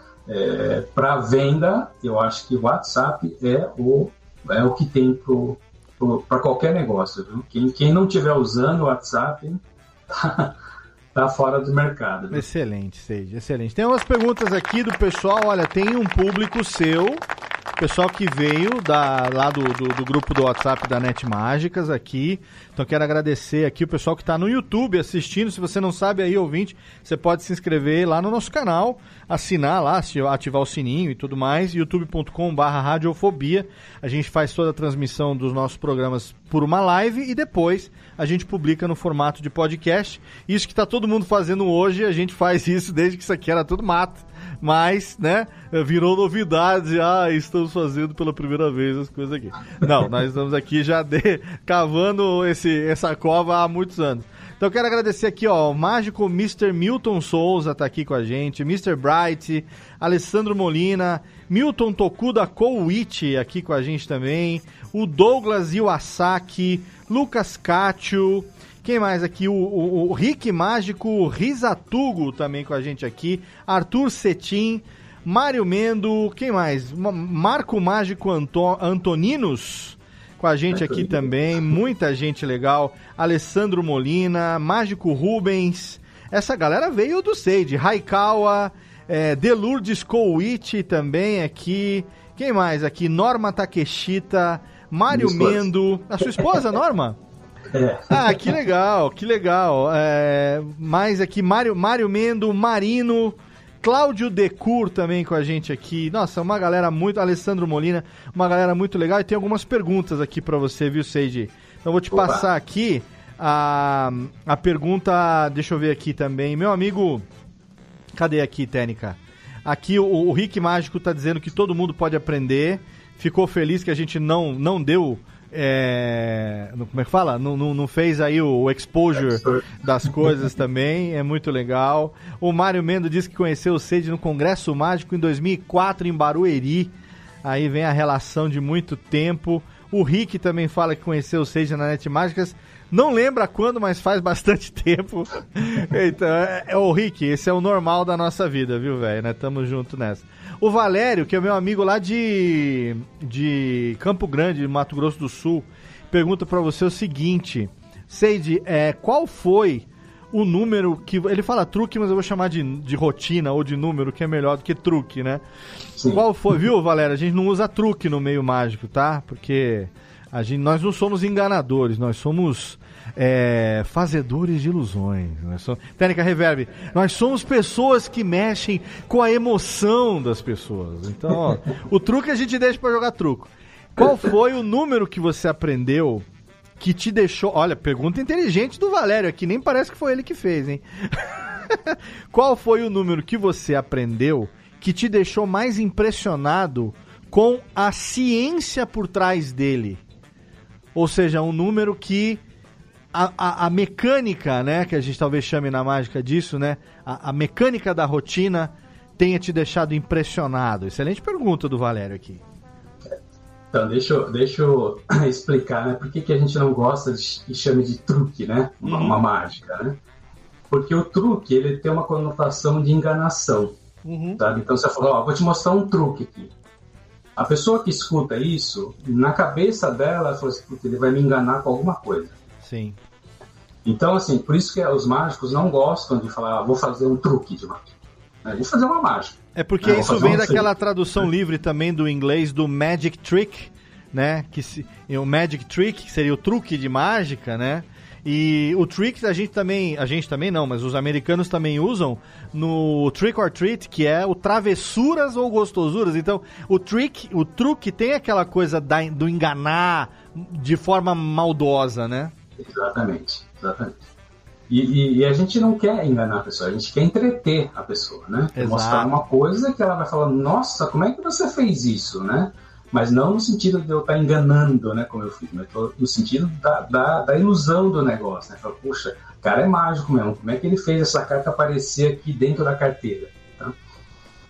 para venda. Eu acho que o WhatsApp é o, é o que tem para qualquer negócio. Viu? Quem, quem não estiver usando o WhatsApp tá, tá fora do mercado. viu? Excelente, Sage, excelente. Tem umas perguntas aqui do pessoal. Olha, tem um público seu, pessoal que veio da, lá do, do, do grupo do WhatsApp da Net Mágicas aqui. Então quero agradecer aqui o pessoal que está no YouTube assistindo. Se você não sabe aí, ouvinte, você pode se inscrever lá no nosso canal, assinar lá, ativar o sininho e tudo mais. youtube.com.br radiofobia. A gente faz toda a transmissão dos nossos programas por uma live e depois a gente publica no formato de podcast. Isso que está todo mundo fazendo hoje, a gente faz isso desde que isso aqui era tudo mato. Mas, né, virou novidade. Ah, estamos fazendo pela primeira vez as coisas aqui. Não, nós estamos aqui já de- cavando esse, essa cova há muitos anos. Então quero agradecer aqui, ó, o mágico Mr. Milton Souza tá aqui com a gente, Mr. Bright, Alessandro Molina, Milton Tokuda Kouichi aqui com a gente também, o Douglas Iwasaki, Lucas Cátio, quem mais aqui? O, o- o Rick Mágico Risatugo também com a gente aqui, Arthur Cetim, Mário Mendo, quem mais? Ma- Marco Mágico Anto- Antoninos com a gente aqui também, muita gente legal. Alessandro Molina, Mágico Rubens. Essa galera veio do Sage. Raikawa, é, Delurdes Kouichi também aqui. Quem mais aqui? Norma Takeshita, Mário. Mendo. A sua esposa, Norma? É. Ah, que legal, que legal. É, mais aqui, Mário, Mário Mendo, Marino, Cláudio Decur também com a gente aqui. Nossa, uma galera muito. Alessandro Molina, uma galera muito legal. E tem algumas perguntas aqui pra você, viu, Seiji? Então vou te Opa. passar aqui a, a pergunta. Deixa eu ver aqui também. Meu amigo. Cadê aqui, Técnica? Aqui o, o Rick Mágico tá dizendo que todo mundo pode aprender. Ficou feliz que a gente não, não deu. é, como é que fala? Não, não, não fez aí o, o exposure das coisas também. É muito legal. O Mário Mendo disse que conheceu o Sede no Congresso Mágico em 2004 em Barueri. Aí vem a relação de muito tempo. O Rick também fala que conheceu o Sage na Net Mágicas. Não lembra quando, mas faz bastante tempo. então, é, é o Rick, esse é o normal da nossa vida, viu, velho? Né? Tamo junto nessa. O Valério, que é meu amigo lá de, de Campo Grande, Mato Grosso do Sul, pergunta para você o seguinte: Seide, é, qual foi o número que. Ele fala truque, mas eu vou chamar de, de rotina ou de número, que é melhor do que truque, né? Sim. Qual foi, viu, Valéria? A gente não usa truque no meio mágico, tá? Porque a gente, nós não somos enganadores, nós somos é, fazedores de ilusões. Nós somos, técnica Reverb, nós somos pessoas que mexem com a emoção das pessoas. Então, ó, o truque a gente deixa para jogar truco. Qual foi o número que você aprendeu que te deixou. Olha, pergunta inteligente do Valério aqui, nem parece que foi ele que fez, hein? Qual foi o número que você aprendeu que te deixou mais impressionado com a ciência por trás dele? Ou seja, um número que a, a, a mecânica, né, que a gente talvez chame na mágica disso, né, a, a mecânica da rotina tenha te deixado impressionado. Excelente pergunta do Valério aqui. Então, deixa eu, deixa eu explicar, né? Por que, que a gente não gosta de, de chame de truque, né? Uma, uhum. uma, mágica, né? Porque o truque, ele tem uma conotação de enganação, uhum. sabe? Então, você falou, ó, vou te mostrar um truque aqui. A pessoa que escuta isso, na cabeça dela, ela fala assim, ele vai me enganar com alguma coisa. Sim. Então, assim, por isso que os mágicos não gostam de falar, ah, vou fazer um truque de mágica. É, vou fazer uma mágica. É porque é, isso vem um daquela tradução livre também do inglês do Magic Trick, né? Que se, o Magic Trick seria o truque de mágica, né? E o trick a gente também, a gente também não, mas os americanos também usam no trick or treat, que é o travessuras ou gostosuras. Então, o trick, o truque tem aquela coisa da, do enganar de forma maldosa, né? Exatamente, exatamente. E, e, e, a gente não quer enganar a pessoa, a gente quer entreter a pessoa, né? Exato. Mostrar uma coisa que ela vai falar, nossa, como é que você fez isso, né? Mas não no sentido de eu estar enganando, né, como eu fiz, mas no sentido da, da, da ilusão do negócio, né? Fala, puxa, o cara é mágico mesmo, como é que ele fez essa carta aparecer aqui dentro da carteira? Tá?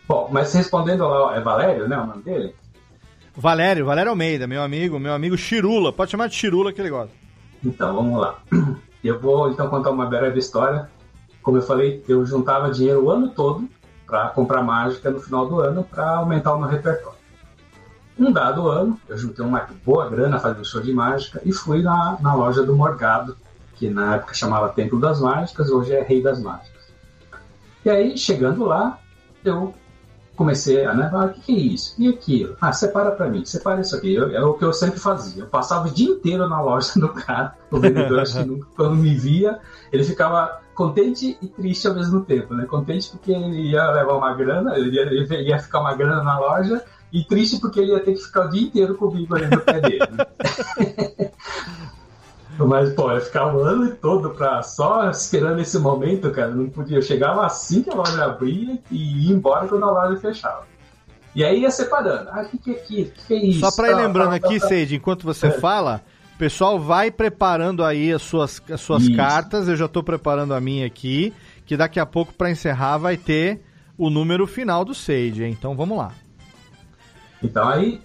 Bom, mas respondendo lá, é Valério, né, o nome dele? Valério, Valério Almeida, meu amigo, meu amigo Chirula, pode chamar de Chirula que ele gosta. Então, vamos lá. Eu vou então contar uma breve história. Como eu falei, eu juntava dinheiro o ano todo para comprar mágica no final do ano para aumentar o meu repertório. Um dado ano, eu juntei uma boa grana fazendo show de mágica e fui na, na loja do Morgado, que na época chamava Templo das Mágicas, hoje é Rei das Mágicas. E aí, chegando lá, eu comecei a, né, ah, o que, que, é isso? E aquilo? Ah, separa para mim, separa isso aqui. Eu, é o que eu sempre fazia. Eu passava o dia inteiro na loja do cara, o vendedor, acho que quando me via, ele ficava contente e triste ao mesmo tempo, né? Contente porque ele ia levar uma grana, ele ia, ele ia ficar uma grana na loja, e triste porque ele ia ter que ficar o dia inteiro comigo ali no pé dele. Né? Mas, pô, eu ficava o ano todo pra, só esperando esse momento, cara. Não podia. Eu chegava assim que a loja abria e ia embora quando a loja fechava. E aí ia separando. Ah, o que, que é aqui? O que, é isso? Só pra ir lembrando aqui, tá, Seide, enquanto você é. fala, o pessoal vai preparando aí as suas, as suas cartas. Eu já tô preparando a minha aqui, que daqui a pouco, para encerrar, vai ter o número final do Sage, hein? Então vamos lá. Então aí,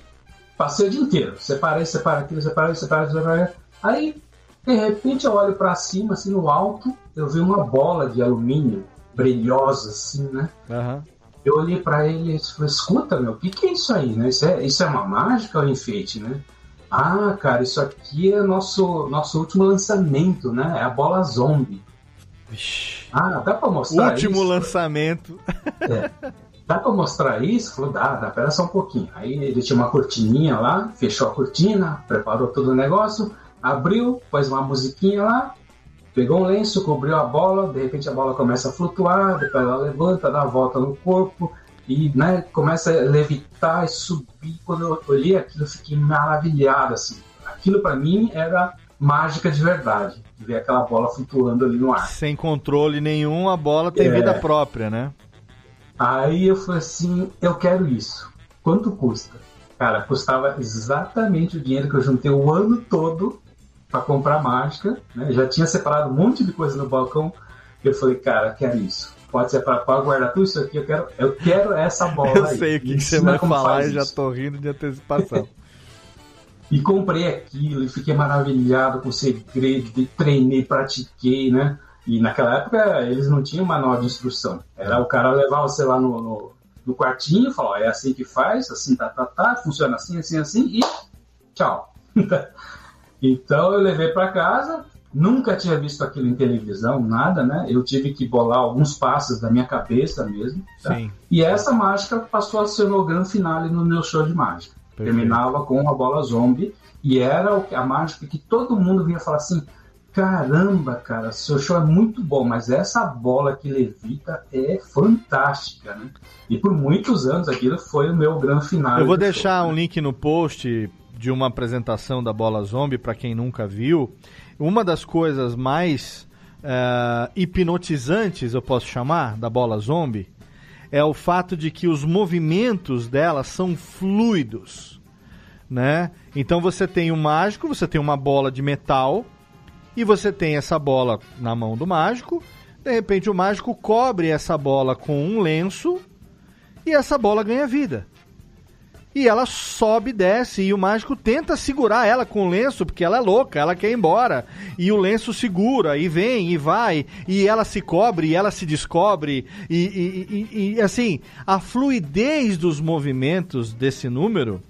passei o dia inteiro. Separei, separei aquilo, separei, separei, separei. Aí de repente eu olho para cima, assim, no alto, eu vi uma bola de alumínio brilhosa, assim, né? Uhum. Eu olhei para ele e falei, escuta, meu, o que, que é isso aí, né? Isso é, isso é uma mágica ou enfeite, né? Ah, cara, isso aqui é nosso, nosso último lançamento, né? É a bola zombie. Ah, dá pra mostrar Último isso? lançamento. É. Dá pra mostrar isso? Falou, dá, dá, pera só um pouquinho. Aí ele tinha uma cortininha lá, fechou a cortina, preparou todo o negócio abriu, pôs uma musiquinha lá, pegou um lenço, cobriu a bola, de repente a bola começa a flutuar, depois ela levanta, dá a volta no corpo e né, começa a levitar e subir. Quando eu olhei aquilo, eu fiquei maravilhado. Assim. Aquilo para mim era mágica de verdade, ver aquela bola flutuando ali no ar. Sem controle nenhum, a bola tem é... vida própria, né? Aí eu falei assim: eu quero isso. Quanto custa? Cara, custava exatamente o dinheiro que eu juntei o ano todo para comprar mágica, né? Já tinha separado um monte de coisa no balcão. Eu falei, cara, quero isso. Pode ser para guardar tudo isso aqui. Eu quero, eu quero essa bola. eu sei o que, que você vai falar e já tô rindo de antecipação. E comprei aquilo e fiquei maravilhado com o segredo, e treinei, pratiquei, né? E naquela época eles não tinham manual de instrução. Era o cara levar você lá no, no, no quartinho, falar, ó, é assim que faz, assim, tá, tá, tá, funciona assim, assim, assim, e tchau. então eu levei para casa, nunca tinha visto aquilo em televisão, nada, né? Eu tive que bolar alguns passos da minha cabeça mesmo. Tá? E essa mágica passou a ser o grande finale no meu show de mágica. Perfeito. Terminava com a bola zombie e era a mágica que todo mundo vinha falar assim: caramba, cara, seu show é muito bom, mas essa bola que levita é fantástica, né? E por muitos anos aquilo foi o meu grande final. Eu vou deixar show, um né? link no post de uma apresentação da bola zombie para quem nunca viu. Uma das coisas mais uh, hipnotizantes, eu posso chamar, da bola zombie, é o fato de que os movimentos dela são fluidos, né? Então você tem o um mágico, você tem uma bola de metal e você tem essa bola na mão do mágico. De repente o mágico cobre essa bola com um lenço e essa bola ganha vida. E ela sobe e desce, e o mágico tenta segurar ela com o lenço, porque ela é louca, ela quer ir embora. E o lenço segura, e vem, e vai, e ela se cobre, e ela se descobre. E, e, e, e assim, a fluidez dos movimentos desse número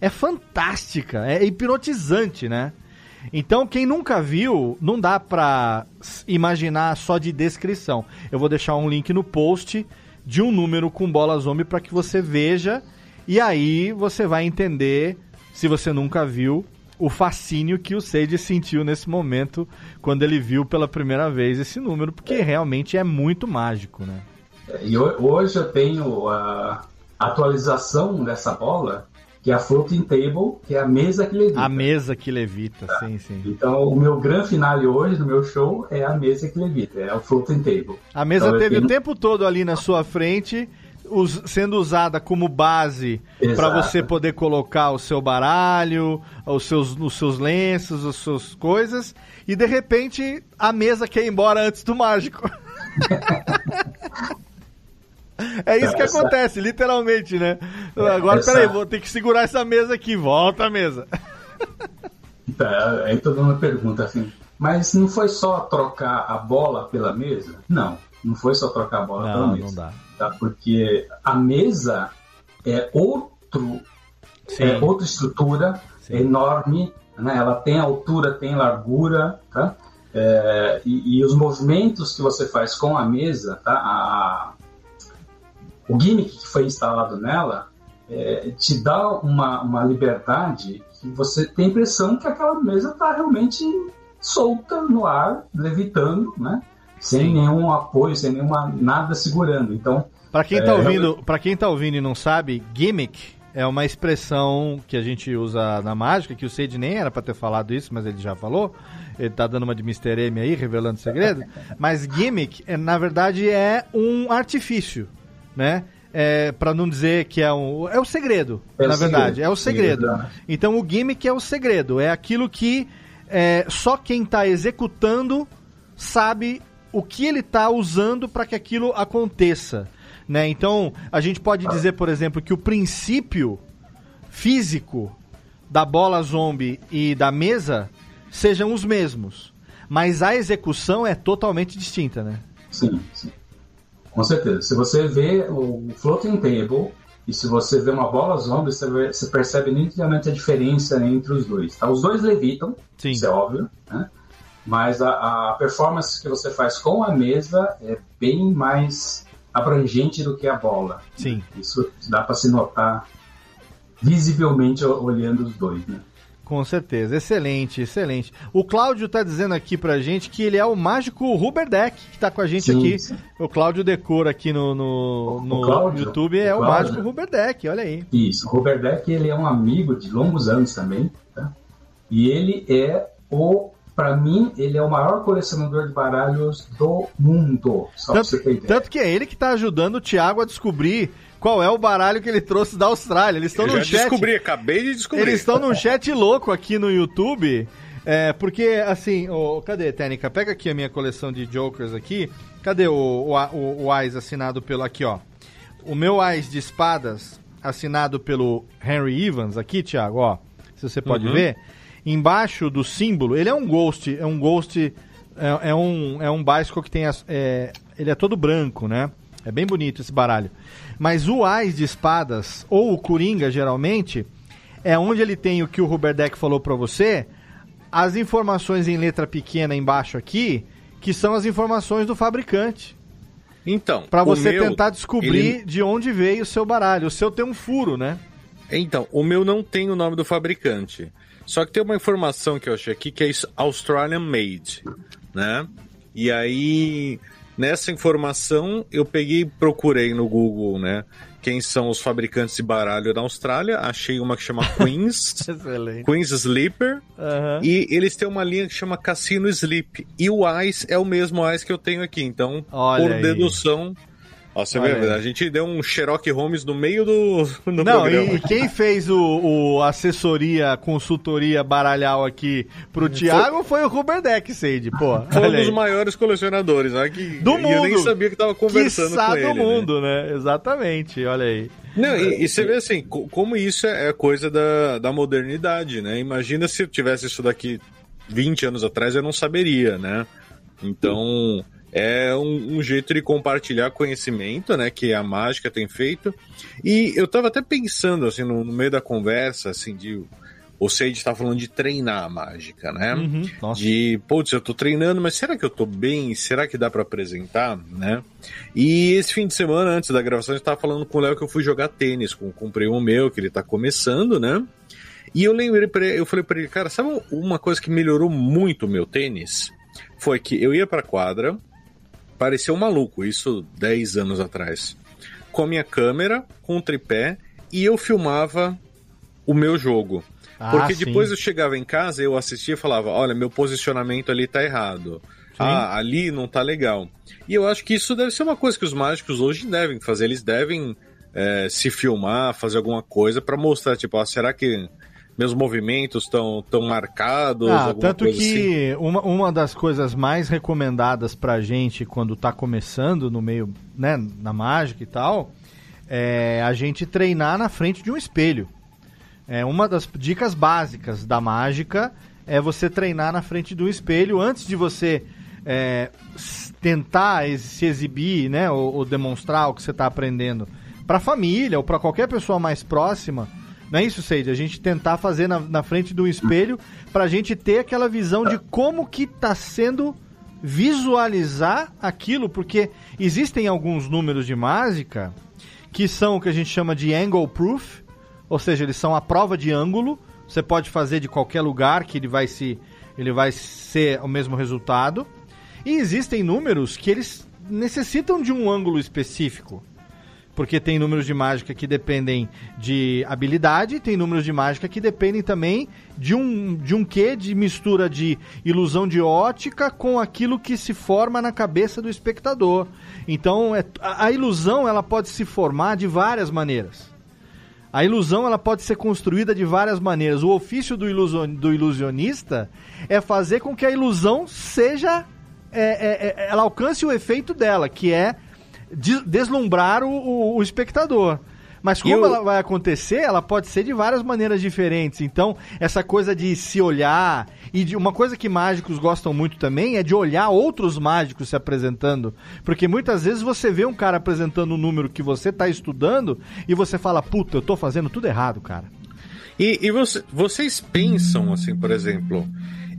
é fantástica, é hipnotizante, né? Então, quem nunca viu, não dá pra imaginar só de descrição. Eu vou deixar um link no post de um número com bola zombie para que você veja e aí você vai entender, se você nunca viu, o fascínio que o Sage sentiu nesse momento quando ele viu pela primeira vez esse número, porque realmente é muito mágico, né? E hoje eu tenho a atualização dessa bola, que é a floating table, que é a mesa que levita. A mesa que levita, tá. sim, sim. Então o meu grande finale hoje no meu show é a mesa que levita, é o floating table. A mesa então, teve tenho... o tempo todo ali na sua frente us, sendo usada como base para você poder colocar o seu baralho, os seus, os seus lenços, as suas coisas, e de repente a mesa quer ir embora antes do mágico. É isso que acontece, literalmente, né? Agora, essa... peraí, vou ter que segurar essa mesa aqui, volta a mesa. Tá, aí todo mundo pergunta assim, mas não foi só trocar a bola pela mesa? Não, não foi só trocar a bola não, pela mesa. Não dá tá? Porque a mesa é outro, é outra estrutura Sim. enorme, né? Ela tem altura, tem largura, tá? É, e, e, os movimentos que você faz com a mesa, tá? A, o gimmick que foi instalado nela é, te dá uma, uma liberdade que você tem a impressão que aquela mesa está realmente solta no ar, levitando, né? sem Sim. nenhum apoio, sem nenhuma nada segurando. Então, para quem tá é, ouvindo, para quem tá ouvindo e não sabe, gimmick é uma expressão que a gente usa na mágica, que o Sage nem era para ter falado isso, mas ele já falou. Ele tá dando uma de Mr. M aí, revelando segredo. mas gimmick, é, na verdade, é um artifício, né? É, para não dizer que é um. É o segredo, é na verdade. É o segredo. segredo. Então o gimmick é o segredo. É aquilo que é, só quem está executando sabe o que ele está usando para que aquilo aconteça. Né? Então, a gente pode dizer, por exemplo, que o princípio físico da bola zombie e da mesa sejam os mesmos, mas a execução é totalmente distinta, né? Sim, sim. Com certeza. Se você vê o floating table e se você vê uma bola zombie, você, vê, você percebe nitidamente a diferença entre os dois. Tá? Os dois levitam, Sim. isso é óbvio, né? mas a, a, performance que você faz com a mesa é bem mais abrangente do que a bola. Sim. Isso dá para se notar visivelmente olhando os dois, né? Com certeza, excelente, excelente. O Cláudio está dizendo aqui pra gente que ele é o mágico Huberdeck, que está com a gente sim, aqui. Sim. O Cláudio Decora aqui no, no, no Cláudio, YouTube é o, o mágico Huberdeck, olha aí. Isso, o Huberdeck ele é um amigo de longos anos também, tá? E ele é o para mim, ele é o maior colecionador de baralhos do mundo. Só tanto, tanto que é ele que tá ajudando o Thiago a descobrir qual é o baralho que ele trouxe da Austrália. Eles estão no já chat. descobri, acabei de descobrir. Eles estão num chat louco aqui no YouTube. É, porque, assim, oh, cadê, Técnica? Pega aqui a minha coleção de Jokers aqui. Cadê o, o, o, o Ais assinado pelo. Aqui, ó. O meu Ais de espadas, assinado pelo Henry Evans, aqui, Thiago, ó. se você pode Uhum. ver, embaixo do símbolo, ele é um ghost, é um ghost, é, é um, é um bicycle que tem, as, é, ele é todo branco, né? É bem bonito esse baralho. Mas o Ás de espadas, ou o Coringa, geralmente, é onde ele tem o que o Ruberdeck falou pra você, as informações em letra pequena embaixo aqui, que são as informações do fabricante. Então, Pra o você meu, tentar descobrir ele- de onde veio o seu baralho. O seu tem um furo, né? Então, o meu não tem o nome do fabricante. Só que tem uma informação que eu achei aqui que é isso, Australian Made, né? E aí, nessa informação, eu peguei e procurei no Google, né? Quem são os fabricantes de baralho da Austrália. Achei uma que chama Queens. Queen's Sleeper. Aham. E eles têm uma linha que chama Cassino Sleep. E o Ice é o mesmo Ice que eu tenho aqui. Então, Olha por aí. dedução. Vê, aí. a gente deu um Sherlock Holmes no meio do, do Não, programa. e, e quem fez o, o assessoria, consultoria baralhal aqui pro Thiago foi o Ruberdeck, Sage, pô. Foi um dos maiores colecionadores, né? Que, Do e Eu nem mundo. sabia que tava conversando Quiçá com do ele. né? mundo, né? Exatamente, olha aí. Não, e, e você vê assim, co- como isso é coisa da, da modernidade, né? Imagina se eu tivesse isso daqui 20 anos atrás, eu não saberia, né? Então, é um, um jeito de compartilhar conhecimento, né? Que a mágica tem feito. E eu tava até pensando, assim, no, no meio da conversa, assim, de... O Sage tá falando de treinar a mágica, né? Uhum. De, putz, eu tô treinando, mas será que eu tô bem? Será que dá pra apresentar, né? E esse fim de semana, antes da gravação, a gente tava falando com o Léo que eu fui jogar tênis. com- Comprei um meu, que ele tá começando, né? E eu lembrei pra ele, eu falei pra ele, cara, sabe uma coisa que melhorou muito o meu tênis? Foi que eu ia pra quadra, parecia um maluco, isso 10 anos atrás, com a minha câmera, com o tripé, e eu filmava o meu jogo. Ah, Porque sim. depois eu chegava em casa, eu assistia e falava, olha, meu posicionamento ali tá errado. Ah, ali não tá legal. E eu acho que isso deve ser uma coisa que os mágicos hoje devem fazer. Eles devem é, se filmar, fazer alguma coisa pra mostrar, tipo, ah, será que meus movimentos estão tão marcados? Ah, tanto coisa assim? que uma, uma das coisas mais recomendadas pra gente quando tá começando no meio, né, na mágica e tal, é a gente treinar na frente de um espelho. É uma das dicas básicas da mágica é você treinar na frente de um espelho antes de você é, tentar se exibir, né, ou, ou demonstrar o que você está aprendendo para a família ou para qualquer pessoa mais próxima. Não é isso, Seide? A gente tentar fazer na, na frente um espelho para a gente ter aquela visão de como que está sendo visualizar aquilo, porque existem alguns números de mágica que são o que a gente chama de angle proof, ou seja, eles são a prova de ângulo. Você pode fazer de qualquer lugar que ele vai se ele vai ser o mesmo resultado. E existem números que eles necessitam de um ângulo específico. Porque tem números de mágica que dependem de habilidade, tem números de mágica que dependem também de um, de um quê de mistura de ilusão de ótica com aquilo que se forma na cabeça do espectador. Então, é, a, ilusão ela pode se formar de várias maneiras. A ilusão ela pode ser construída de várias maneiras. O ofício do, ilusion, do ilusionista é fazer com que a ilusão seja. é, é, é, ela alcance o efeito dela, que é de- deslumbrar o, o- o espectador. Mas como Eu- ela vai acontecer, ela pode ser de várias maneiras diferentes. Então, essa coisa de se olhar. E de uma coisa que mágicos gostam muito também é de olhar outros mágicos se apresentando. Porque muitas vezes você vê um cara apresentando um número que você está estudando e você fala, puta, eu tô fazendo tudo errado, cara. E, e você- vocês pensam assim, por exemplo,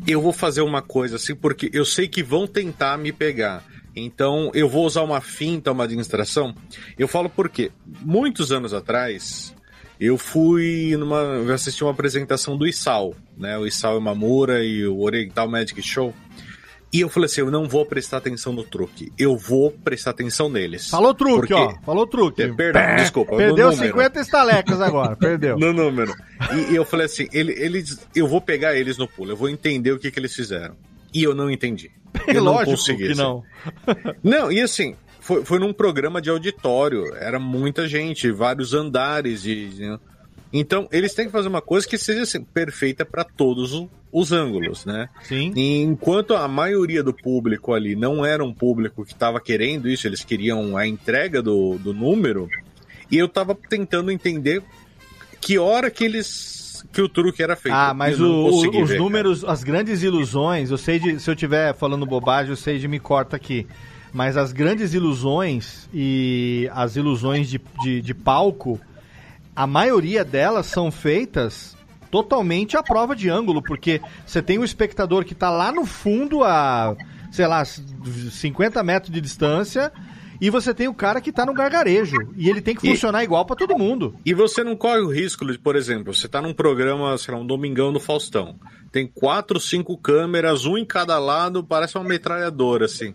eu vou fazer uma coisa assim porque eu sei que vão tentar me pegar. Então eu vou usar uma finta, uma distração. Eu falo porque muitos anos atrás eu fui numa, eu assisti uma apresentação do Isal, né? O Isal Imamura e o Oriental Magic Show. E eu falei assim, eu não vou prestar atenção no truque, eu vou prestar atenção neles. Falou truque, Porque- ó. Falou truque. É, perdão, Pé. desculpa, Perdeu no número. 50 estalecas agora, perdeu. No número. E, e eu falei assim, ele, eles, eu vou pegar eles no pulo, eu vou entender o que, que eles fizeram. E eu não entendi. Eu não Lógico consegui. que assim. não. Não, e assim, foi, foi num programa de auditório, era muita gente, vários andares de. de- Então, eles têm que fazer uma coisa que seja assim, perfeita para todos os ângulos, né? Sim. E enquanto a maioria do público ali não era um público que estava querendo isso, eles queriam a entrega do, do número, e eu estava tentando entender que hora que eles que o truque era feito. Ah, mas Eu o- os ver, cara. números, as grandes ilusões, eu sei de, se eu estiver falando bobagem, o Seiji me corta aqui. Mas as grandes ilusões e as ilusões de, de, de palco, a maioria delas são feitas totalmente à prova de ângulo, porque você tem o espectador que tá lá no fundo a, sei lá, 50 metros de distância, e você tem o cara que tá no gargarejo, e ele tem que E- funcionar igual pra todo mundo. E você não corre o risco de, por exemplo, você tá num programa, sei lá, um domingão do Faustão. Tem quatro, cinco câmeras, um em cada lado, parece uma metralhadora, assim.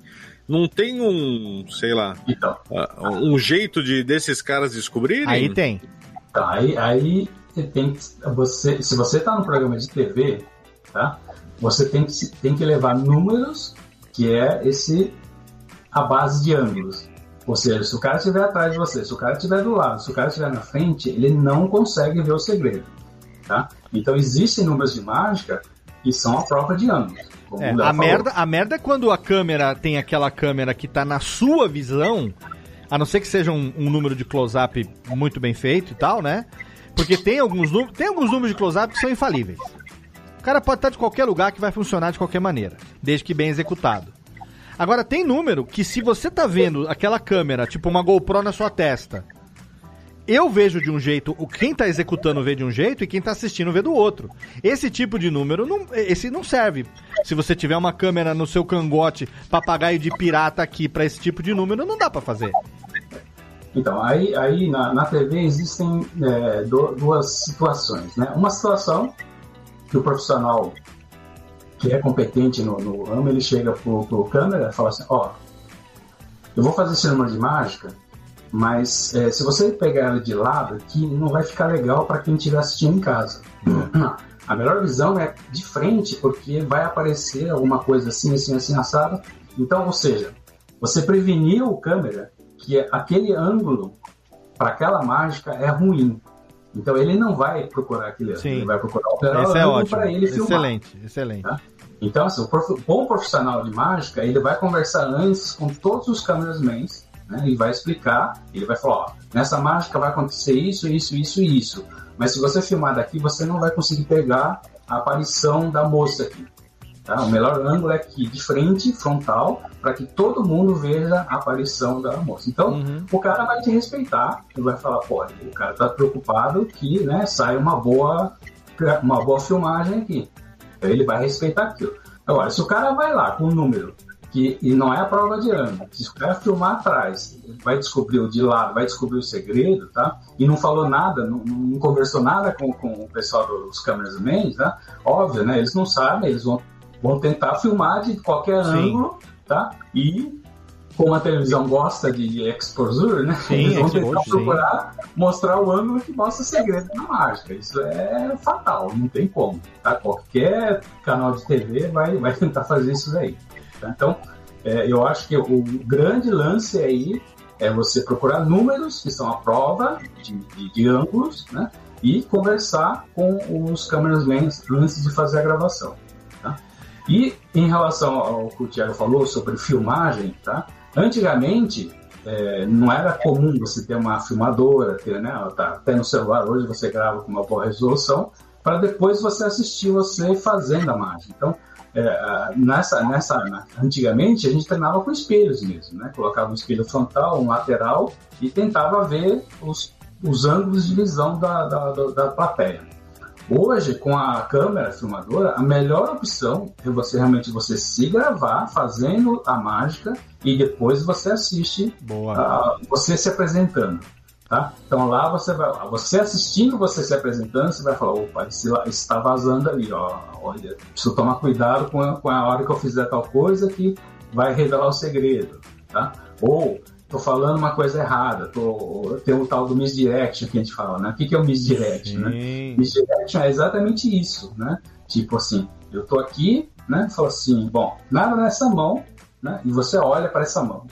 Não tem um, sei lá, Então, ah, um jeito de desses caras descobrirem? Aí tem. Tá, aí, aí você tem que. Você, se você está no programa de TV, tá? Você tem que, tem que levar números, que é esse a base de ângulos. Ou seja, se o cara estiver atrás de você, se o cara estiver do lado, se o cara estiver na frente, ele não consegue ver o segredo. Tá? Então existem números de mágica que são a prova de como É, a, merda, a merda é quando a câmera tem aquela câmera que tá na sua visão, a não ser que seja um, um número de close-up muito bem feito e tal, né? Porque tem alguns, tem alguns números de close-up que são infalíveis. O cara pode estar de qualquer lugar que vai funcionar de qualquer maneira, desde que bem executado. Agora, tem número que se você tá vendo aquela câmera, tipo uma GoPro na sua testa, eu vejo de um jeito, o quem tá executando vê de um jeito e quem tá assistindo vê do outro. Esse tipo de número não, esse não serve. Se você tiver uma câmera no seu cangote, papagaio de pirata aqui pra esse tipo de número, não dá pra fazer. Então, aí, aí na, na TV existem é, du- duas situações, né? Uma situação que o profissional que é competente no, no ramo, ele chega pro, pro câmera e fala assim, ó, eu vou fazer número de mágica, mas é, se você pegar ela de lado aqui, não vai ficar legal para quem estiver assistindo em casa. A melhor visão é de frente, porque vai aparecer alguma coisa assim, assim, assim, assado. Então, ou seja, você preveniu o câmera que aquele ângulo para aquela mágica é ruim. Então ele não vai procurar aquele ângulo, Sim. ele vai procurar o Esse é ótimo. para ele filmar. Excelente, excelente. Tá? Então, assim, o bom profissional de mágica, ele vai conversar antes com todos os camerasmans, né? E vai explicar, ele vai falar, ó, nessa mágica vai acontecer isso, isso, isso e isso. Mas se você filmar daqui, você não vai conseguir pegar a aparição da moça aqui. Tá? O melhor ângulo é aqui, de frente, frontal, para que todo mundo veja a aparição da moça. Então, o cara vai te respeitar e vai falar, pô, o cara tá preocupado que né, saia uma boa, uma boa filmagem aqui. Então, ele vai respeitar aquilo. Agora, se o cara vai lá com um número que e não é a prova de ângulo, se o cara filmar atrás, vai descobrir o de lado, vai descobrir o segredo, tá? E não falou nada, não, não conversou nada com, com o pessoal dos cameramen, tá? Óbvio, né? Eles não sabem, eles vão, vão tentar filmar de qualquer Sim. ângulo, tá? E como a televisão gosta de exposure, né? Sim, eles vão tentar sim. procurar mostrar o ângulo que mostra o segredo da mágica. Isso é fatal, não tem como. Tá? Qualquer canal de TV vai, vai tentar fazer isso daí. tá? Então, é, eu acho que o grande lance aí é você procurar números que são a prova de, de, de ângulos, né? E conversar com os cameramen antes de fazer a gravação. E em relação ao que o Thiago falou sobre filmagem, tá? Antigamente é, não era comum você ter uma filmadora, ter, né? Tá, até no celular hoje você grava com uma boa resolução para depois você assistir você fazendo a mágica. Então é, nessa, nessa, antigamente a gente treinava com espelhos mesmo, né? Colocava um espelho frontal, um lateral e tentava ver os, os ângulos de visão da, da, da, da plateia. Hoje, com a câmera filmadora, a melhor opção é você realmente você se gravar fazendo a mágica e depois você assiste ah, você se apresentando. Tá? Então lá você vai, você assistindo você se apresentando, você vai falar, opa, esse está vazando ali, ó, olha, preciso tomar cuidado com a, com a hora que eu fizer tal coisa que vai revelar o segredo, tá? Ou tô falando uma coisa errada, tô, tem o tal do misdirection que a gente fala, né? O que, que é o misdirection, né? Misdirection é exatamente isso, né? Tipo assim, eu tô aqui, né? Falo assim, bom, nada nessa mão, né? E você olha para essa mão.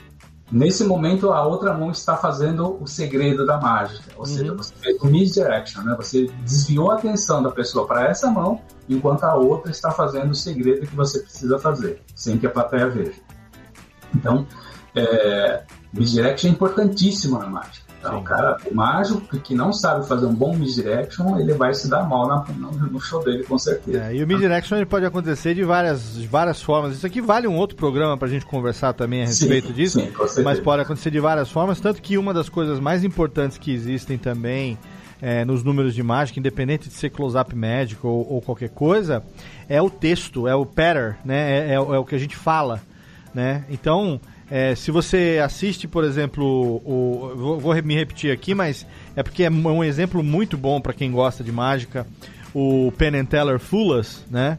Nesse momento, a outra mão está fazendo o segredo da mágica. Ou seja, você fez um misdirection, né? Você desviou a atenção da pessoa para essa mão, enquanto a outra está fazendo o segredo que você precisa fazer, sem que a plateia veja. Então, é, misdirection é importantíssimo na mágica. Então, o cara, o mágico que não sabe fazer um bom misdirection, ele vai se dar mal na, no, no show dele, com certeza. É, e o misdirection ele pode acontecer de várias, de várias formas. Isso aqui vale um outro programa pra gente conversar também a respeito Sim, disso. sim, mas pode acontecer de várias formas. Tanto que uma das coisas mais importantes que existem também é, nos números de mágica, independente de ser close-up médico ou, ou qualquer coisa, é o texto, é o patter, né? É, é o- é o que a gente fala, né? Então, é, se você assiste, por exemplo, o, vou, vou me repetir aqui, mas é porque é um exemplo muito bom para quem gosta de mágica, o Penn and Teller Fullers, né?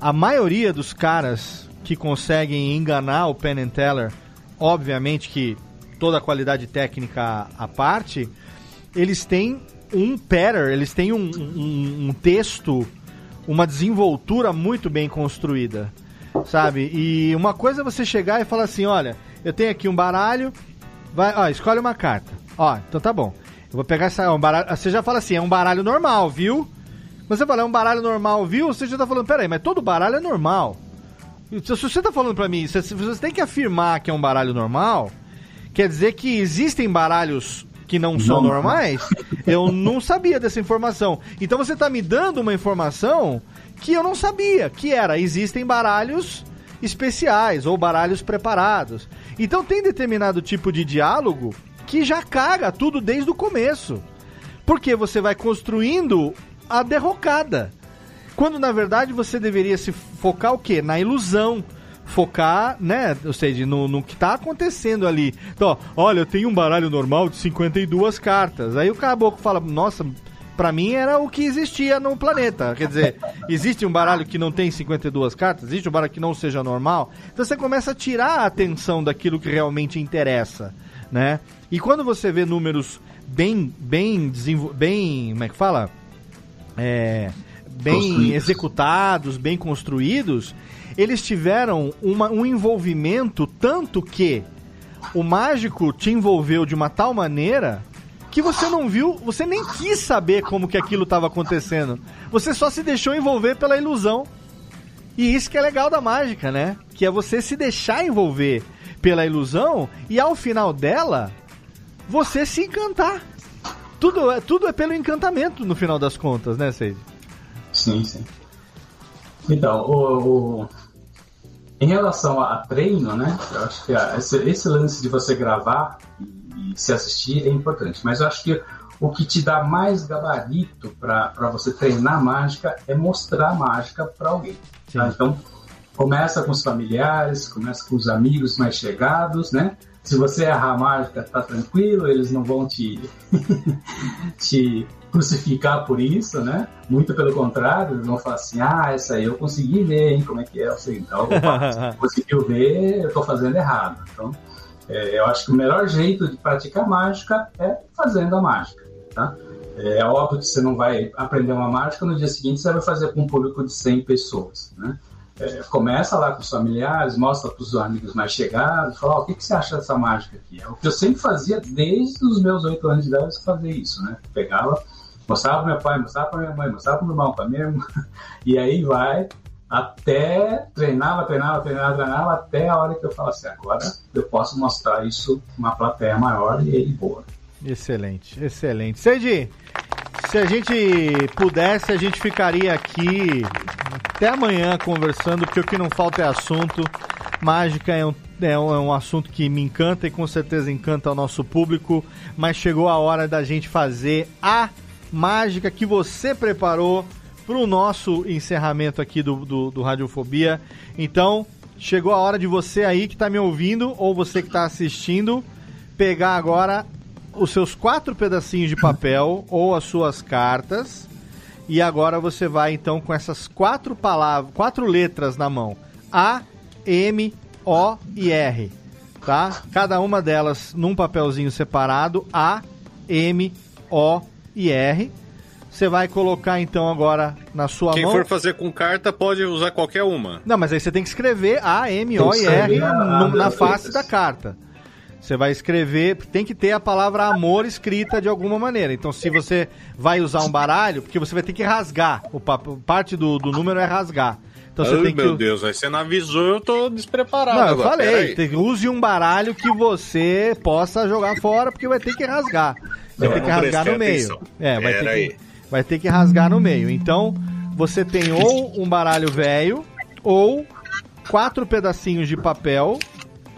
A maioria dos caras que conseguem enganar o Penn and Teller, obviamente que toda a qualidade técnica à- à parte, eles têm um pattern, eles têm um, um- um texto, uma desenvoltura muito bem construída, sabe? E uma coisa é você chegar e falar assim, olha, eu tenho aqui um baralho, vai, ó, escolhe uma carta. Ó, então tá bom. Eu vou pegar essa, um baralho, você já fala assim, é um baralho normal, viu? Mas você fala, é um baralho normal, viu? Você já tá falando, peraí, mas todo baralho é normal. Se você tá falando pra mim, se você tem que afirmar que é um baralho normal, quer dizer que existem baralhos que não são Não. normais? Eu não sabia dessa informação. Então você tá me dando uma informação que eu não sabia, que era, existem baralhos especiais ou baralhos preparados. Então tem determinado tipo de diálogo que já caga tudo desde o começo. Porque você vai construindo a derrocada. Quando na verdade você deveria se focar o quê? Na ilusão. Focar, né? Ou seja, no, no que tá acontecendo ali. Então, ó, olha, eu tenho um baralho normal de 52 cartas. Aí o caboclo fala, nossa, pra mim era o que existia no planeta. Quer dizer, existe um baralho que não tem 52 cartas? Existe um baralho que não seja normal? Então você começa a tirar a atenção daquilo que realmente interessa, né? E quando você vê números bem, bem, desenvol- bem, como é que fala? É, bem Construídos. executados, bem construídos, eles tiveram uma- um envolvimento tanto que o mágico te envolveu de uma tal maneira que você não viu, você nem quis saber como que aquilo estava acontecendo. Você só se deixou envolver pela ilusão. E isso que é legal da mágica, né? Que é você se deixar envolver pela ilusão e ao final dela você se encantar. Tudo é, tudo é pelo encantamento no final das contas, né, Seide? Sim, sim. Então, o, o- em relação a, treino, né? Eu acho que esse, esse lance de você gravar e, e se assistir é importante. Mas eu acho que o que te dá mais gabarito para você treinar mágica é mostrar mágica para alguém. tá? Então, começa com os familiares, começa com os amigos mais chegados, né? Se você errar a mágica, tá tranquilo, eles não vão te, te crucificar por isso, né? Muito pelo contrário, eles vão falar assim, ah, essa aí eu consegui ver, hein, como é que é, eu sei, então, opa, se você conseguiu ver, eu tô fazendo errado. Então, é, eu acho que o melhor jeito de praticar mágica é fazendo a mágica, tá? É óbvio que você não vai aprender uma mágica no dia seguinte você vai fazer com um público de 100 pessoas, né? É, começa lá com os familiares, mostra para os amigos mais chegados, fala, ó, o que, que você acha dessa mágica aqui? É o que eu sempre fazia desde os meus oito anos de idade, fazer isso, né? Pegava, mostrava para meu pai, mostrava para minha mãe, mostrava para meu irmão, para minha irmã, e aí vai até treinava, treinava, treinava, treinava, até a hora que eu falo assim, agora eu posso mostrar isso uma plateia maior e aí boa. Excelente, excelente. Seiji, se a gente pudesse, a gente ficaria aqui até amanhã conversando, porque o que não falta é assunto. Mágica é um, é um, é um assunto que me encanta e com certeza encanta o nosso público, mas chegou a hora da gente fazer a mágica que você preparou para o nosso encerramento aqui do, do, do Radiofobia. Então, chegou a hora de você aí que está me ouvindo ou você que está assistindo pegar agora os seus quatro pedacinhos de papel ou as suas cartas. E agora você vai então com essas quatro palavras, quatro letras na mão: A, M, O e R. Tá? Cada uma delas num papelzinho separado: A, M, O e R. Você vai colocar então agora na sua Quem mão. for fazer com carta pode usar qualquer uma. Não, mas aí você tem que escrever A, M, O e R escrever a- no- na as face da carta. Você vai escrever, tem que ter a palavra amor escrita de alguma maneira. Então, se você vai usar um baralho, porque você vai ter que rasgar, o papo, parte do, do número é rasgar. Então você Ai, tem que. meu Deus, aí você não avisou, eu tô despreparado Não, eu agora. falei, tem- use um baralho que você possa jogar fora, porque vai ter que rasgar. Vai Eu ter que rasgar no meio. atenção. É, vai ter, Pera que, aí. Vai ter que rasgar no meio. Então, você tem ou um baralho velho, ou quatro pedacinhos de papel,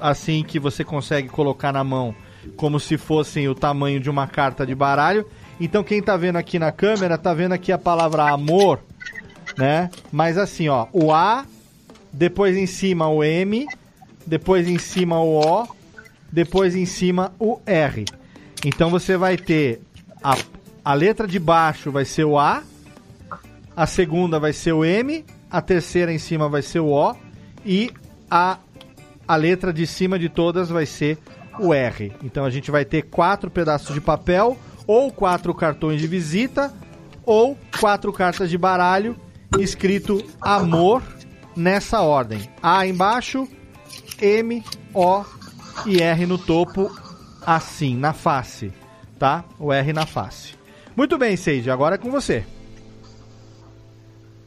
assim que você consegue colocar na mão, como se fossem o tamanho de uma carta de baralho. Então, quem tá vendo aqui na câmera, tá vendo aqui a palavra amor, né? Mas assim, ó, o A, depois em cima o M, depois em cima o O, depois em cima o R. Então você vai ter a, a letra de baixo vai ser o A, a segunda vai ser o M, a terceira em cima vai ser o O e a, a letra de cima de todas vai ser o R. Então a gente vai ter quatro pedaços de papel, ou quatro cartões de visita, ou quatro cartas de baralho escrito amor nessa ordem. A embaixo, M, O e R no topo, assim, na face, tá? O R na face. Muito bem, Seiji, agora é com você.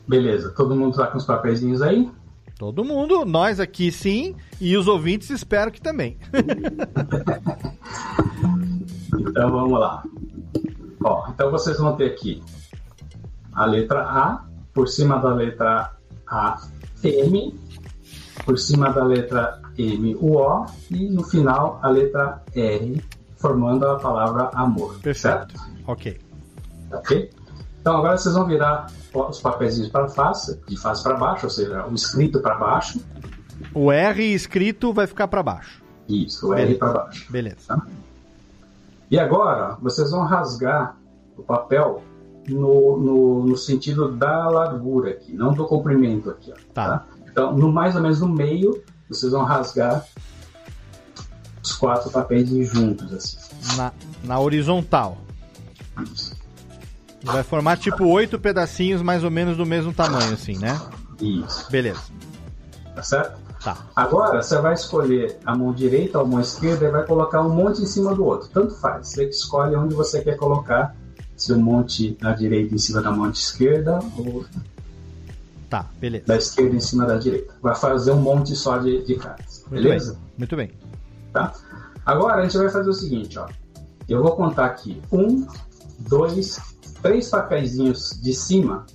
Beleza, todo mundo tá com os papeizinhos aí? Todo mundo, nós aqui sim, e os ouvintes espero que também. Então vamos lá. Ó, então vocês vão ter aqui a letra A, por cima da letra A, M, por cima da letra M, o O, e no final a letra R, formando a palavra amor. Perfeito. Ok. Ok? Então agora vocês vão virar os papéis para face, de face para baixo, ou seja, o escrito para baixo. O R escrito vai ficar para baixo. Isso, o R para baixo. Beleza. Tá? E agora vocês vão rasgar o papel no, no, no sentido da largura aqui, não do comprimento aqui. Ó, tá. Então, no mais ou menos no meio, vocês vão rasgar os quatro papéis juntos, assim. Na, na horizontal. Vai formar tipo oito pedacinhos mais ou menos do mesmo tamanho, assim, né? Isso. Beleza. Tá certo? Tá. Agora você vai escolher a mão direita ou a mão esquerda e vai colocar um monte em cima do outro. Tanto faz. Você escolhe onde você quer colocar. Se o monte na direita em cima da mão esquerda ou Tá, beleza. da esquerda em cima da direita. Vai fazer um monte só de, de cartas. Muito Beleza? bem. Muito bem. Tá? Agora a gente vai fazer o seguinte, ó. Eu vou contar aqui um, dois, três papeizinhos de cima,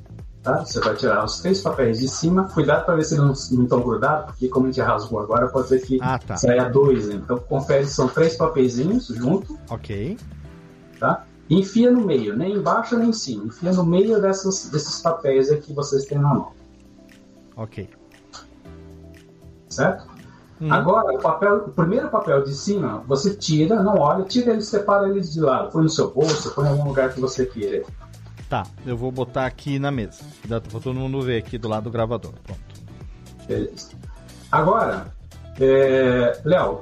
tá? Você vai tirar os três papéis de cima. Cuidado para ver se eles não estão grudados, porque como a gente rasgou agora, pode ser que Ah, tá. saia dois, né? Então confere se são três papeizinhos junto, Ok. tá? E enfia no meio, nem embaixo nem em cima. Enfia no meio dessas, desses papéis aqui que vocês têm na mão, Ok. certo? Hum. Agora, o, papel, o primeiro papel de cima, você tira, não olha, tira ele, separa eles de lado. Põe no seu bolso, põe em algum lugar que você queira. Tá, eu vou botar aqui na mesa. Dá pra todo mundo ver aqui do lado do gravador. Pronto. Beleza. Agora, é, Léo,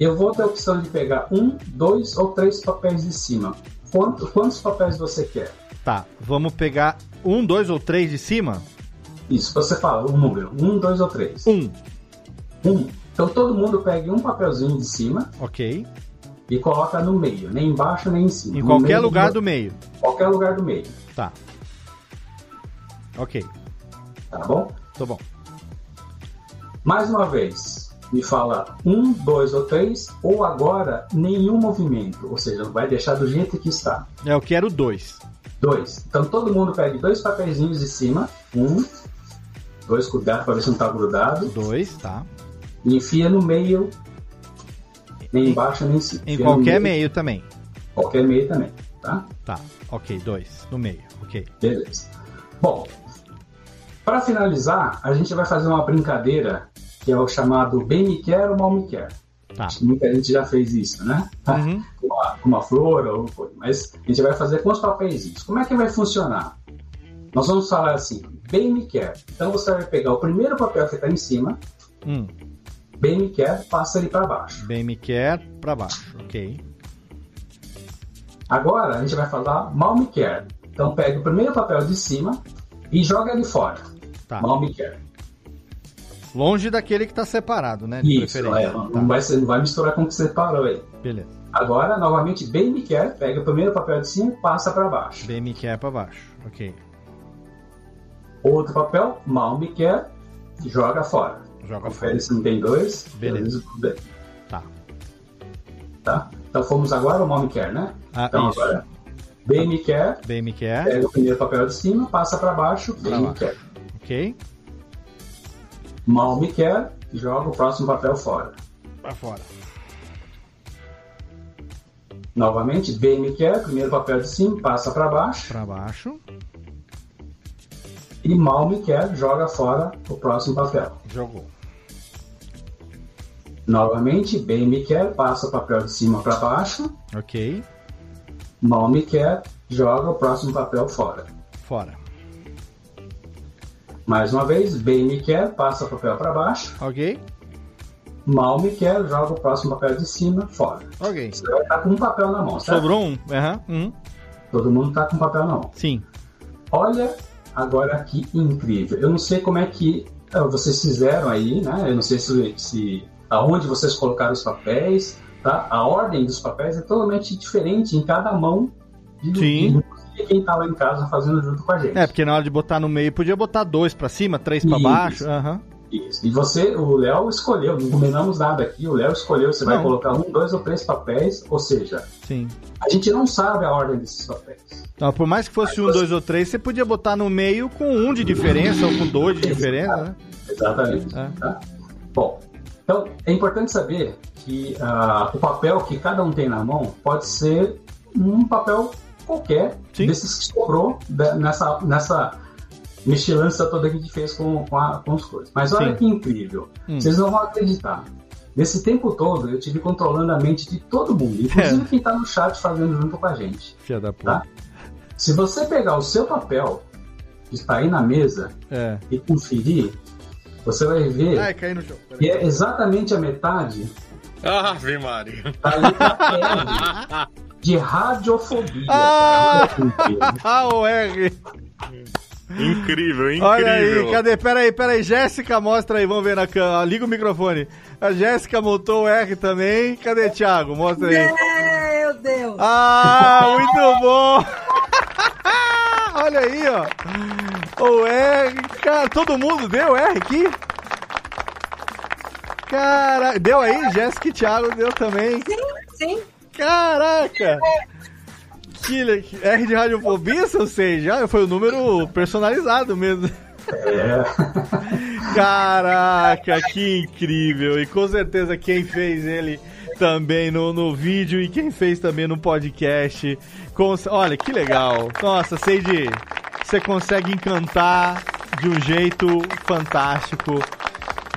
eu vou ter a opção de pegar um, dois ou três papéis de cima. Quanto- quantos papéis você quer? Tá, vamos pegar um, dois ou três de cima? Isso, você fala um número. Um, dois ou três. Um. Um. Então todo mundo pegue um papelzinho de cima Ok. e coloca no meio, nem embaixo nem em cima. Em No qualquer meio lugar do meio. Qualquer lugar do meio, Tá. Ok, tá bom? tô bom. Mais uma vez, me fala um, dois ou três, ou agora nenhum movimento, ou seja, vai deixar do jeito que está. É, Eu quero dois. Dois. Então todo mundo pegue dois papeizinhos de cima, um, dois, cuidado para ver se não está grudado, Dois, tá. E enfia no meio, nem embaixo nem em cima. Em qualquer meio também. Qualquer meio também, tá? Tá, ok, dois. No meio, ok. Beleza. Bom, para finalizar, a gente vai fazer uma brincadeira que é o chamado bem me quer ou mal me quer. Tá. Muita gente já fez isso, né? Uhum. com, uma, com uma flor ou coisa. Mas a gente vai fazer com os papéis. Como é que vai funcionar? Nós vamos falar assim, bem me quer. Então você vai pegar o primeiro papel que está em cima, Hum, bem me quer, passa ele para baixo. bem me quer pra baixo, ok. Agora a gente vai falar mal me quer. Então pega o primeiro papel de cima e joga ele fora. Tá. Mal me quer. Longe daquele que tá separado, né? De Isso, preferência. é, não, Tá, vai, não vai misturar com o que você parou aí. Beleza. Agora, novamente, bem me quer, pega o primeiro papel de cima e passa para baixo. Bem me quer pra baixo, ok. Outro papel, mal me quer, joga fora. Joga Confere se não tem dois. Beleza. Bem. Tá. Tá? Então fomos agora o mal me quer, né? Ah, então isso. agora, bem me quer, Bem me quer. pega o primeiro papel de cima, passa para baixo, bem Pra me quer. Ok? Mal me quer, joga o próximo papel fora. Pra fora. Novamente, bem me quer, primeiro papel de cima, passa para baixo. Pra baixo. E mal me quer, joga fora o próximo papel. Jogou. Novamente, bem me quer, passa o papel de cima para baixo. Ok. Mal me quer, joga o próximo papel fora. Fora. Mais uma vez, bem me quer, passa o papel para baixo. Ok? Mal me quer, joga o próximo papel de cima fora. Ok. Você vai estar com um papel na mão, certo? Sobrou um? Aham. Um. Todo mundo está com um papel na mão. Sim. Olha agora que incrível. Eu não sei como é que ah, vocês fizeram aí, né? Eu não sei se, se aonde vocês colocaram os papéis, tá? A ordem dos papéis é totalmente diferente em cada mão de Sim. de quem tá lá em casa fazendo junto com a gente. É, porque na hora de botar no meio, podia botar dois pra cima, três Isso. baixo. Isso. E você, o Léo escolheu, não combinamos nada aqui, o Léo escolheu, você vai colocar um, dois ou três papéis, ou seja, Sim. a gente não sabe a ordem desses papéis. Não, por mais que fosse um, dois ou três, você podia botar no meio com um de diferença ou com dois de diferença, né? Exatamente. É. tá? Bom, então é importante saber que ah, o papel que cada um tem na mão pode ser um papel qualquer desses que sobrou nessa, nessa mexilhança toda que a gente fez com, com, a- com as coisas. Mas olha Sim. que incrível. Hum. Vocês não vão acreditar. Nesse tempo todo, eu tive controlando a mente de todo mundo, inclusive É. quem está no chat fazendo junto com a gente. Filha da puta. Tá? Se você pegar o seu papel, que está aí na mesa, É. e conferir, você vai ver Ai, caí no chão. que é exatamente a metade Ave Maria. da letra R de radiofobia. Ah! Ah, o R. Incrível, incrível. Olha aí, cadê? Pera aí, pera aí. Jéssica, mostra aí, vamos ver na câmera. Liga o microfone. A Jéssica montou o R também. Cadê, Thiago? Mostra aí. Meu Deus! Ah, muito bom! Olha aí, ó. O R. Cara, todo mundo deu R aqui? Cara, deu aí? Jéssica e Thiago deu também. Sim, sim. Caraca! Le- R de radiofobia, se eu sei, já foi o número personalizado mesmo. Caraca, que incrível! E com certeza quem fez ele também no, no vídeo e quem fez também no podcast. Com- olha, que legal! Nossa, sei de. Você consegue encantar de um jeito fantástico.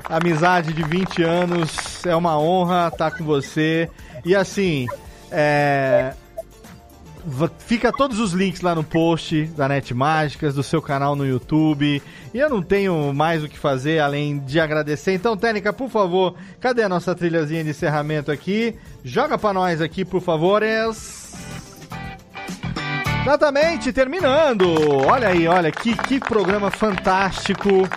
Amizade de 20 anos, é uma honra estar com você. E assim, é, Fica todos os links lá no post da Net Mágicas, do seu canal no YouTube. E eu não tenho mais o que fazer além de agradecer. Então, Técnica, por favor, cadê a nossa trilhazinha de encerramento aqui? Joga pra nós aqui, por favor. Exatamente, terminando. Olha aí, olha que, que programa fantástico.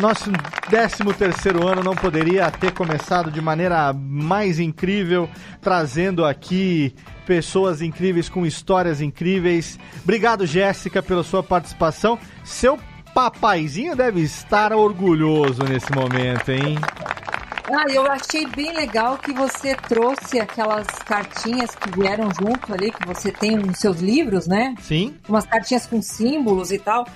Nosso 13 terceiro ano não poderia ter começado de maneira mais incrível, trazendo aqui pessoas incríveis com histórias incríveis. Obrigado, Jéssica, pela sua participação. Seu papaizinho deve estar orgulhoso nesse momento, hein? Ah, eu achei bem legal que você trouxe aquelas cartinhas que vieram junto ali, que você tem nos seus livros, né? Sim. Umas cartinhas com símbolos e tal.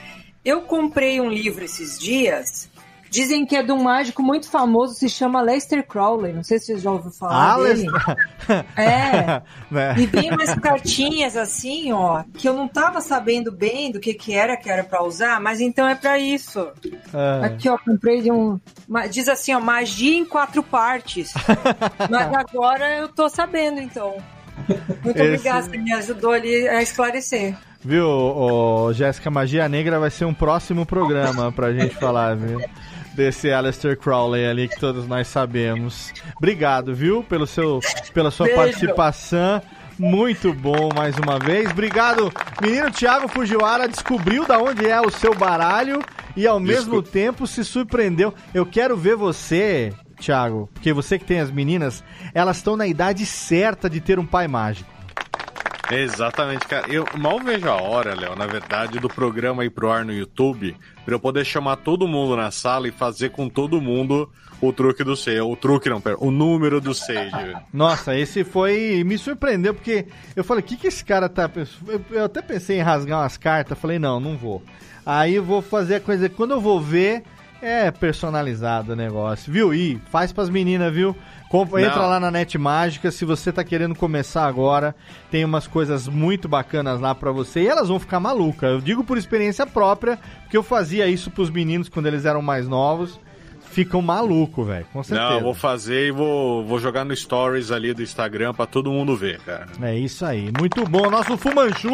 Eu comprei um livro esses dias. Dizem que é de um mágico muito famoso, se chama Lester Crowley. Não sei se você já ouviu falar Ah, dele. É. Né? E vem umas cartinhas assim, ó, que eu não tava sabendo bem do que que era que era pra usar, mas então é pra isso. Ah. Aqui, ó, comprei de um. Diz assim, ó, magia em quatro partes. mas agora eu tô sabendo, então. Muito Esse- obrigada, você me ajudou ali a esclarecer. Viu, ô, Jéssica Magia Negra vai ser um próximo programa pra gente falar, viu? Desse Aleister Crowley ali que todos nós sabemos. Obrigado, viu, pelo seu, pela sua Beijo. participação. Muito bom mais uma vez. Obrigado, menino Thiago Fujiwara. Descobriu da onde é o seu baralho e ao mesmo tempo se surpreendeu. Eu quero ver você, Thiago, porque você que tem as meninas, elas estão na idade certa de ter um pai mágico. Exatamente, cara. Eu mal vejo a hora, Léo, na verdade, do programa ir pro ar no YouTube, pra eu poder chamar todo mundo na sala e fazer com todo mundo o truque do Sage. O truque não, pera, o número do Sage. Nossa, esse foi. Me surpreendeu, porque eu falei, o que, que esse cara tá. Eu até pensei em rasgar umas cartas, falei, não, não vou. Aí eu vou fazer a coisa. Quando eu vou ver, é personalizado o negócio, viu? E faz pras meninas, viu? Entra lá na Net Mágica, se você tá querendo começar agora, tem umas coisas muito bacanas lá pra você e elas vão ficar malucas. Eu digo por experiência própria, porque eu fazia isso pros meninos quando eles eram mais novos ficam maluco, velho. Com certeza. Não, eu vou fazer e vou, vou jogar no stories ali do Instagram pra todo mundo ver, cara. É isso aí. Muito bom. Nosso Fumanchu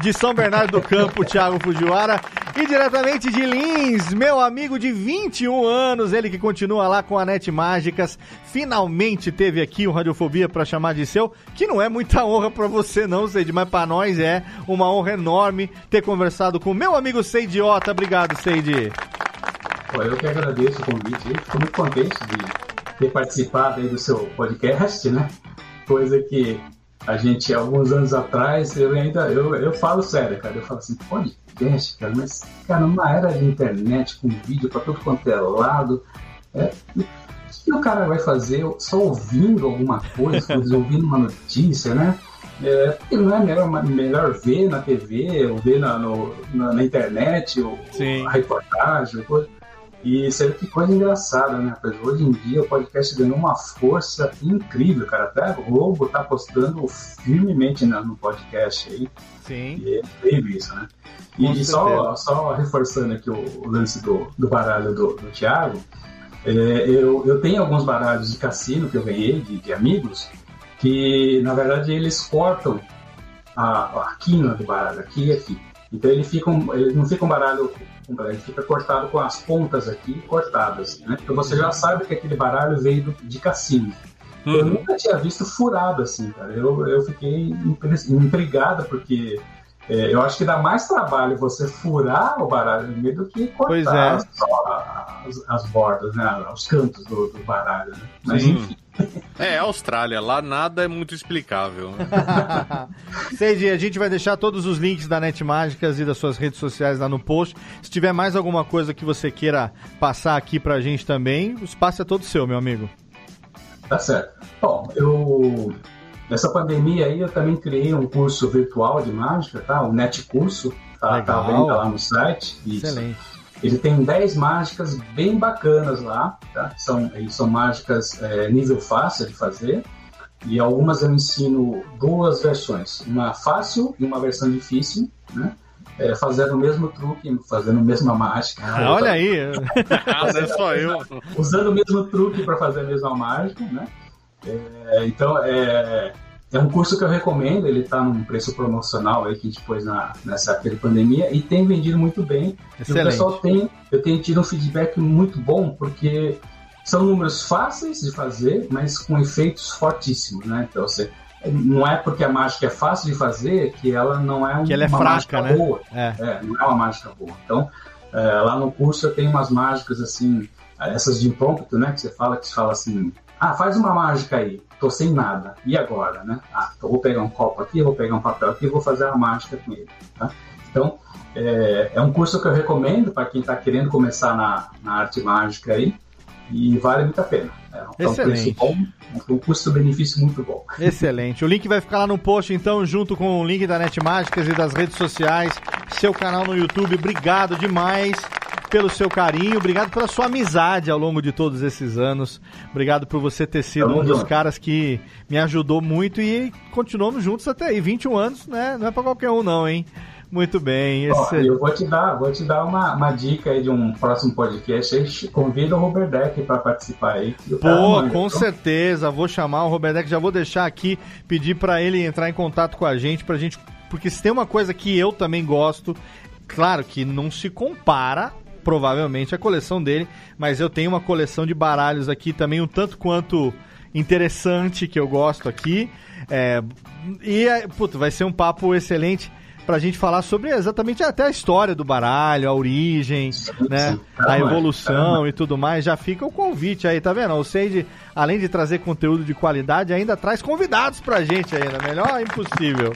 de São Bernardo do Campo, Thiago Fujiwara. E diretamente de Lins, meu amigo de 21 anos, ele que continua lá com a Net Mágicas, finalmente teve aqui o Radiofobia para chamar de seu, que não é muita honra para você não, Seide, mas para nós é uma honra enorme ter conversado com meu amigo Seidiota. Obrigado, Seide. Pô, eu que agradeço o convite aí, fico muito contente de ter participado aí do seu podcast, né? Coisa que a gente, alguns anos atrás, eu ainda, eu, eu falo sério, cara, eu falo assim, podcast, cara, mas, cara, numa era de internet, com vídeo pra tudo quanto é lado, é, o que o cara vai fazer só ouvindo alguma coisa, ouvindo uma notícia, né? É, porque não é melhor, melhor ver na TV, ou ver na, no, na, na internet, ou, a reportagem, coisa. E sério, que coisa engraçada, né? Hoje em dia o podcast ganhou uma força incrível, cara. Até a Globo tá apostando firmemente no podcast aí. Sim. E é incrível isso, né? E, e só, só reforçando aqui o, lance do, do baralho do, do Thiago, é, eu, eu tenho alguns baralhos de cassino que eu ganhei de, de amigos, que na verdade eles cortam a, a quina do baralho, aqui e aqui. Então ele, fica um, ele não fica um baralho ele fica cortado com as pontas aqui cortadas, né? Então você já sabe que aquele baralho veio do, de cassino. Uhum. Eu nunca tinha visto furado assim, cara. Eu, eu fiquei intrigado porque é, eu acho que dá mais trabalho você furar o baralho no meio do que cortar é. só as, as, bordas, né? Os cantos do, do baralho. Né? Mas Sim. enfim. É, Austrália, lá nada é muito explicável. Seiji, a gente vai deixar todos os links da Net Mágicas e das suas redes sociais lá no post. Se tiver mais alguma coisa que você queira passar aqui pra gente também, o espaço é todo seu, meu amigo. Tá certo. Bom, eu. Nessa pandemia aí eu também criei um curso virtual de mágica, tá? O Net Curso, tá, tá vendo lá no site. Excelente. Ele tem 10 mágicas bem bacanas lá, tá? São, são mágicas é, nível fácil de fazer. E algumas eu ensino duas versões, uma fácil e uma versão difícil, né? É, fazendo o mesmo truque, fazendo a mesma mágica. Ah, olha aí! é só eu. Usando o mesmo truque para fazer a mesma mágica, né? É, então, é, é um curso que eu recomendo, ele está num preço promocional aí que a gente pôs na, nessa época de pandemia e tem vendido muito bem. Excelente. E o pessoal tem, eu tenho tido um feedback muito bom, porque são números fáceis de fazer, mas com efeitos fortíssimos, né? Então você não é porque a mágica é fácil de fazer que ela não é, que ela é uma fraca, mágica né? boa. É. é. não é uma mágica boa. Então, é, lá no curso eu tenho umas mágicas assim, essas de impromptu, né? Que você fala, que você fala assim, ah, faz uma mágica aí tô sem nada. E agora, né? Ah, vou pegar um copo aqui, vou pegar um papel aqui e vou fazer a mágica com ele. Tá? Então, é, é, um curso que eu recomendo para quem está querendo começar na, na arte mágica aí e vale muito a pena. É, Excelente. É um, bom, um custo-benefício muito bom. Excelente. O link vai ficar lá no post, então, junto com o link da Net Mágicas e das redes sociais, seu canal no YouTube. Obrigado demais pelo seu carinho, obrigado pela sua amizade ao longo de todos esses anos. Obrigado por você ter sido um dos caras que me ajudou muito e continuamos juntos até aí, 21 anos, né? Não é para qualquer um não, hein? Muito bem. Esse... eu vou te dar, vou te dar uma, uma dica aí de um próximo podcast. Aí, convida o Robert Deck para participar aí. Pô, com certeza. Vou chamar o Robert Deck. Já vou deixar aqui, pedir para ele entrar em contato com a gente, pra gente. Porque se tem uma coisa que eu também gosto, claro que não se compara provavelmente a coleção dele, mas eu tenho uma coleção de baralhos aqui também um tanto quanto interessante que eu gosto aqui. É, e, puto, vai ser um papo excelente pra gente falar sobre exatamente até a história do baralho, a origem, né, a evolução e tudo mais. Já fica o convite aí, tá vendo? O Sage, além de trazer conteúdo de qualidade, ainda traz convidados pra gente ainda. Melhor impossível.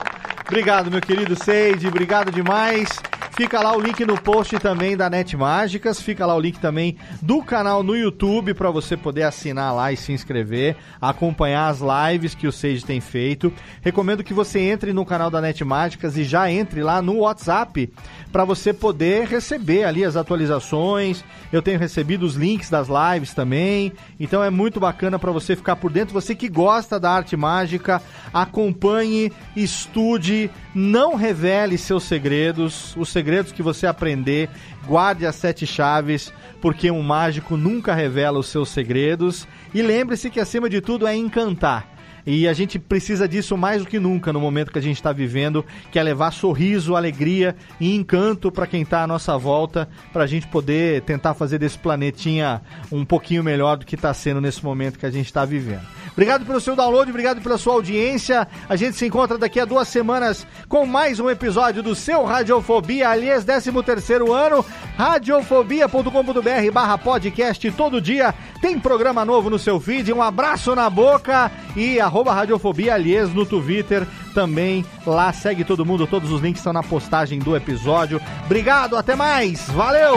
Obrigado, meu querido Seide, obrigado demais. Fica lá o link no post também da Net Mágicas, fica lá o link também do canal no YouTube para você poder assinar lá e se inscrever, acompanhar as lives que o Sage tem feito. Recomendo que você entre no canal da Net Mágicas e já entre lá no WhatsApp para você poder receber ali as atualizações. Eu tenho recebido os links das lives também, então é muito bacana para você ficar por dentro. Você que gosta da arte mágica, acompanhe, estude, não revele seus segredos. Os segredos que você aprender, guarde as sete chaves, porque um mágico nunca revela os seus segredos. E lembre-se que acima de tudo é encantar. E a gente precisa disso mais do que nunca no momento que a gente está vivendo, que é levar sorriso, alegria e encanto para quem está à nossa volta, para a gente poder tentar fazer desse planetinha um pouquinho melhor do que está sendo nesse momento que a gente está vivendo. Obrigado pelo seu download, obrigado pela sua audiência. A gente se encontra daqui a duas semanas com mais um episódio do seu Radiofobia, aliás, 13 terceiro ano, radiofobia.com.br barra podcast todo dia. Tem programa novo no seu feed, um abraço na boca e arroba radiofobia, aliás, no Twitter também. Lá segue todo mundo, todos os links estão na postagem do episódio. Obrigado, até mais, valeu!